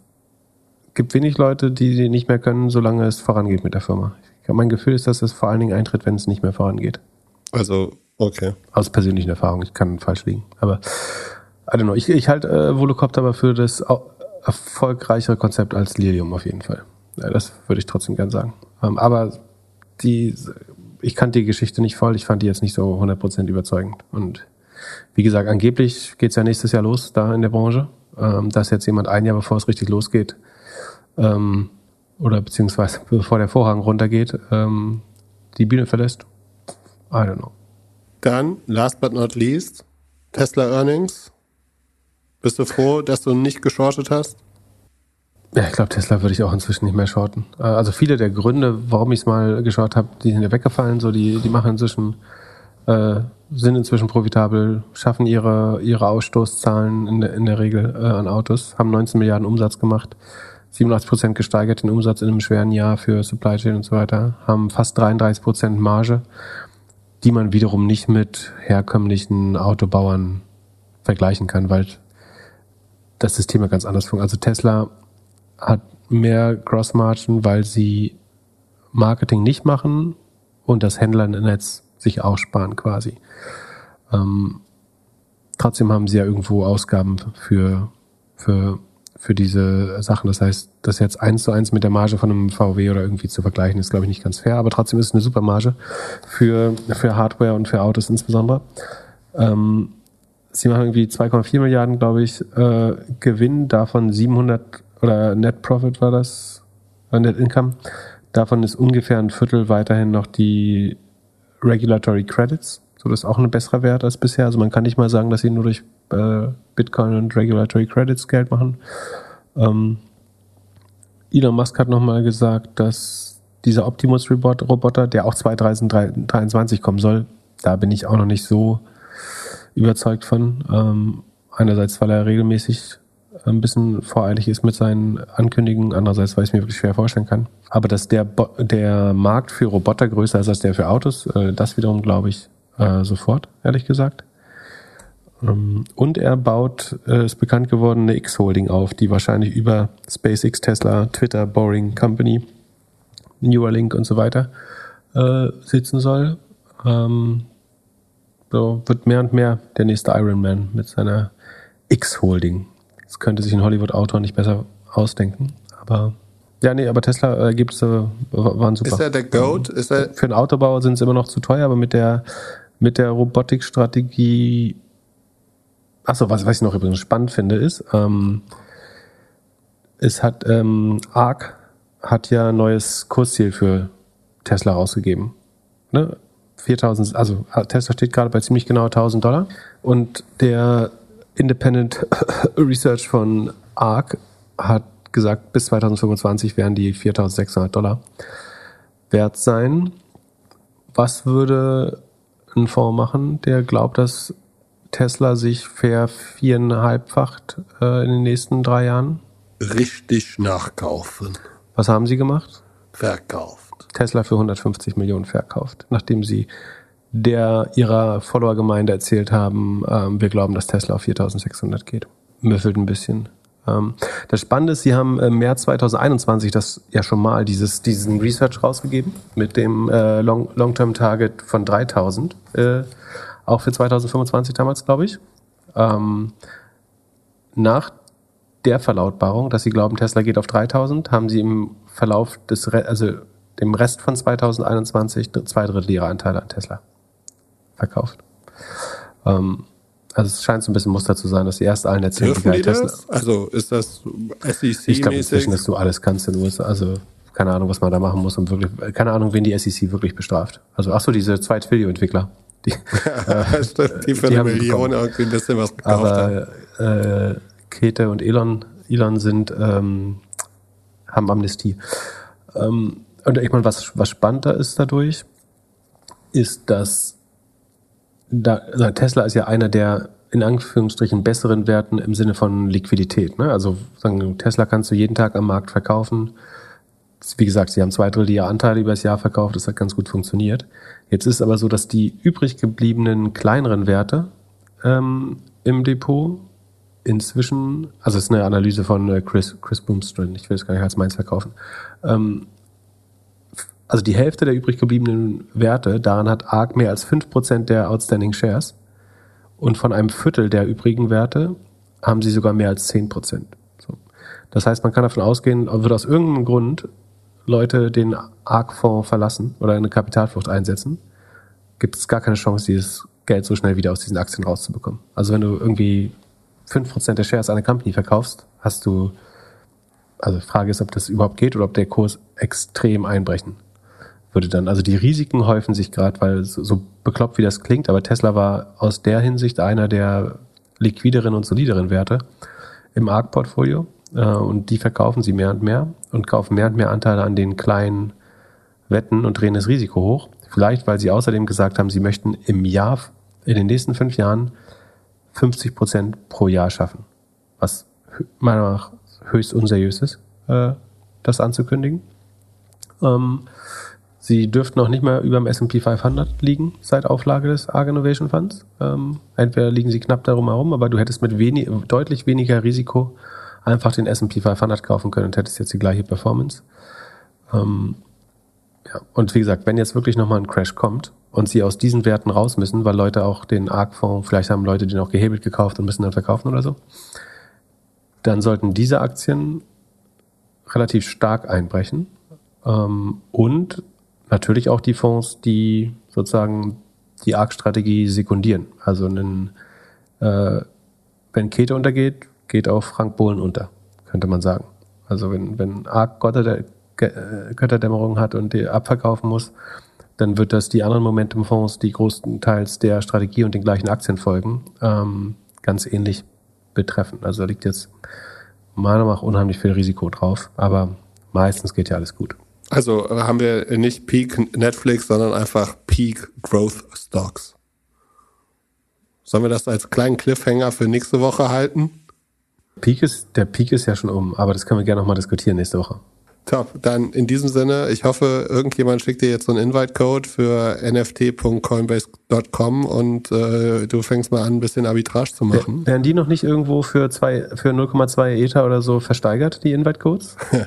gibt wenig Leute, die nicht mehr können, solange es vorangeht mit der Firma. Ich mein Gefühl ist, dass es vor allen Dingen eintritt, wenn es nicht mehr vorangeht. Also, okay. Aus persönlichen Erfahrungen. Ich kann falsch liegen. Aber I don't know. Ich, ich halte äh, Volocopter aber für das erfolgreichere Konzept als Lilium auf jeden Fall. Ja, das würde ich trotzdem gern sagen. Ähm, aber die, ich kannte die Geschichte nicht voll. Ich fand die jetzt nicht so 100% überzeugend. Und wie gesagt, angeblich geht's ja nächstes Jahr los da in der Branche. Ähm, dass jetzt jemand ein Jahr bevor es richtig losgeht, ähm, oder beziehungsweise bevor der Vorhang runtergeht, ähm, die Bühne verlässt. I don't know. Dann, last but not least, Tesla Earnings. Bist du froh, dass du nicht geschortet hast? Ja, ich glaube, Tesla würde ich auch inzwischen nicht mehr shorten. Äh, Also viele der Gründe, warum ich es mal geschaut habe, die sind ja weggefallen. So, die, die machen inzwischen, äh, sind inzwischen profitabel, schaffen ihre, ihre Ausstoßzahlen in der, in der Regel äh, an Autos, haben 19 Milliarden Umsatz gemacht, 87 Prozent gesteigert den Umsatz in einem schweren Jahr für Supply Chain und so weiter, haben fast 33 Prozent Marge, die man wiederum nicht mit herkömmlichen Autobauern vergleichen kann, weil das System ja ganz anders funktioniert. Also Tesla hat mehr Gross Margin, weil sie Marketing nicht machen und das Händlernetz sich aussparen quasi. Ähm, trotzdem haben sie ja irgendwo Ausgaben für, für, für diese Sachen. Das heißt, das jetzt eins zu eins mit der Marge von einem VW oder irgendwie zu vergleichen, ist, glaube ich, nicht ganz fair. Aber trotzdem ist es eine super Marge für, für Hardware und für Autos insbesondere. Ähm, sie machen irgendwie 2,4 Milliarden, glaube ich, äh, Gewinn, davon 700 oder Net Profit war das, äh, Net Income. Davon ist ungefähr ein Viertel weiterhin noch die Regulatory Credits. So, das ist auch ein besserer Wert als bisher. Also man kann nicht mal sagen, dass sie nur durch äh, Bitcoin und Regulatory Credits Geld machen. Ähm, Elon Musk hat nochmal gesagt, dass dieser Optimus-Roboter, der auch 2023 kommen soll, da bin ich auch noch nicht so überzeugt von. Ähm, einerseits, weil er regelmäßig ein bisschen voreilig ist mit seinen Ankündigungen, andererseits, weil ich es mir wirklich schwer vorstellen kann. Aber dass der, Bo der Markt für Roboter größer ist als der für Autos, äh, das wiederum glaube ich äh, sofort, ehrlich gesagt. Ähm, Und er baut, äh, ist bekannt geworden, eine X-Holding auf, die wahrscheinlich über SpaceX, Tesla, Twitter, Boring Company, Neuralink und so weiter äh, sitzen soll. Ähm, so wird mehr und mehr der nächste Iron Man mit seiner X-Holding. Das könnte sich ein Hollywood-Autor nicht besser ausdenken. Aber ja, nee, aber Tesla äh, gibt's, äh, waren super. Ist er der Goat? Ist er, Für einen Autobauer sind es immer noch zu teuer, aber mit der, mit der Robotikstrategie. Achso, was, was ich noch übrigens spannend finde, ist, ähm, es hat, ähm, ARC hat ja ein neues Kursziel für Tesla rausgegeben. Ne? 4000, also Tesla steht gerade bei ziemlich genau 1000 Dollar und der Independent Research von ARC hat gesagt, bis 2025 werden die 4600 Dollar wert sein. Was würde Fonds machen, der glaubt, dass Tesla sich ver viereinhalbfacht äh, in den nächsten drei Jahren? richtig nachkaufen. Was haben sie gemacht? Verkauft. Tesla für 150 Millionen verkauft, nachdem sie der ihrer Follower-Gemeinde erzählt haben, ähm, wir glauben, dass Tesla auf 4600 geht. Müffelt ein bisschen. Ähm, das Spannende ist, sie haben im März 2021 das ja schon mal dieses, diesen Research rausgegeben mit dem äh, Long- Long-Term-Target von 3000, äh, auch für 2025 damals, glaube ich. Ähm, nach der Verlautbarung, dass sie glauben, Tesla geht auf 3000, haben sie im Verlauf des, also dem Rest von 2021 zwei Drittel ihrer Anteile an Tesla verkauft. Ähm, also es scheint so ein bisschen Muster zu sein, dass sie erst allen erzählen, Dürfen die Tesla. das? Also ist das Ich glaube inzwischen, SEC-mäßig? dass du alles kannst in den USA. Also keine Ahnung, was man da machen muss, um wirklich, keine Ahnung, wen die SEC wirklich bestraft. Also ach so, diese zwei Twilio-Entwickler. Die, die für die eine haben Million irgendwie ein bisschen was gekauft haben. aber äh, Käthe und Elon, Elon sind ähm, haben Amnestie. Ähm, und ich meine, was, was spannender ist dadurch, ist, dass da, also Tesla ist ja einer der in Anführungsstrichen besseren Werten im Sinne von Liquidität. Ne? Also sagen, Tesla kannst du jeden Tag am Markt verkaufen. Wie gesagt, sie haben zwei Drittel ihrer Anteile über das Jahr verkauft, das hat ganz gut funktioniert. Jetzt ist aber so, dass die übrig gebliebenen kleineren Werte ähm, im Depot inzwischen, also es ist eine Analyse von äh, Chris, Chris Boomstrin, ich will es gar nicht als meins verkaufen, ähm, also die Hälfte der übrig gebliebenen Werte, daran hat ARK mehr als 5% der Outstanding Shares und von einem Viertel der übrigen Werte haben sie sogar mehr als 10%. So. Das heißt, man kann davon ausgehen, wird aus irgendeinem Grund Leute den ARK-Fonds verlassen oder eine Kapitalflucht einsetzen, gibt es gar keine Chance, dieses Geld so schnell wieder aus diesen Aktien rauszubekommen. Also wenn du irgendwie 5% der Shares einer Company verkaufst, hast du, also die Frage ist, ob das überhaupt geht oder ob der Kurs extrem einbrechen würde dann. Also die Risiken häufen sich gerade, weil so, bekloppt wie das klingt, aber Tesla war aus der Hinsicht einer der liquideren und solideren Werte im ARK-Portfolio äh, und die verkaufen sie mehr und mehr und kaufen mehr und mehr Anteile an den kleinen Wetten und drehen das Risiko hoch. Vielleicht, weil sie außerdem gesagt haben, sie möchten im Jahr, in den nächsten fünf Jahren 50 Prozent pro Jahr schaffen. Was meiner Meinung nach höchst unseriös ist, äh, das anzukündigen. Ähm, sie dürften noch nicht mehr über dem S&P 500 liegen seit Auflage des ARG Innovation Funds. Ähm, entweder liegen sie knapp darum herum, aber du hättest mit wenig, deutlich weniger Risiko einfach den S&P 500 kaufen können und hättest jetzt die gleiche Performance. Ähm, ja. Und wie gesagt, wenn jetzt wirklich nochmal ein Crash kommt und sie aus diesen Werten raus müssen, weil Leute auch den ARK-Fonds, vielleicht haben Leute den auch gehebelt gekauft und müssen dann verkaufen oder so, dann sollten diese Aktien relativ stark einbrechen. Ähm, und natürlich auch die Fonds, die sozusagen die ARK-Strategie sekundieren. Also einen, äh, wenn Kete untergeht, geht auch Frank Bohlen unter, könnte man sagen. Also wenn, wenn ARK Götter, äh, Götterdämmerung hat und die abverkaufen muss, dann wird das die anderen Momentum-Fonds, die größtenteils der Strategie und den gleichen Aktien folgen, ähm, ganz ähnlich betreffen. Also da liegt jetzt meiner Meinung nach unheimlich viel Risiko drauf, aber meistens geht ja alles gut. Also äh, haben wir nicht Peak Netflix, sondern einfach Peak Growth Stocks. Sollen wir das als kleinen Cliffhanger für nächste Woche halten? Peak ist, der Peak ist ja schon um, aber das können wir gerne nochmal diskutieren nächste Woche. Top. Dann in diesem Sinne, ich hoffe, irgendjemand schickt dir jetzt so einen Invite-Code für nft.coinbase.com und äh, du fängst mal an, ein bisschen Arbitrage zu machen. Werden die noch nicht irgendwo für, zwei- für 0,2 Ether oder so versteigert, die Invite-Codes?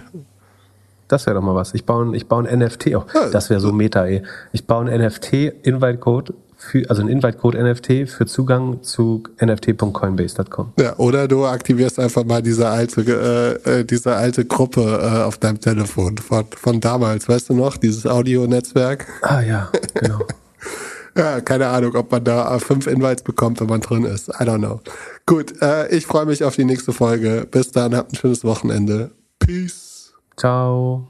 Das wäre doch mal was. Ich baue, ein- ich baue ein NFT. Oh, das wäre so Meta, ey. Ich baue einen NFT-Invite-Code, für, also einen Invite-Code NFT für Zugang zu nft.coinbase.com. Ja, oder du aktivierst einfach mal diese alte, äh, äh, diese alte Gruppe äh, auf deinem Telefon von, von damals, weißt du noch, dieses Audio-Netzwerk. Ah ja, genau. Ja, keine Ahnung, ob man da äh, fünf Invites bekommt, wenn man drin ist. I don't know. Gut, äh, ich freue mich auf die nächste Folge. Bis dann, habt ein schönes Wochenende. Peace. Chao.